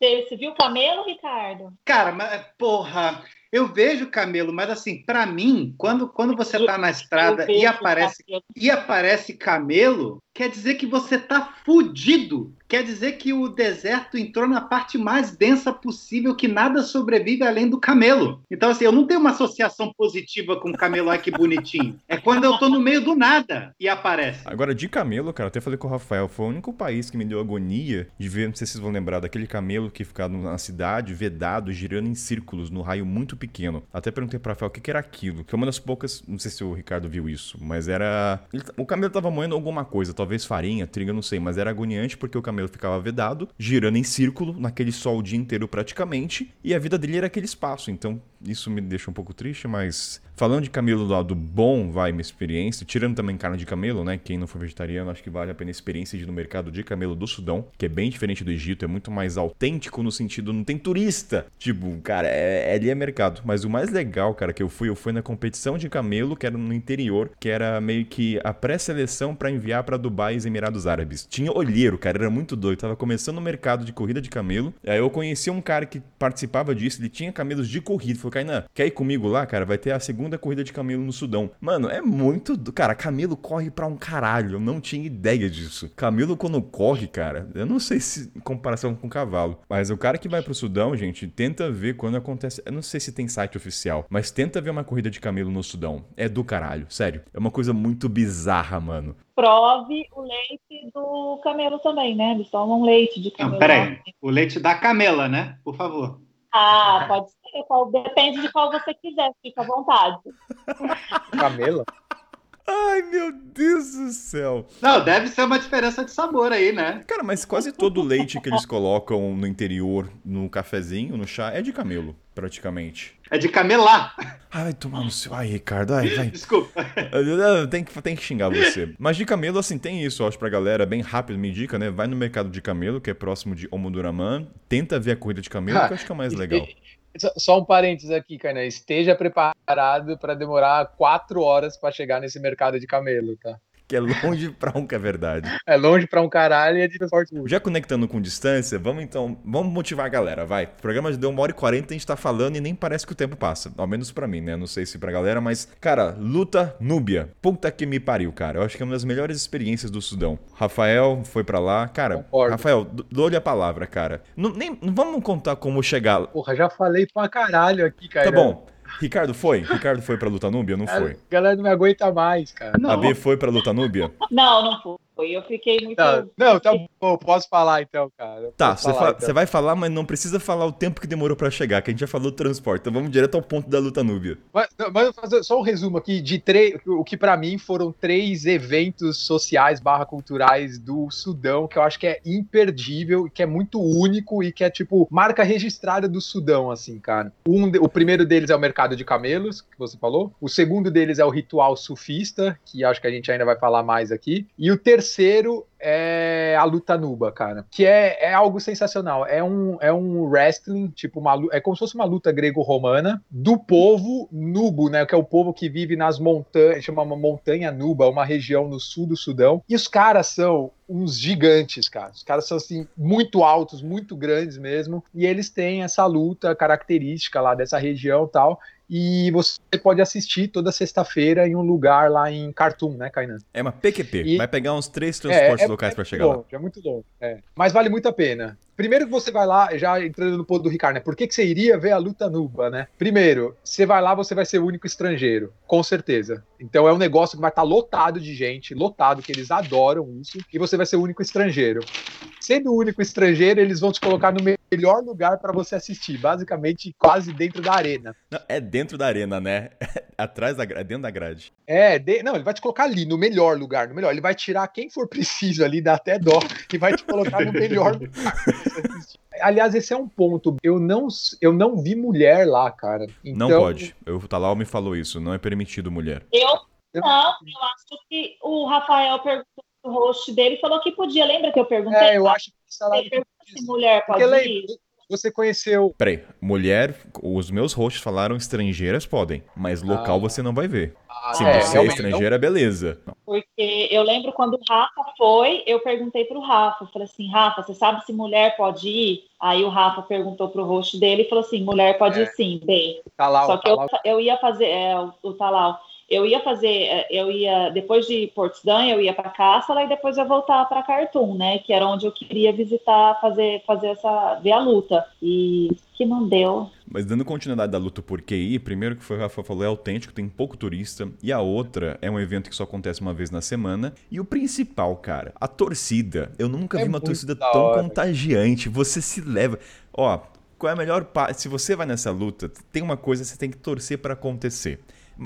Speaker 4: Você, viu o camelo, Ricardo?
Speaker 3: Cara, mas, porra, eu vejo camelo, mas assim, pra mim, quando, quando você tá na estrada e aparece, e aparece camelo, quer dizer que você tá fudido. Quer dizer que o deserto entrou na parte mais densa possível, que nada sobrevive além do camelo. Então, assim, eu não tenho uma associação positiva com camelo, ai que bonitinho. É quando eu tô no meio do nada e aparece.
Speaker 1: Agora, de camelo, cara, até falei com o Rafael, foi o único país que me deu agonia de ver, não sei se vocês vão lembrar, daquele camelo que ficava na cidade, vedado, girando em círculos, no raio muito pequeno. Até perguntei pro Rafael o que, que era aquilo, que é uma das poucas, não sei se o Ricardo viu isso, mas era... o camelo tava moendo alguma coisa, talvez farinha, trigo, não sei, mas era agoniante porque o camelo ficava vedado, girando em círculo, naquele sol o dia inteiro praticamente, e a vida dele era aquele espaço, então isso me deixa um pouco triste, mas falando de camelo do lado bom, vai minha experiência, tirando também carne de camelo, né? Quem não for vegetariano, acho que vale a pena a experiência de ir no mercado de camelo do Sudão, que é bem diferente do Egito, é muito mais autêntico no sentido, não tem turista. Tipo, cara, é, ali é mercado. Mas o mais legal, cara, que eu fui, eu fui na competição de camelo, que era no interior, que era meio que a pré-seleção pra enviar pra Dubai e Emirados Árabes. Tinha olheiro, cara, era muito doido. Tava começando o mercado de corrida de camelo. Aí eu conheci um cara que participava disso, ele tinha camelos de corrida. Falou, Kainan, quer ir comigo lá, cara? Vai ter a segunda corrida de camelo no Sudão. Mano, é muito. do- Cara, camelo corre pra um caralho. Eu não tinha ideia disso. Camelo, quando corre, cara, eu não sei se em comparação com cavalo. Mas o cara que vai pro Sudão, gente, tenta ver quando acontece. Eu não sei se tem site oficial, mas tenta ver uma corrida de camelo no Sudão. É do caralho, sério. É uma coisa muito bizarra, mano.
Speaker 4: Prove o leite do camelo também, né? Eles tomam leite de camelo.
Speaker 3: Não, peraí. O leite da camela, né? Por favor.
Speaker 4: Ah, pode ser. Qual- depende de qual você quiser, fica à vontade.
Speaker 2: Camela?
Speaker 1: Ai, meu Deus do céu.
Speaker 3: Não, deve ser uma diferença de sabor aí, né?
Speaker 1: Cara, mas quase todo o leite que eles colocam no interior, no cafezinho, no chá, é de camelo, praticamente.
Speaker 3: É de camelar.
Speaker 1: Ai, tomar no seu. Ai, Ricardo, ai, vai.
Speaker 3: Desculpa.
Speaker 1: Tem que, tem que xingar você. Mas de camelo, assim, tem isso, eu acho pra galera, bem rápido, me indica, né? Vai no mercado de camelo, que é próximo de Omoduraman, tenta ver a corrida de camelo, que eu acho que é mais legal.
Speaker 2: Só- [laughs] Só um parênteses aqui, Kainan. Esteja preparado para demorar quatro horas para chegar nesse mercado de camelo, tá?
Speaker 1: Que é longe [laughs] pra um que é verdade.
Speaker 2: É longe pra um caralho e é de transporte público.
Speaker 1: Já conectando com distância, vamos então, vamos motivar a galera, vai. O programa já deu uma hora e quarenta, a gente tá falando e nem parece que o tempo passa. Ao menos pra mim, né? Não sei se pra galera, mas, cara, luta núbia. Puta que me pariu, cara. Eu acho que é uma das melhores experiências do Sudão. Rafael foi pra lá. Cara,
Speaker 2: Concordo.
Speaker 1: Rafael, dou-lhe a palavra, cara. Não, nem, não vamos contar como chegar.
Speaker 2: Porra, já falei pra caralho aqui, cara.
Speaker 1: Tá bom. Ricardo foi? Ricardo foi pra luta núbia? Não foi.
Speaker 2: A galera não me aguenta mais, cara.
Speaker 1: A
Speaker 3: Não,
Speaker 1: B foi pra luta núbia?
Speaker 4: Não, não foi. Eu fiquei muito.
Speaker 2: Tá, não, tá bom, posso falar então, cara.
Speaker 1: Tá, você
Speaker 2: falar,
Speaker 1: fa-
Speaker 2: então.
Speaker 1: você vai falar, mas não precisa falar o tempo que demorou pra chegar, que a gente já falou do transporte. Então vamos direto ao ponto da luta núbia.
Speaker 2: Mas, não, mas eu vou fazer só um resumo aqui de três, o que pra mim foram três eventos sociais barra culturais do Sudão que eu acho que é imperdível e que é muito único e que é tipo marca registrada do Sudão, assim, cara. Um o primeiro deles é o mercado de camelos, que você falou. O segundo deles é o ritual sufista, que acho que a gente ainda vai falar mais aqui. E o terceiro terceiro é a luta nuba, cara. Que é, é algo sensacional. É um, é um wrestling, tipo, uma, é como se fosse uma luta grego-romana do povo nubo, né? Que é o povo que vive nas montanhas, chama uma montanha nuba, uma região no sul do Sudão. E os caras são uns gigantes, cara. Os caras são assim muito altos, muito grandes mesmo, e eles têm essa luta característica lá dessa região, tal. E você pode assistir toda sexta-feira em um lugar lá em Khartoum, né, Kainan?
Speaker 1: É uma PQP.
Speaker 2: E-
Speaker 1: Vai pegar uns três transportes locais pra
Speaker 2: muito
Speaker 1: chegar lá.
Speaker 2: longe, É muito longe. é. Mas vale muito a pena. Primeiro que você vai lá, já entrando no ponto do Ricardo, né? Por que, que você iria ver a luta nuba, né? Primeiro, você vai lá, você vai ser o único estrangeiro, com certeza. Então é um negócio que vai estar lotado de gente, lotado, que eles adoram isso, e você vai ser o único estrangeiro. Sendo o único estrangeiro, eles vão te colocar no melhor lugar para você assistir, basicamente quase dentro da arena.
Speaker 1: Não, é dentro da arena, né? [laughs] Atrás da grade, é dentro da grade.
Speaker 2: É, de- não, ele vai te colocar ali, no melhor lugar, no melhor. Ele vai tirar quem for preciso ali, dá até dó, e vai te colocar no melhor lugar. [laughs] [laughs] Aliás, esse é um ponto. Eu não, eu não vi mulher lá, cara.
Speaker 1: Não
Speaker 2: Então,
Speaker 1: pode. Eu- O Talal me falou isso. Não é permitido mulher.
Speaker 4: Eu não, eu acho que o Rafael perguntou pro host dele e falou que podia. Lembra que eu perguntei?
Speaker 2: É, eu acho que
Speaker 4: se mulher
Speaker 2: Porque
Speaker 4: pode
Speaker 2: lembra,
Speaker 4: ir.
Speaker 2: Você conheceu.
Speaker 1: Peraí, mulher, os meus hosts falaram estrangeiras podem, mas local
Speaker 2: Ah.
Speaker 1: você não vai ver. Se
Speaker 2: é,
Speaker 1: você é estrangeira, beleza.
Speaker 4: Porque eu lembro quando o Rafa foi, eu perguntei pro Rafa, eu falei assim, Rafa, você sabe se mulher pode ir? Aí o Rafa perguntou pro host dele e falou assim, mulher pode
Speaker 2: É.
Speaker 4: ir sim, bem.
Speaker 2: Tá lá,
Speaker 4: Só
Speaker 2: tá
Speaker 4: que eu, eu ia fazer, é, o, o Talau, eu ia fazer, é, eu ia, depois de Portsdam, eu ia para Cássala e depois eu voltar para Khartoum, né, que era onde eu queria visitar, fazer, fazer essa, ver a luta. E que não deu.
Speaker 1: Mas dando continuidade da luta por QI, primeiro que foi o Rafa falou, é autêntico, tem pouco turista. E a outra é um evento que só acontece uma vez na semana. E o principal, cara, a torcida. Eu nunca
Speaker 2: É
Speaker 1: vi uma torcida
Speaker 2: da
Speaker 1: tão
Speaker 2: hora.
Speaker 1: contagiante. Você se leva. Ó, qual é a melhor parte? Se você vai nessa luta, tem uma coisa que você tem que torcer pra acontecer.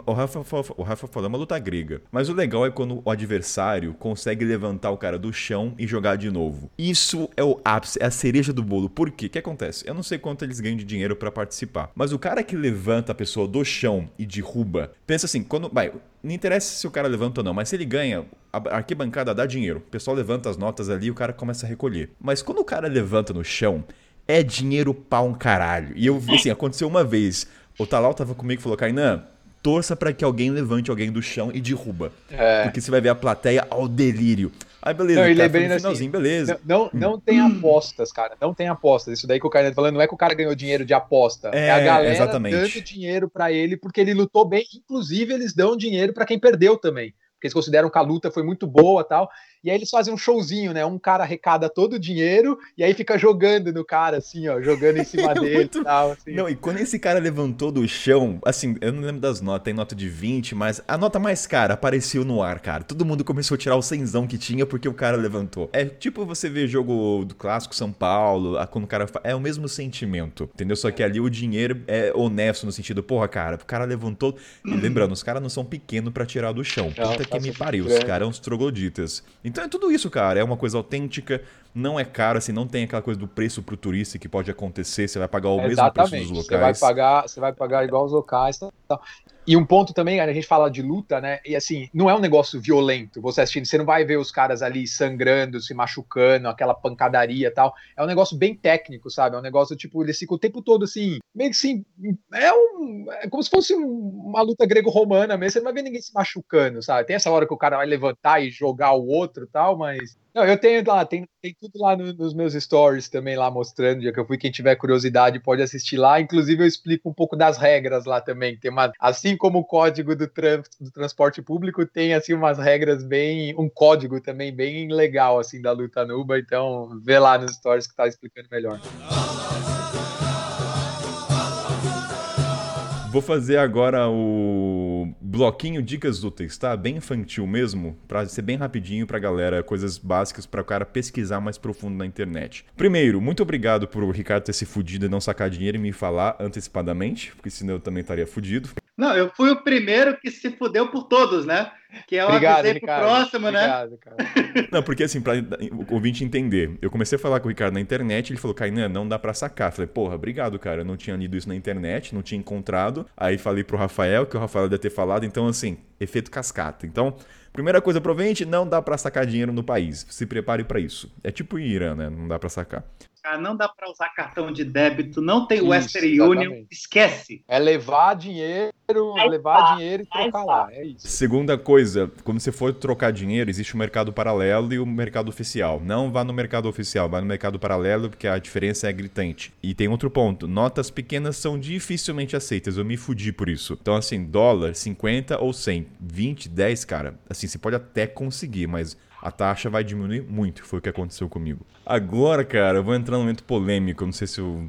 Speaker 1: O Rafa, fa- o Rafa falou, é uma luta grega. Mas o legal é quando o adversário consegue levantar o cara do chão e jogar de novo. Isso é o ápice, é a cereja do bolo. Por quê? O que acontece? Eu não sei quanto eles ganham de dinheiro pra participar. Mas o cara que levanta a pessoa do chão e derruba, pensa assim, quando. Vai, não interessa se o cara levanta ou não, mas se ele ganha, a arquibancada dá dinheiro. O pessoal levanta as notas ali e o cara começa a recolher. Mas quando o cara levanta no chão, é dinheiro pra um caralho. E eu, assim, aconteceu uma vez. O Talal tava comigo e falou, Kainan, torça pra que alguém levante alguém do chão e derruba.
Speaker 2: É.
Speaker 1: Porque você vai ver a plateia ao delírio. Aí beleza,
Speaker 2: Não,
Speaker 1: cara foi
Speaker 2: lembrando
Speaker 1: no
Speaker 2: assim,
Speaker 1: finalzinho, beleza.
Speaker 2: Não, não, não tem apostas, cara. Não tem apostas. Isso daí que o cara tá falando não é que o cara ganhou dinheiro de aposta. É,
Speaker 1: É,
Speaker 2: a galera
Speaker 1: exatamente.
Speaker 2: dando dinheiro pra ele porque ele lutou bem. Inclusive, eles dão dinheiro pra quem perdeu também. Porque eles consideram que a luta foi muito boa tal. E aí eles fazem um showzinho, né? Um cara arrecada todo o dinheiro e aí fica jogando no cara, assim, ó, jogando em cima [laughs] dele
Speaker 1: Muito-
Speaker 2: e tal. Assim.
Speaker 1: Não, e quando esse cara levantou do chão, assim, eu não lembro das notas, tem nota de 20, mas a nota mais cara apareceu no ar, cara. Todo mundo começou a tirar o cenzão que tinha porque o cara levantou. É tipo você ver jogo do clássico São Paulo, a- quando o cara fa... é o mesmo sentimento, entendeu? Só que ali o dinheiro é honesto no sentido, porra, cara, o cara levantou. E lembrando, os caras não são pequenos pra tirar do chão. Puta que me pariu, os caras são uns trogloditas. Então é tudo isso, cara. É uma coisa autêntica, não é caro, assim, não tem aquela coisa do preço pro turista que pode acontecer, você vai pagar o mesmo preço dos
Speaker 2: Você vai
Speaker 1: locais.
Speaker 2: pagar, você vai pagar igual os locais. Tal. E um ponto também, a gente fala de luta, né? E assim, não é um negócio violento. Você assistindo, você não vai ver os caras ali sangrando, se machucando, aquela pancadaria e tal. É um negócio bem técnico, sabe? É um negócio tipo, eles ficam o tempo todo assim, meio que assim, é um, é como se fosse um- uma luta grego-romana mesmo. Você não vai ver ninguém se machucando, sabe? Tem essa hora que o cara vai levantar e jogar o outro, e tal, mas não, eu tenho lá, tem, tem tudo lá no- nos meus stories também lá mostrando, dia que eu fui, quem tiver curiosidade pode assistir lá. Inclusive eu explico um pouco das regras lá também. Tem uma, assim como o código do, tran- do transporte público, tem assim umas regras bem, um código também bem legal assim da luta nuba. Então vê lá nos stories que tá explicando melhor.
Speaker 1: Vou fazer agora o bloquinho dicas úteis, tá? Bem infantil mesmo, pra ser bem rapidinho pra galera, coisas básicas pra o cara pesquisar mais profundo na internet. Primeiro, muito obrigado por o Ricardo ter se fudido e não sacar dinheiro e me falar antecipadamente, porque senão eu também estaria fudido.
Speaker 3: Não, eu fui o primeiro que se fudeu por todos, né? Que eu
Speaker 2: Obrigado,
Speaker 3: avisei pro
Speaker 2: Ricardo.
Speaker 3: próximo, né?
Speaker 2: Obrigado, cara.
Speaker 1: Não, porque assim, pra o ouvinte entender, eu comecei a falar com o Ricardo na internet, ele falou, Kainan, não dá pra sacar. Falei, porra, obrigado, cara, eu não tinha lido isso na internet, não tinha encontrado. Aí falei pro Rafael, que o Rafael deve ter falado, então assim, efeito cascata. Então, Primeira coisa, provavelmente não dá pra sacar dinheiro no país. Se prepare pra isso. É tipo Irã, né? Não dá pra sacar.
Speaker 3: Não dá para usar cartão de débito, não tem
Speaker 2: Isso,
Speaker 3: Western
Speaker 2: exatamente.
Speaker 3: Union, esquece.
Speaker 2: É levar dinheiro,
Speaker 4: Mais
Speaker 2: levar
Speaker 4: fácil,
Speaker 2: dinheiro e
Speaker 4: mais
Speaker 2: trocar lá. É isso.
Speaker 1: Segunda coisa, quando você for trocar dinheiro, existe o mercado paralelo e o mercado oficial. Não vá no mercado oficial, vá no mercado paralelo, porque a diferença é gritante. E tem outro ponto: notas pequenas são dificilmente aceitas. Eu me fudi por isso. Então, assim, dólar, 50 ou 100, 20, 10, cara. Assim, você pode até conseguir, mas a taxa vai diminuir muito. Foi o que aconteceu comigo. Agora, cara, eu vou entrar num momento polêmico. Não sei se eu.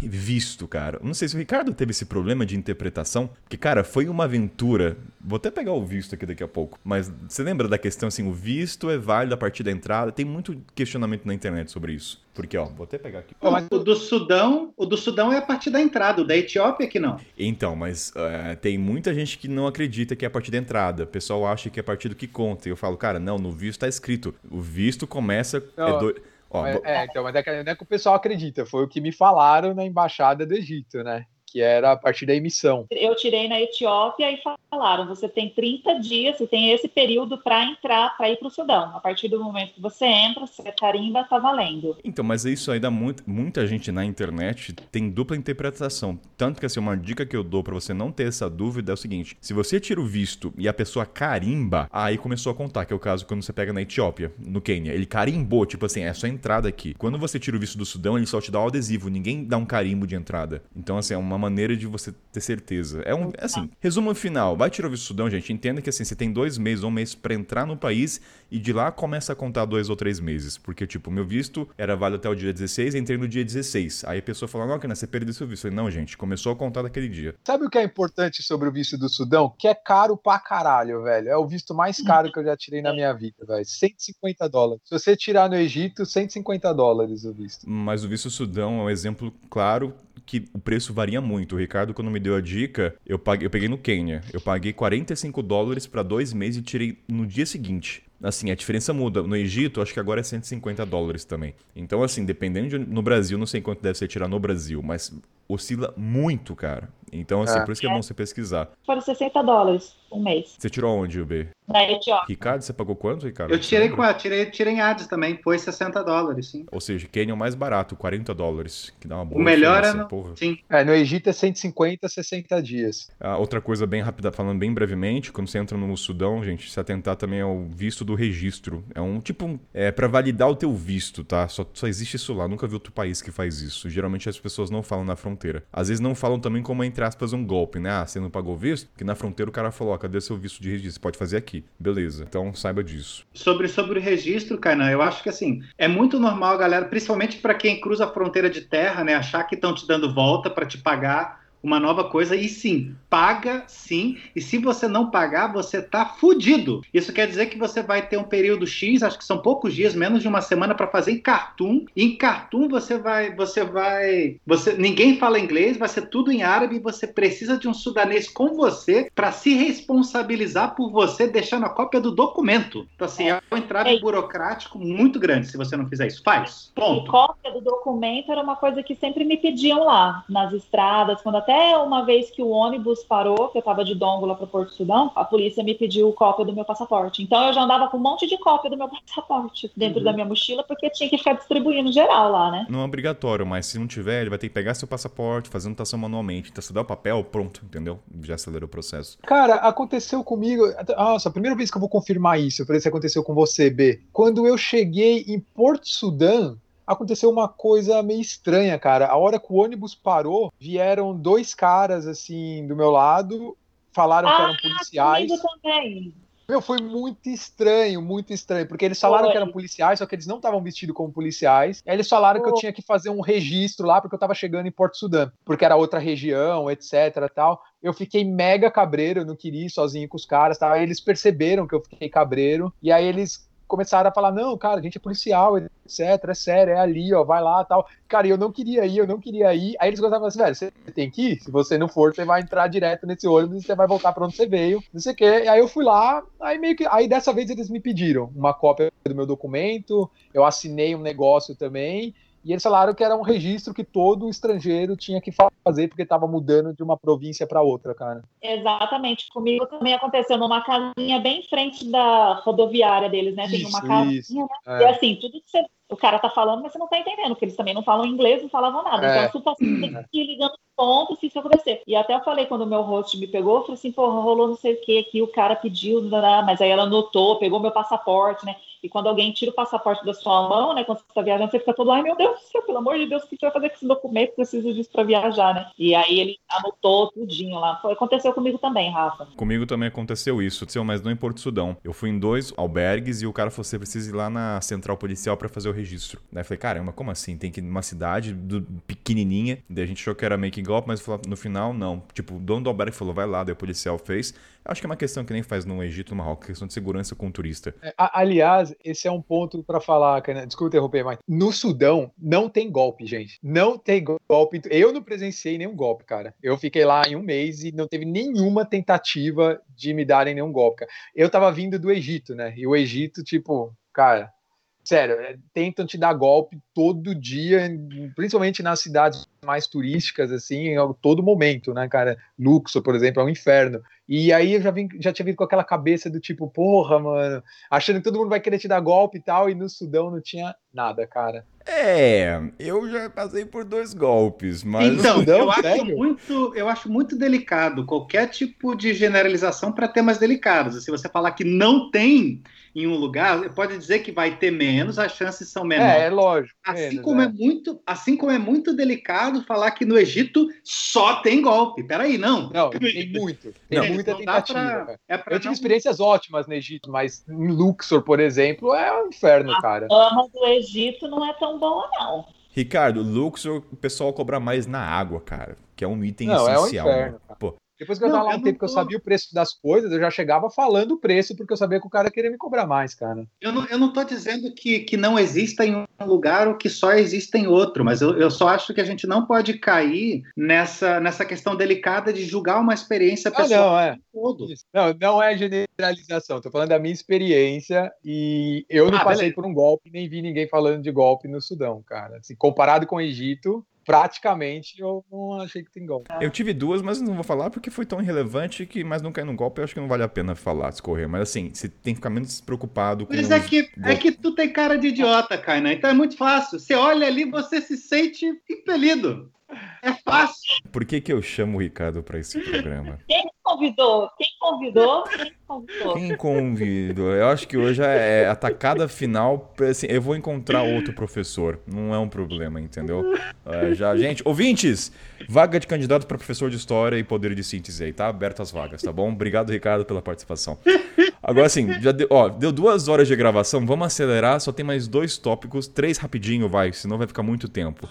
Speaker 1: Visto, cara. Não sei se o Ricardo teve esse problema de interpretação. Porque, cara, foi uma aventura. Vou até pegar o visto aqui daqui a pouco. Mas você lembra da questão assim: o visto é válido a partir da entrada? Tem muito questionamento na internet sobre isso. Porque, ó, vou até pegar aqui.
Speaker 2: Mas-
Speaker 3: O do Sudão, o do Sudão é a partir da entrada, o da Etiópia que não.
Speaker 1: Então, mas é, tem muita gente que não acredita que é a partir da entrada. O pessoal acha que é a partir do que conta. E eu falo, cara, não, no visto tá escrito. O visto começa.
Speaker 2: Não,
Speaker 1: é do- Ó, vou-
Speaker 2: é, então, mas é que, não é que o pessoal acredita, foi o que me falaram na embaixada do Egito, né? Que era a partir da emissão.
Speaker 4: Eu tirei na Etiópia e falaram: você tem 30 dias, você tem esse período para entrar, para ir para o Sudão. A partir do momento que você entra, você carimba, tá valendo.
Speaker 1: Então, mas isso aí dá muito, muita gente na internet tem dupla interpretação. Tanto que assim, uma dica que eu dou pra você não ter essa dúvida é o seguinte: se você tira o visto e a pessoa carimba, aí começou a contar, que é o caso quando você pega na Etiópia, no Quênia. Ele carimbou, tipo assim, é só entrada aqui. Quando você tira o visto do Sudão, ele só te dá o adesivo, ninguém dá um carimbo de entrada. Então, assim, é uma maneira de você ter certeza. É um, assim, resumo final: vai tirar o visto do Sudão, gente, entenda que assim, você tem dois meses, um mês pra entrar no país e de lá começa a contar dois ou três meses. Porque, tipo, meu visto era válido até o dia 16, entrei no dia 16. Aí a pessoa falou, não, Kena, você perdeu seu visto. Eu falei, não, gente, começou a contar daquele dia.
Speaker 2: Sabe o que é importante sobre o visto do Sudão? Que é caro pra caralho, velho. É o visto mais caro que eu já tirei na minha vida, velho. 150 dólares. Se você tirar no Egito, 150 dólares o visto.
Speaker 1: Mas o visto Sudão é um exemplo claro que o preço varia muito. O Ricardo, quando me deu a dica, eu, paguei, eu peguei no Quênia. Eu paguei 45 dólares pra dois meses e tirei no dia seguinte. Assim, a diferença muda. No Egito, acho que agora é 150 dólares também. Então, assim, dependendo de, no Brasil, não sei quanto deve ser tirar no Brasil, mas oscila muito, cara. Então, assim,
Speaker 2: É.
Speaker 1: por isso que é bom você pesquisar.
Speaker 4: Foram 60 dólares um mês.
Speaker 1: Você tirou onde, UB?
Speaker 4: Na Etiópia.
Speaker 1: Ricardo, você pagou quanto, Ricardo?
Speaker 3: Eu tirei a, tirei, tirei em Hades também, foi 60 dólares, sim.
Speaker 1: Ou seja, Quênia é o mais barato, 40 dólares, que dá uma boa
Speaker 3: O melhor é no,
Speaker 1: porra.
Speaker 3: sim.
Speaker 2: É, no Egito é 150, 60 dias.
Speaker 1: Ah, outra coisa bem rápida, falando bem brevemente, quando você entra no Sudão, gente, se atentar também ao visto do registro. É um tipo, um- é para validar o teu visto, tá? Só, só existe isso lá, nunca vi outro país que faz isso. Geralmente as pessoas não falam na fronteira. Às vezes não falam também como, entre aspas, um golpe, né? Ah, você não pagou visto? Porque na fronteira o cara falou, ó, cadê seu visto de registro? Você pode fazer aqui. Beleza, então saiba disso.
Speaker 3: Sobre, sobre o registro, Kainan, eu acho que assim, é muito normal, galera, principalmente para quem cruza a fronteira de terra, né, achar que estão te dando volta para te pagar uma nova coisa. E sim, paga sim. E se você não pagar, você tá fudido. Isso quer dizer que você vai ter um período X, acho que são poucos dias, menos de uma semana para fazer em Khartoum. E em Khartoum você vai, você vai, você ninguém fala inglês, vai ser tudo em árabe e você precisa de um sudanês com você para se responsabilizar por você deixando a cópia do documento. Então assim, é um entrave
Speaker 4: Ei.
Speaker 3: burocrático muito grande se você não fizer isso. Faz.
Speaker 4: E
Speaker 3: Ponto.
Speaker 4: cópia do documento era uma coisa que sempre me pediam lá, nas estradas, quando até uma vez que o ônibus parou, que eu tava de Dongola para Porto Sudão, a polícia me pediu cópia do meu passaporte. Então eu já andava com um monte de cópia do meu [laughs] passaporte dentro
Speaker 3: Uhum.
Speaker 4: da minha mochila, porque tinha que ficar distribuindo geral lá, né?
Speaker 1: Não é obrigatório, mas se não tiver, ele vai ter que pegar seu passaporte, fazer anotação manualmente. Então você dá o papel, pronto, entendeu? Já acelerou o processo.
Speaker 2: Cara, aconteceu comigo. Nossa, a primeira vez que eu vou confirmar isso, pra ver se aconteceu com você, B. Quando eu cheguei em Porto Sudão, aconteceu uma coisa meio estranha, cara. A hora que o ônibus parou, vieram dois caras assim do meu lado, falaram que eram policiais.
Speaker 4: Comigo também.
Speaker 2: Meu, foi muito estranho, muito estranho, porque eles falaram
Speaker 4: Foi.
Speaker 2: que eram policiais, só que eles não estavam vestidos como policiais. Aí eles falaram que eu tinha que fazer um registro lá, porque eu tava chegando em Porto Sudão, porque era outra região, etc tal. Eu fiquei mega cabreiro, eu não queria ir sozinho com os caras, tá? Aí eles perceberam que eu fiquei cabreiro, e aí eles começaram a falar, não, cara, a gente é policial, etc, é sério, é ali, ó, vai lá, tal. Cara, eu não queria ir, eu não queria ir. Aí eles gostavam assim, velho, você tem que ir? Se você não for, você vai entrar direto nesse ônibus e você vai voltar pra onde você veio, não sei o quê. E aí eu fui lá, aí meio que, aí dessa vez eles me pediram uma cópia do meu documento, eu assinei um negócio também, E eles falaram que era um registro que todo estrangeiro tinha que fazer porque estava mudando de uma província para outra, cara.
Speaker 4: Exatamente. Comigo também aconteceu numa casinha bem em frente da rodoviária deles, né? Tem uma casinha,
Speaker 2: isso.
Speaker 4: né?
Speaker 2: É.
Speaker 4: E assim, tudo que você- o cara tá falando, mas você não tá entendendo, porque eles também não falam inglês, não falavam nada.
Speaker 2: É.
Speaker 4: Então, você tem que ir ligando pontos se isso acontecer. E até eu falei, quando o meu host me pegou, eu falei assim, pô, rolou não sei o que aqui, o cara pediu, mas aí ela anotou, pegou meu passaporte, né? E quando alguém tira o passaporte da sua mão, né? Quando você está viajando, você fica todo, ai meu Deus do céu, pelo amor de Deus, o que você vai fazer com esse documento? Preciso disso para viajar, né? E aí ele anotou tudinho lá. Foi, aconteceu comigo também, Rafa.
Speaker 1: Comigo também aconteceu isso, mas não em Porto Sudão. Eu fui em dois albergues e o cara falou: você precisa ir lá na central policial pra fazer o registro. Daí eu falei: caramba, como assim? Tem que ir numa cidade do- pequenininha. Daí a gente achou que era golpe, mas no final, não. Tipo, o dono do albergue falou: vai lá, daí o policial fez. Acho que é uma questão que nem faz no Egito, no Marrocos, questão de segurança com o turista.
Speaker 2: É, aliás, esse é um ponto pra falar, cara. Desculpa interromper, mas no Sudão não tem golpe, gente. Não tem golpe. Eu não presenciei nenhum golpe, cara. Eu fiquei lá em um mês e não teve nenhuma tentativa de me darem nenhum golpe, cara. Eu tava vindo do Egito, né? E o Egito, tipo, cara. Sério, é, tentam te dar golpe todo dia, principalmente nas cidades mais turísticas, assim, a todo momento, né, cara? Luxor, por exemplo, é um inferno. E aí eu já, vim, já tinha vindo com aquela cabeça do tipo, porra, mano, achando que todo mundo vai querer te dar golpe e tal, e no Sudão não tinha nada, cara.
Speaker 1: É, eu já passei por dois golpes, mas.
Speaker 3: Então,
Speaker 2: Sudão,
Speaker 3: eu, acho muito, eu acho muito delicado qualquer tipo de generalização para temas delicados. Se você falar que não tem em um lugar, pode dizer que vai ter menos, as chances são menores.
Speaker 2: É, é lógico.
Speaker 3: Assim
Speaker 2: menos,
Speaker 3: como é.
Speaker 2: é.
Speaker 3: muito, assim como é muito delicado falar que no Egito só tem golpe. Peraí, não.
Speaker 2: Não, tem muito. Tem
Speaker 3: Não,
Speaker 2: muita tentativa.
Speaker 3: pra- é pra
Speaker 2: Eu tive
Speaker 3: não-
Speaker 2: experiências ótimas no Egito, mas em Luxor, por exemplo, é um inferno, cara.
Speaker 4: A ama do Egito não é tão boa, não.
Speaker 1: Ricardo, Luxor, o pessoal cobra mais na água, cara, que é um item
Speaker 2: Não, é um
Speaker 1: essencial.
Speaker 2: inferno,
Speaker 1: né?
Speaker 2: cara.
Speaker 1: Pô,
Speaker 2: Depois que eu
Speaker 3: Não,
Speaker 2: tava lá um
Speaker 3: não
Speaker 2: tempo que eu
Speaker 3: tô-
Speaker 2: sabia o preço das coisas, eu já chegava falando o preço, porque eu sabia que o cara queria me cobrar mais, cara.
Speaker 3: Eu não, eu não tô dizendo que, que não exista em um lugar ou que só exista em outro, mas eu, eu só acho que a gente não pode cair nessa, nessa questão delicada de julgar uma experiência
Speaker 2: Ah,
Speaker 3: pessoal
Speaker 2: não, é.
Speaker 3: todo.
Speaker 2: Não, não é generalização. Tô falando da minha experiência e eu não
Speaker 3: Ah,
Speaker 2: passei
Speaker 3: beleza.
Speaker 2: por um golpe, nem vi ninguém falando de golpe no Sudão, cara. Assim, comparado com o Egito, praticamente eu não achei que tem golpe.
Speaker 1: Eu tive duas, mas não vou falar porque foi tão irrelevante que mais não cai num golpe, eu acho que não vale a pena falar, escorrer. Mas assim, você tem que ficar menos preocupado com
Speaker 3: Mas é que, é que tu tem cara de idiota, Kainan. Então é muito fácil. Você olha ali, você se sente impelido. É fácil.
Speaker 1: Por que, que eu chamo o Ricardo pra esse programa? [laughs]
Speaker 4: Quem convidou? Quem convidou? Quem convidou?
Speaker 1: Quem convidou? Eu acho que hoje é a tacada final. Assim, eu vou encontrar outro professor. Não é um problema, entendeu? É, já, gente, ouvintes, vaga de candidato para professor de história e poder de síntese aí, tá? Aberto as vagas, tá bom? Obrigado, Ricardo, pela participação. Agora sim, já deu, ó, deu duas horas de gravação, vamos acelerar, só tem mais dois tópicos, três rapidinho, vai, senão vai ficar muito tempo.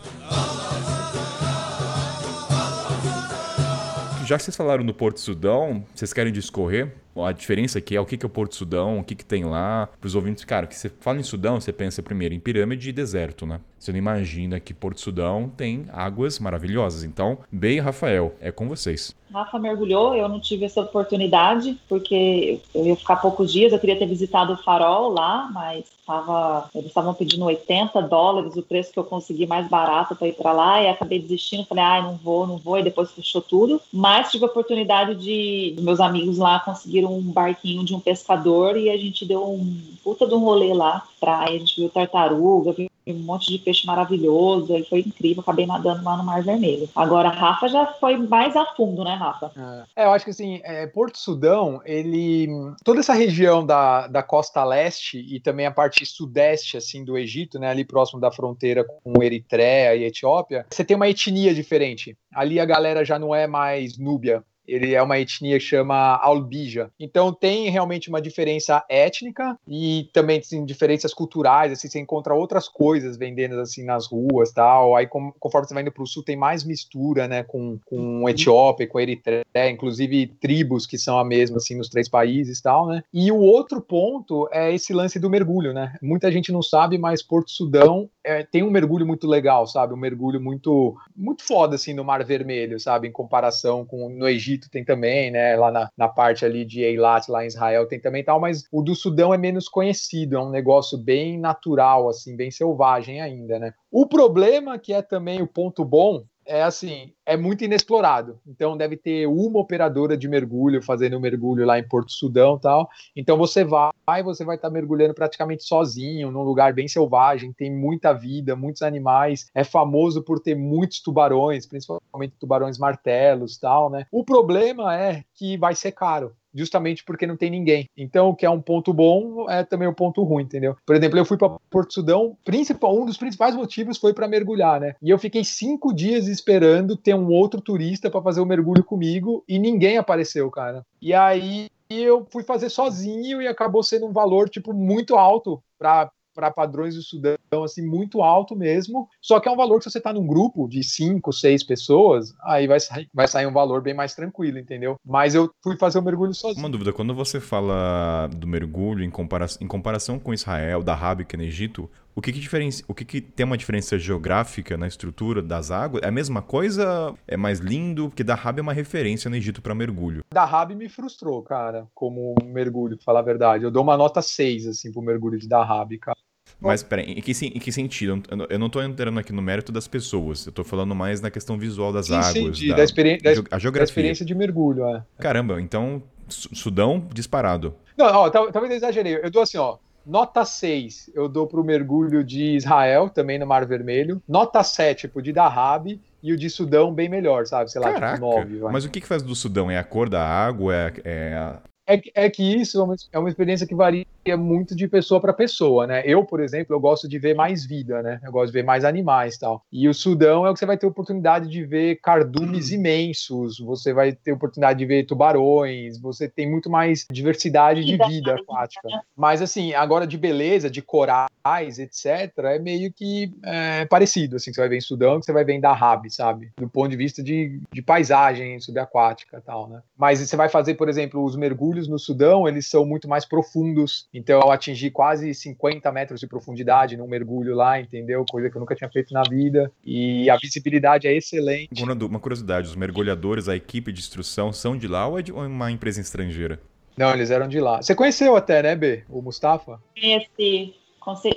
Speaker 1: Já que vocês falaram do Porto Sudão, vocês querem discorrer a diferença aqui é o que que é o Porto Sudão, o que que tem lá, pros ouvintes, cara, que você fala em Sudão, você pensa primeiro em pirâmide e deserto, né? Você não imagina que Porto Sudão tem águas maravilhosas. Então, Bey e Rafael, é com vocês.
Speaker 4: Rafa mergulhou, eu não tive essa oportunidade, porque eu ia ficar poucos dias, eu queria ter visitado o farol lá, mas tava, eles estavam pedindo 80 dólares, o preço que eu consegui mais barato para ir para lá, e acabei desistindo, falei, ai, não vou, não vou, e depois fechou tudo. Mas tive a oportunidade de, de meus amigos lá um barquinho de um pescador e a gente deu um puta de um rolê lá, praia, a gente viu tartaruga, viu um monte de peixe maravilhoso, e foi incrível, acabei nadando lá no Mar Vermelho. Agora, a Rafa já foi mais a fundo, né, Rafa?
Speaker 2: É, eu acho que assim, é, Porto Sudão, ele. Toda essa região da, da costa leste e também a parte sudeste assim do Egito, né? Ali próximo da fronteira com Eritreia e Etiópia, você tem uma etnia diferente. Ali a galera já não é mais núbia. Ele é uma etnia que chama Albija. Então tem realmente uma diferença étnica e também assim, diferenças culturais. Assim, você encontra outras coisas vendendo assim nas ruas tal. Aí com, conforme você vai indo para o sul, tem mais mistura, né? Com, com Etiópia, com Eritreia, inclusive tribos que são a mesma assim nos três países tal, né? E o outro ponto é esse lance do mergulho, né? Muita gente não sabe, mas Porto Sudão é, tem um mergulho muito legal, sabe? Um mergulho muito muito foda assim no Mar Vermelho, sabe? Em comparação com no Egito Egito tem também, né? Lá na, na parte ali de Eilat, lá em Israel tem também tal, mas o do Sudão é menos conhecido, é um negócio bem natural, assim, bem selvagem ainda, né? O problema que é também o ponto bom é assim, é muito inexplorado. Então deve ter uma operadora de mergulho fazendo mergulho lá em Porto Sudão, tal. Então você vai, você vai estar mergulhando praticamente sozinho, num lugar bem selvagem, tem muita vida, muitos animais. É famoso por ter muitos tubarões, principalmente tubarões martelos, tal, né? O problema é que vai ser caro justamente porque não tem ninguém. Então, o que é um ponto bom é também um ponto ruim, entendeu? Por exemplo, eu fui para Porto Sudão, principal, um dos principais motivos foi para mergulhar, né? E eu fiquei cinco dias esperando ter um outro turista para fazer o mergulho comigo e ninguém apareceu, cara. E aí eu fui fazer sozinho e acabou sendo um valor tipo muito alto para para padrões do Sudão, assim, muito alto mesmo. Só que é um valor que se você está num grupo de cinco, seis pessoas, aí vai sair, vai sair um valor bem mais tranquilo, entendeu? Mas eu fui fazer o mergulho sozinho.
Speaker 1: Uma dúvida, quando você fala do mergulho em, compara em comparação com Israel, da Rábica no Egito, o que, que, diferencia, o que, que tem uma diferença geográfica na estrutura das águas? É a mesma coisa? É mais lindo? Porque Dahab é uma referência no Egito para mergulho.
Speaker 2: Dahab me frustrou, cara, como mergulho, pra falar a verdade. Eu dou uma nota 6, assim, pro mergulho de Dahab, cara.
Speaker 1: Mas, peraí, em que, em que sentido? Eu não- tô entrando aqui no mérito das pessoas, eu tô falando mais na questão visual das
Speaker 2: Sim,
Speaker 1: águas.
Speaker 2: sim, de-
Speaker 1: da,
Speaker 2: da, experi da,
Speaker 1: a
Speaker 2: da
Speaker 1: geografia.
Speaker 2: experiência de mergulho, é.
Speaker 1: Caramba, então, Su- Sudão disparado.
Speaker 2: Não, ó, tal- talvez eu exagerei. Eu dou assim, ó. Nota 6 eu dou pro mergulho de Israel, também no Mar Vermelho. Nota 7 pro de Dahab. E o de Sudão bem melhor, sabe? Sei lá,
Speaker 1: Caraca,
Speaker 2: tipo 9. vai.
Speaker 1: mas o que, que faz do Sudão? É a cor da água? É, é
Speaker 2: É, que- é que isso é uma, é uma experiência que varia muito de pessoa para pessoa, né? Eu, por exemplo, eu gosto de ver mais vida, né? Eu gosto de ver mais animais tal. E o Sudão é o que você vai ter oportunidade de ver cardumes imensos, você vai ter oportunidade de ver tubarões, você tem muito mais diversidade de
Speaker 4: Vida
Speaker 2: aquática.
Speaker 4: né?
Speaker 2: Mas assim, agora de beleza, de corais, etc., é meio que é, parecido, assim, que você vai ver em Sudão, que você vai ver em Dahab, sabe? Do ponto de vista de, de paisagem subaquática e tal, né? Mas você vai fazer, por exemplo, os mergulhos no Sudão, eles são muito mais profundos, então eu atingi quase 50 metros de profundidade num mergulho lá, entendeu? Coisa que eu nunca tinha feito na vida, e a visibilidade é excelente.
Speaker 1: Uma curiosidade, os mergulhadores, a equipe de instrução são de lá ou é de uma empresa estrangeira?
Speaker 2: Não, eles eram de lá. Você conheceu até, né, B? O Mustafa?
Speaker 4: Conheci,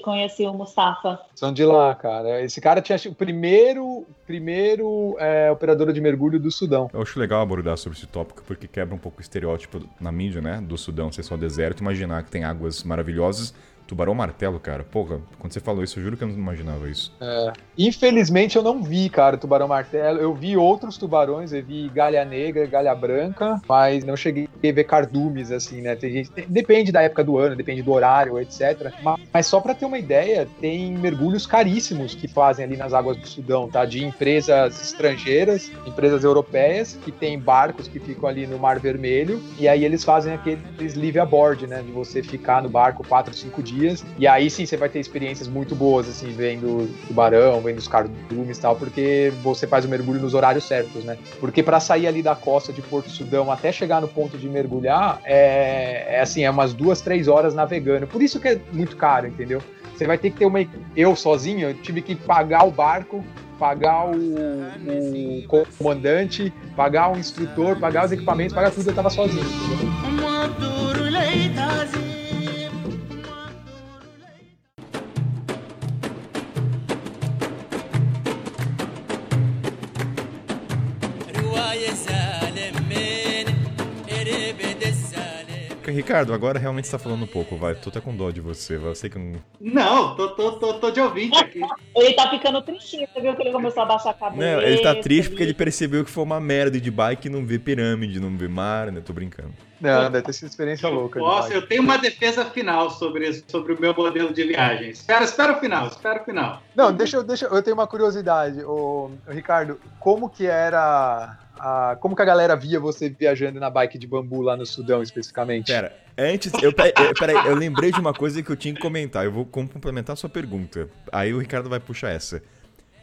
Speaker 4: conheci o Mustafa.
Speaker 2: São de lá, cara. Esse cara tinha o primeiro, primeiro é, operador de mergulho do Sudão.
Speaker 1: Eu acho legal abordar sobre esse tópico porque quebra um pouco o estereótipo na mídia, né? Do Sudão ser só deserto, imaginar que tem águas maravilhosas. Tubarão martelo, cara. Porra, quando você falou isso, eu juro que eu não imaginava isso.
Speaker 2: Infelizmente eu não vi, cara, tubarão martelo. Eu vi outros tubarões, eu vi galha negra, galha branca, mas não cheguei a ver cardumes, assim, né? Tem depende da época do ano, depende do horário, etc. Mas, mas só pra ter uma ideia, tem mergulhos caríssimos que fazem ali nas águas do Sudão, tá? De empresas estrangeiras, empresas europeias, que tem barcos que ficam ali no Mar Vermelho, e aí eles fazem aqueles live aboard, né? De você ficar no barco 4, 5 dias, e aí sim você vai ter experiências muito boas, assim, vendo tubarão, vendo os cardumes e tal, porque você faz o mergulho nos horários certos, né? Porque para sair ali da costa de Porto Sudão até chegar no ponto de mergulhar, é, é assim, é umas duas, três horas navegando. Por isso que é muito caro, entendeu? Você vai ter que ter uma. Eu sozinho, eu tive que pagar o barco, pagar o, o comandante, pagar o instrutor, pagar os equipamentos, pagar tudo, eu tava sozinho.
Speaker 1: Ricardo, agora realmente você tá falando um pouco, vai. Tô até com dó de você, vai. Eu sei que eu não.
Speaker 3: Não, tô, tô, tô, tô de ouvinte aqui. [laughs]
Speaker 4: Ele tá ficando tristinho, você viu que ele começou a baixar a cabeça.
Speaker 1: Não, ele tá triste porque ele percebeu que foi uma merda de bike e não vê pirâmide, não vê mar, né? Tô brincando.
Speaker 2: Não, deve ter sido experiência louca.
Speaker 3: Posso,
Speaker 2: demais.
Speaker 3: eu tenho uma defesa final sobre, sobre o meu modelo de viagem. Espera, espera o final, espera o final.
Speaker 2: Não, deixa eu, deixa eu eu tenho uma curiosidade, ô, Ricardo, como que era a, como que a galera via você viajando na bike de bambu lá no Sudão especificamente?
Speaker 1: Pera, antes. Eu, eu- peraí, eu lembrei de uma coisa que eu tinha que comentar. Eu vou complementar a sua pergunta. Aí o Ricardo vai puxar essa.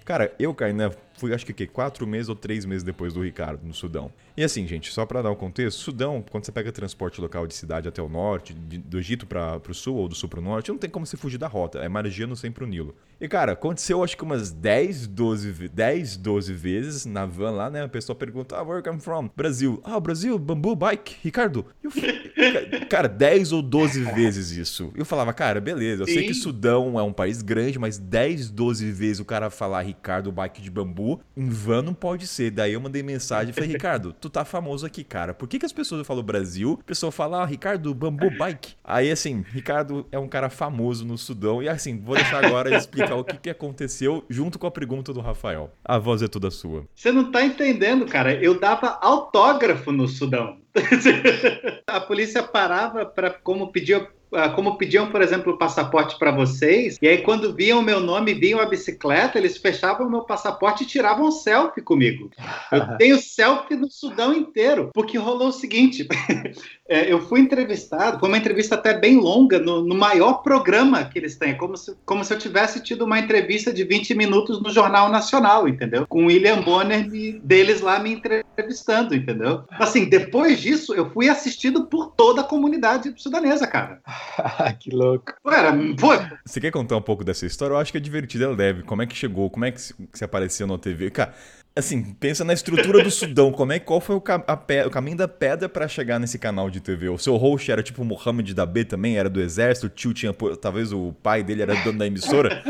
Speaker 1: Cara, eu, Kainan, fui acho que, que quatro meses ou três meses depois do Ricardo, no Sudão. E assim, gente, só para dar um contexto, Sudão, quando você pega transporte local de cidade até o norte, de- do Egito para o sul ou do sul para o norte, não tem como você fugir da rota, é margiano sempre o Nilo. E cara, aconteceu acho que umas 10, 12, ve- 10, 12 vezes na van lá, né? A pessoa pergunta, ah, where come from? Brasil. Ah, Brasil, bambu, bike, Ricardo. Eu cara, 10 ou 12 vezes isso. Eu falava, cara, beleza, eu sei que
Speaker 3: Sim.
Speaker 1: Sudão é um país grande, mas 10, 12 vezes o cara falar Ricardo, bike de bambu, em van não pode ser. Daí eu mandei mensagem e falei, Ricardo, tu tá famoso aqui, cara. Por que, que as pessoas falam Brasil, a pessoa fala, ah, Ricardo, bambu, bike? Aí assim, Ricardo é um cara famoso no Sudão. E assim, vou deixar agora explicar o que, que aconteceu junto com a pergunta do Rafael. A voz é toda sua.
Speaker 3: Você não tá entendendo, cara. Eu dava autógrafo no Sudão. [laughs] a polícia parava para como pediam ah, como pediam, por exemplo, o passaporte para vocês, e aí quando viam o meu nome, viam a bicicleta, eles fechavam o meu passaporte e tiravam um selfie comigo. Eu tenho selfie no Sudão inteiro, porque rolou o seguinte: [laughs] é, eu fui entrevistado, foi uma entrevista até bem longa, no, no maior programa que eles têm, como se, como se eu tivesse tido uma entrevista de 20 minutos no Jornal Nacional, entendeu? Com o William Bonner me- deles lá me entrevistando, entendeu? Assim, depois disso, eu fui assistido por toda a comunidade sudanesa, cara. [laughs]
Speaker 5: que louco.
Speaker 3: Era, pô,
Speaker 1: Você quer contar um pouco dessa história? Eu acho que é divertida, é leve. Como é que chegou? Como é que se- que você apareceu na TV? Cara, assim, pensa na estrutura do Sudão. Como é, qual foi o, o caminho da pedra pra chegar nesse canal de TV? O seu host era tipo o Mohamed Dabê também? Era do exército? O tio tinha... Talvez o pai dele era dono da emissora?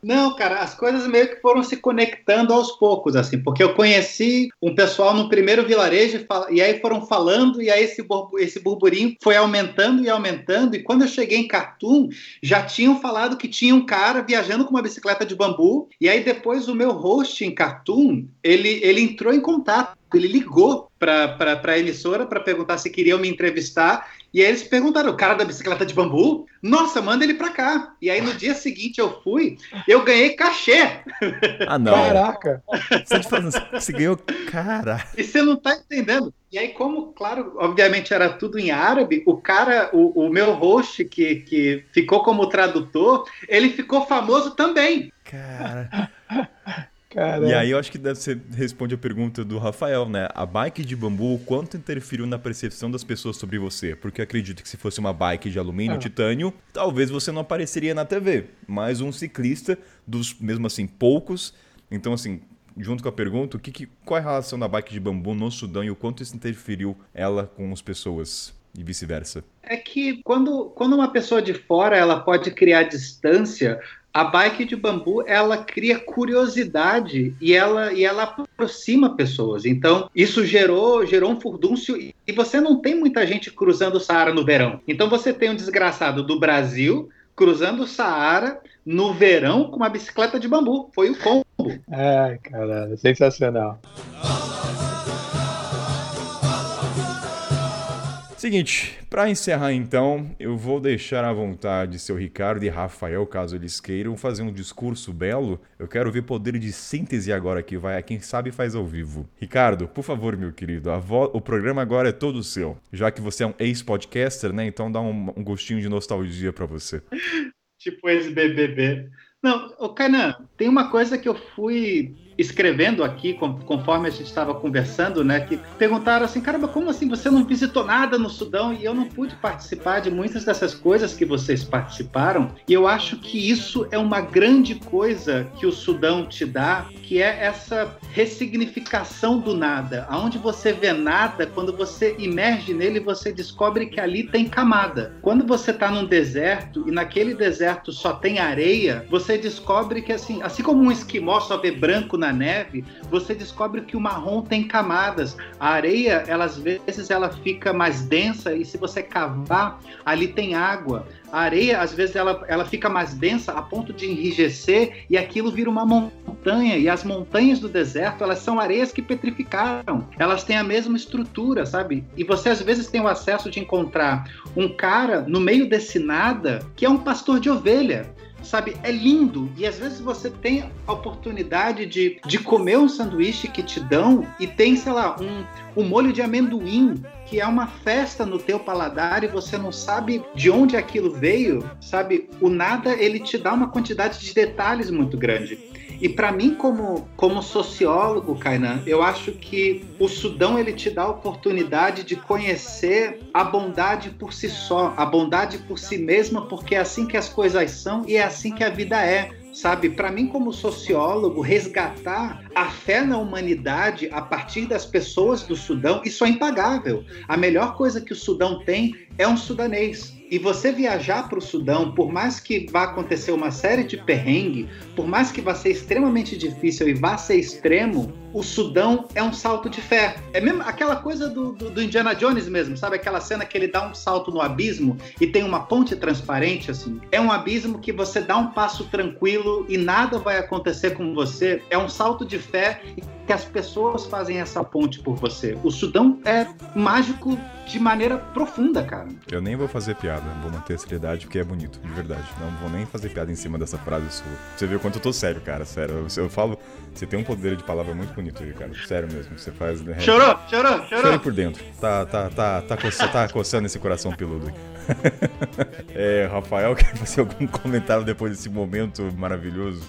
Speaker 3: Não, cara, as coisas meio que foram se conectando aos poucos, assim, porque eu conheci um pessoal no primeiro vilarejo e, aí foram falando, e aí esse, burbu- esse burburinho foi aumentando e aumentando, e quando eu cheguei em Khartoum, já tinham falado que tinha um cara viajando com uma bicicleta de bambu, e aí depois o meu host em Khartoum, ele, ele entrou em contato, ele ligou para a emissora para perguntar se queriam me entrevistar, e aí eles perguntaram, o cara da bicicleta de bambu? Nossa, manda ele pra cá. E aí no dia seguinte eu fui, eu ganhei cachê.
Speaker 1: Ah, não.
Speaker 5: Caraca.
Speaker 1: Você, tá falando, você ganhou... Cara...
Speaker 3: E você não tá entendendo. E aí, como, claro, obviamente era tudo em árabe, o cara, o, o meu host que, que ficou como tradutor, ele ficou famoso também.
Speaker 1: Cara...
Speaker 5: Caramba.
Speaker 1: E aí eu acho que deve ser, responde a pergunta do Rafael, né? A bike de bambu, o quanto interferiu na percepção das pessoas sobre você? Porque acredito que se fosse uma bike de alumínio,
Speaker 5: Ah.
Speaker 1: titânio, talvez você não apareceria na TV. Mas um ciclista, dos mesmo assim, poucos. Então, assim, junto com a pergunta, o que, que- qual é a relação da bike de bambu no Sudão e o quanto isso interferiu ela com as pessoas? E vice-versa.
Speaker 3: É que quando, quando uma pessoa de fora ela pode criar distância, a bike de bambu ela cria curiosidade e ela, e ela aproxima pessoas. Então, isso gerou, gerou um furdúncio e você não tem muita gente cruzando o Saara no verão. Então, você tem um desgraçado do Brasil cruzando o Saara no verão com uma bicicleta de bambu. Foi o combo.
Speaker 5: Ai, caralho, sensacional.
Speaker 1: Seguinte, pra encerrar então, eu vou deixar à vontade seu Ricardo e Rafael, caso eles queiram, fazer um discurso belo. Eu quero ver poder de síntese agora que vai, quem sabe faz ao vivo. Ricardo, por favor, meu querido, vo- o programa agora é todo seu. Já que você é um ex-podcaster, né? Então dá um, um gostinho de nostalgia pra você. [laughs]
Speaker 3: Tipo ex-BBB. Não, ô Kainan, tem uma coisa que eu fui escrevendo aqui, conforme a gente estava conversando, né? Que perguntaram assim, caramba, como assim você não visitou nada no Sudão? E eu não pude participar de muitas dessas coisas que vocês participaram. E eu acho que isso é uma grande coisa que o Sudão te dá, que é essa ressignificação do nada. Aonde você vê nada, quando você imerge nele, você descobre que ali tem camada. Quando você está num deserto e naquele deserto só tem areia, você descobre que assim, assim como um esquimó só vê branco na neve, você descobre que o marrom tem camadas. A areia, ela, às vezes, ela fica mais densa e se você cavar, ali tem água. A areia, às vezes, ela, ela fica mais densa a ponto de enrijecer e aquilo vira uma montanha. E as montanhas do deserto, elas são areias que petrificaram. Elas têm a mesma estrutura, sabe? E você, às vezes, tem o acesso de encontrar um cara no meio desse nada que é um pastor de ovelha sabe? É lindo. E às vezes você tem a oportunidade de, de comer um sanduíche que te dão e tem, sei lá, um, um molho de amendoim que é uma festa no teu paladar e você não sabe de onde aquilo veio, sabe? O nada, ele te dá uma quantidade de detalhes muito grande. E para mim, como, como sociólogo, Kainan, eu acho que o Sudão ele te dá a oportunidade de conhecer a bondade por si só, a bondade por si mesma, porque é assim que as coisas são e é assim que a vida é sabe? Para mim, como sociólogo, resgatar a fé na humanidade a partir das pessoas do Sudão, isso é impagável. A melhor coisa que o Sudão tem é um sudanês. E você viajar para o Sudão, por mais que vá acontecer uma série de perrengue, por mais que vá ser extremamente difícil e vá ser extremo, o Sudão é um salto de fé. É mesmo aquela coisa do, do, do, Indiana Jones mesmo, sabe? Aquela cena que ele dá um salto no abismo e tem uma ponte transparente, assim. É um abismo que você dá um passo tranquilo e nada vai acontecer com você. É um salto de fé que as pessoas fazem essa ponte por você. O Sudão é mágico de maneira profunda, cara.
Speaker 1: Eu nem vou fazer piada, vou manter a seriedade porque é bonito, de verdade. Não vou nem fazer piada em cima dessa frase sua. Você viu quanto eu tô sério, cara, sério. Eu, eu falo, você tem um poder de palavra muito bonito cara. Sério mesmo, você faz. Né?
Speaker 3: Chorou, chorou, chorou.
Speaker 1: Chorei por dentro. Tá, tá, tá, tá, coçando, tá coçando esse coração peludo. [laughs] é, Rafael, quer fazer algum comentário depois desse momento maravilhoso?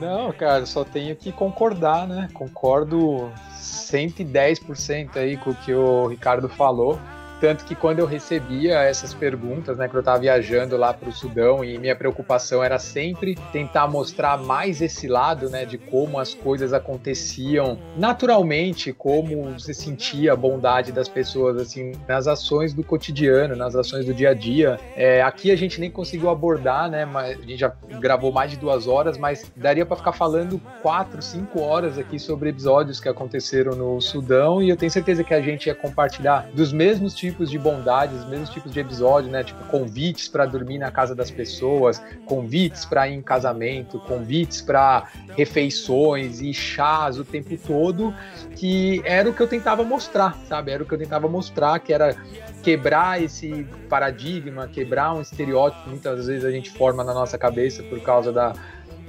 Speaker 2: Não, cara, só tenho que concordar, né? Concordo 110% aí com o que o Ricardo falou. Tanto que quando eu recebia essas perguntas, né, quando eu estava viajando lá para o Sudão, e minha preocupação era sempre tentar mostrar mais esse lado, né, de como as coisas aconteciam naturalmente, como você sentia a bondade das pessoas, assim, nas ações do cotidiano, nas ações do dia a dia. É, aqui a gente nem conseguiu abordar, né, mas a gente já gravou mais de duas horas, mas daria para ficar falando quatro, cinco horas aqui sobre episódios que aconteceram no Sudão, e eu tenho certeza que a gente ia compartilhar dos mesmos tipos tipos de bondades, os mesmos tipos de episódios, né? Tipo, convites para dormir na casa das pessoas, convites para ir em casamento, convites para refeições e chás o tempo todo, que era o que eu tentava mostrar, sabe? Era o que eu tentava mostrar, que era quebrar esse paradigma, quebrar um estereótipo que muitas vezes a gente forma na nossa cabeça por causa da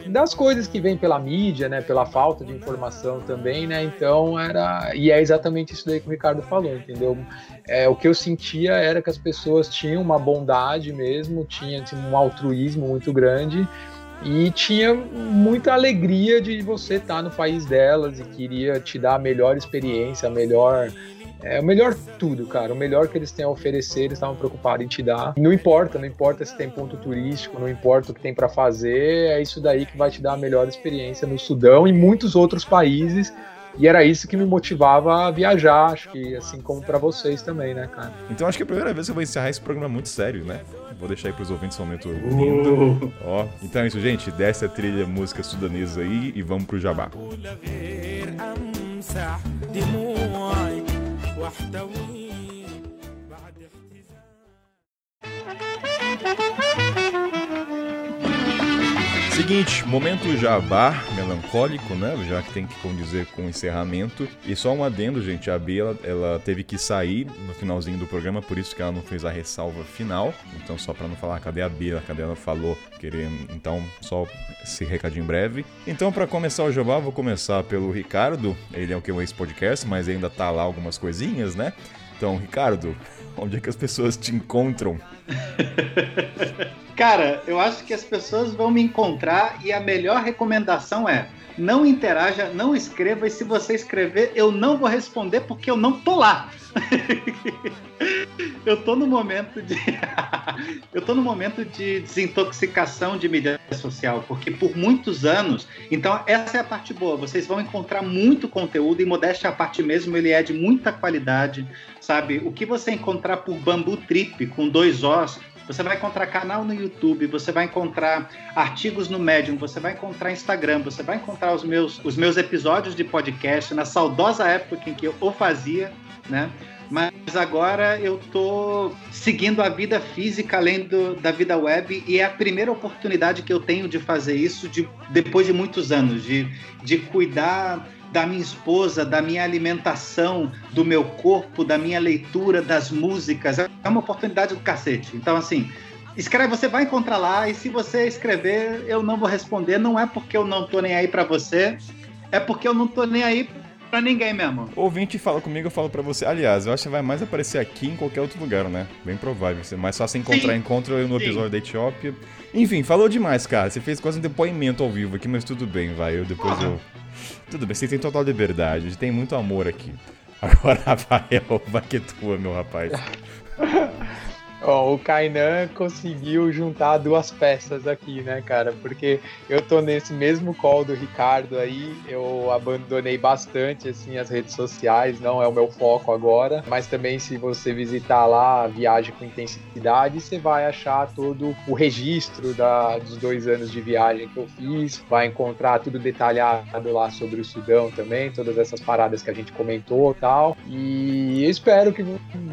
Speaker 2: das coisas que vêm pela mídia, né, pela falta de informação também, né, então era, e é exatamente isso daí que o Ricardo falou, entendeu? É, o que eu sentia era que as pessoas tinham uma bondade mesmo, tinha assim, um altruísmo muito grande e tinha muita alegria de você estar no país delas e queria te dar a melhor experiência, a melhor é o melhor tudo, cara. O melhor que eles têm a oferecer, eles estavam preocupados em te dar. Não importa, não importa se tem ponto turístico, não importa o que tem para fazer, é isso daí que vai te dar a melhor experiência no Sudão e muitos outros países. E era isso que me motivava a viajar, acho que assim como para vocês também, né, cara?
Speaker 1: Então acho que é a primeira vez que eu vou encerrar esse programa muito sério, né? Vou deixar aí pros ouvintes um momento lindo. Uh. Ó, então é isso, gente. Desce a trilha música sudanesa aí e vamos pro jabá. واحتوي بعد Seguinte, momento jabá melancólico, né? Já que tem que condizer com o encerramento. E só um adendo, gente. A Bia, ela, ela, teve que sair no finalzinho do programa, por isso que ela não fez a ressalva final. Então, só para não falar, cadê a Bia? Cadê ela falou? Querendo. Então, só esse recadinho breve. Então, para começar o jabá, vou começar pelo Ricardo. Ele é o que? Um ex-podcast, mas ainda tá lá algumas coisinhas, né? Então, Ricardo, onde é que as pessoas te encontram? [laughs]
Speaker 3: Cara, eu acho que as pessoas vão me encontrar e a melhor recomendação é não interaja, não escreva, e se você escrever, eu não vou responder porque eu não tô lá. [laughs] eu tô no momento de [laughs] eu tô no momento de desintoxicação de mídia social, porque por muitos anos, então essa é a parte boa, vocês vão encontrar muito conteúdo e modéstia a parte mesmo, ele é de muita qualidade, sabe? O que você encontrar por Bambu Trip com dois Os, você vai encontrar canal no YouTube, você vai encontrar artigos no Medium, você vai encontrar Instagram, você vai encontrar os meus, os meus episódios de podcast na saudosa época em que eu o fazia, né? Mas agora eu tô seguindo a vida física além do, da vida web e é a primeira oportunidade que eu tenho de fazer isso de, depois de muitos anos, de, de cuidar da minha esposa, da minha alimentação, do meu corpo, da minha leitura, das músicas. É uma oportunidade do cacete. Então, assim, escreve, você vai encontrar lá, e se você escrever, eu não vou responder. Não é porque eu não tô nem aí para você, é porque eu não tô nem aí pra ninguém mesmo.
Speaker 1: Ouvinte fala comigo, eu falo pra você. Aliás, eu acho que vai mais aparecer aqui em qualquer outro lugar, né? Bem provável. Você mais fácil encontrar
Speaker 3: Sim.
Speaker 1: encontro no
Speaker 3: Sim.
Speaker 1: episódio da Etiópia. Enfim, falou demais, cara. Você fez quase um depoimento ao vivo aqui, mas tudo bem, vai. Eu depois eu. Tudo bem, você tem total liberdade. A gente tem muito amor aqui. [laughs] Agora, Rafael, [laughs] vai que é tua, meu rapaz. [laughs]
Speaker 2: Ó, o Kainan conseguiu juntar duas peças aqui, né, cara? Porque eu tô nesse mesmo call do Ricardo aí, eu abandonei bastante, assim, as redes sociais, não é o meu foco agora, mas também se você visitar lá Viagem com Intensidade, você vai achar todo o registro da, dos dois anos de viagem que eu fiz, vai encontrar tudo detalhado lá sobre o Sudão também, todas essas paradas que a gente comentou tal, e espero que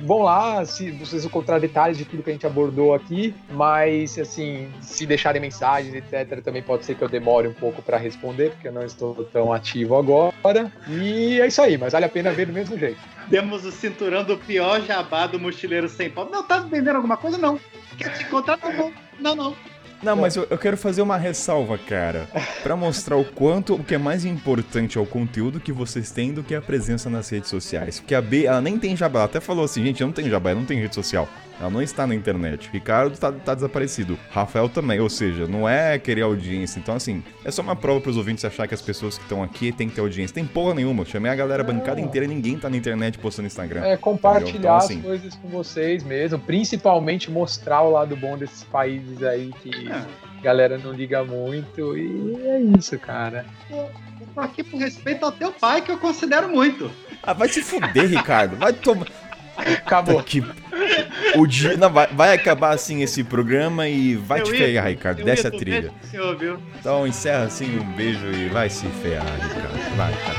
Speaker 2: vão lá, se vocês encontrar detalhes de tudo que a gente abordou aqui, mas assim, se deixarem mensagens, etc, também pode ser que eu demore um pouco para responder, porque eu não estou tão ativo agora. E é isso aí, mas vale a pena ver do mesmo jeito.
Speaker 3: Demos o cinturão do pior jabá do mochileiro sem pau. Não, tá vendendo alguma coisa? Não. Quer te encontrar? Não, não. Não, não.
Speaker 1: Não, mas eu, eu quero fazer uma ressalva, cara. Pra mostrar o quanto o que é mais importante é o conteúdo que vocês têm do que a presença nas redes sociais. Porque a B, ela nem tem jabá. Ela até falou assim, gente, eu não tenho jabá, eu não tenho rede social. Ela não está na internet. Ricardo tá, tá desaparecido. Rafael também. Ou seja, não é querer audiência. Então, assim, é só uma prova pros ouvintes achar que as pessoas que estão aqui têm que ter audiência. Tem porra nenhuma. Eu chamei a galera a bancada inteira e ninguém tá na internet postando Instagram.
Speaker 2: É compartilhar
Speaker 1: Então, assim-
Speaker 2: as coisas com vocês mesmo, principalmente mostrar o lado bom desses países aí que
Speaker 3: É.
Speaker 2: a galera não liga muito. E é isso, cara.
Speaker 3: Eu tô aqui por respeito ao teu pai, que eu considero muito.
Speaker 1: Ah, vai se fuder, Ricardo. Vai tomar.
Speaker 2: Acabou.
Speaker 1: É que... O dia... Não, vai, vai, acabar assim esse programa e vai
Speaker 3: eu
Speaker 1: te
Speaker 3: ia,
Speaker 1: pegar, Ricardo. Desce a trilha.
Speaker 3: Senhor, viu?
Speaker 1: Então encerra assim, um beijo e vai se ferrar, Ricardo. Vai,
Speaker 5: Ricardo.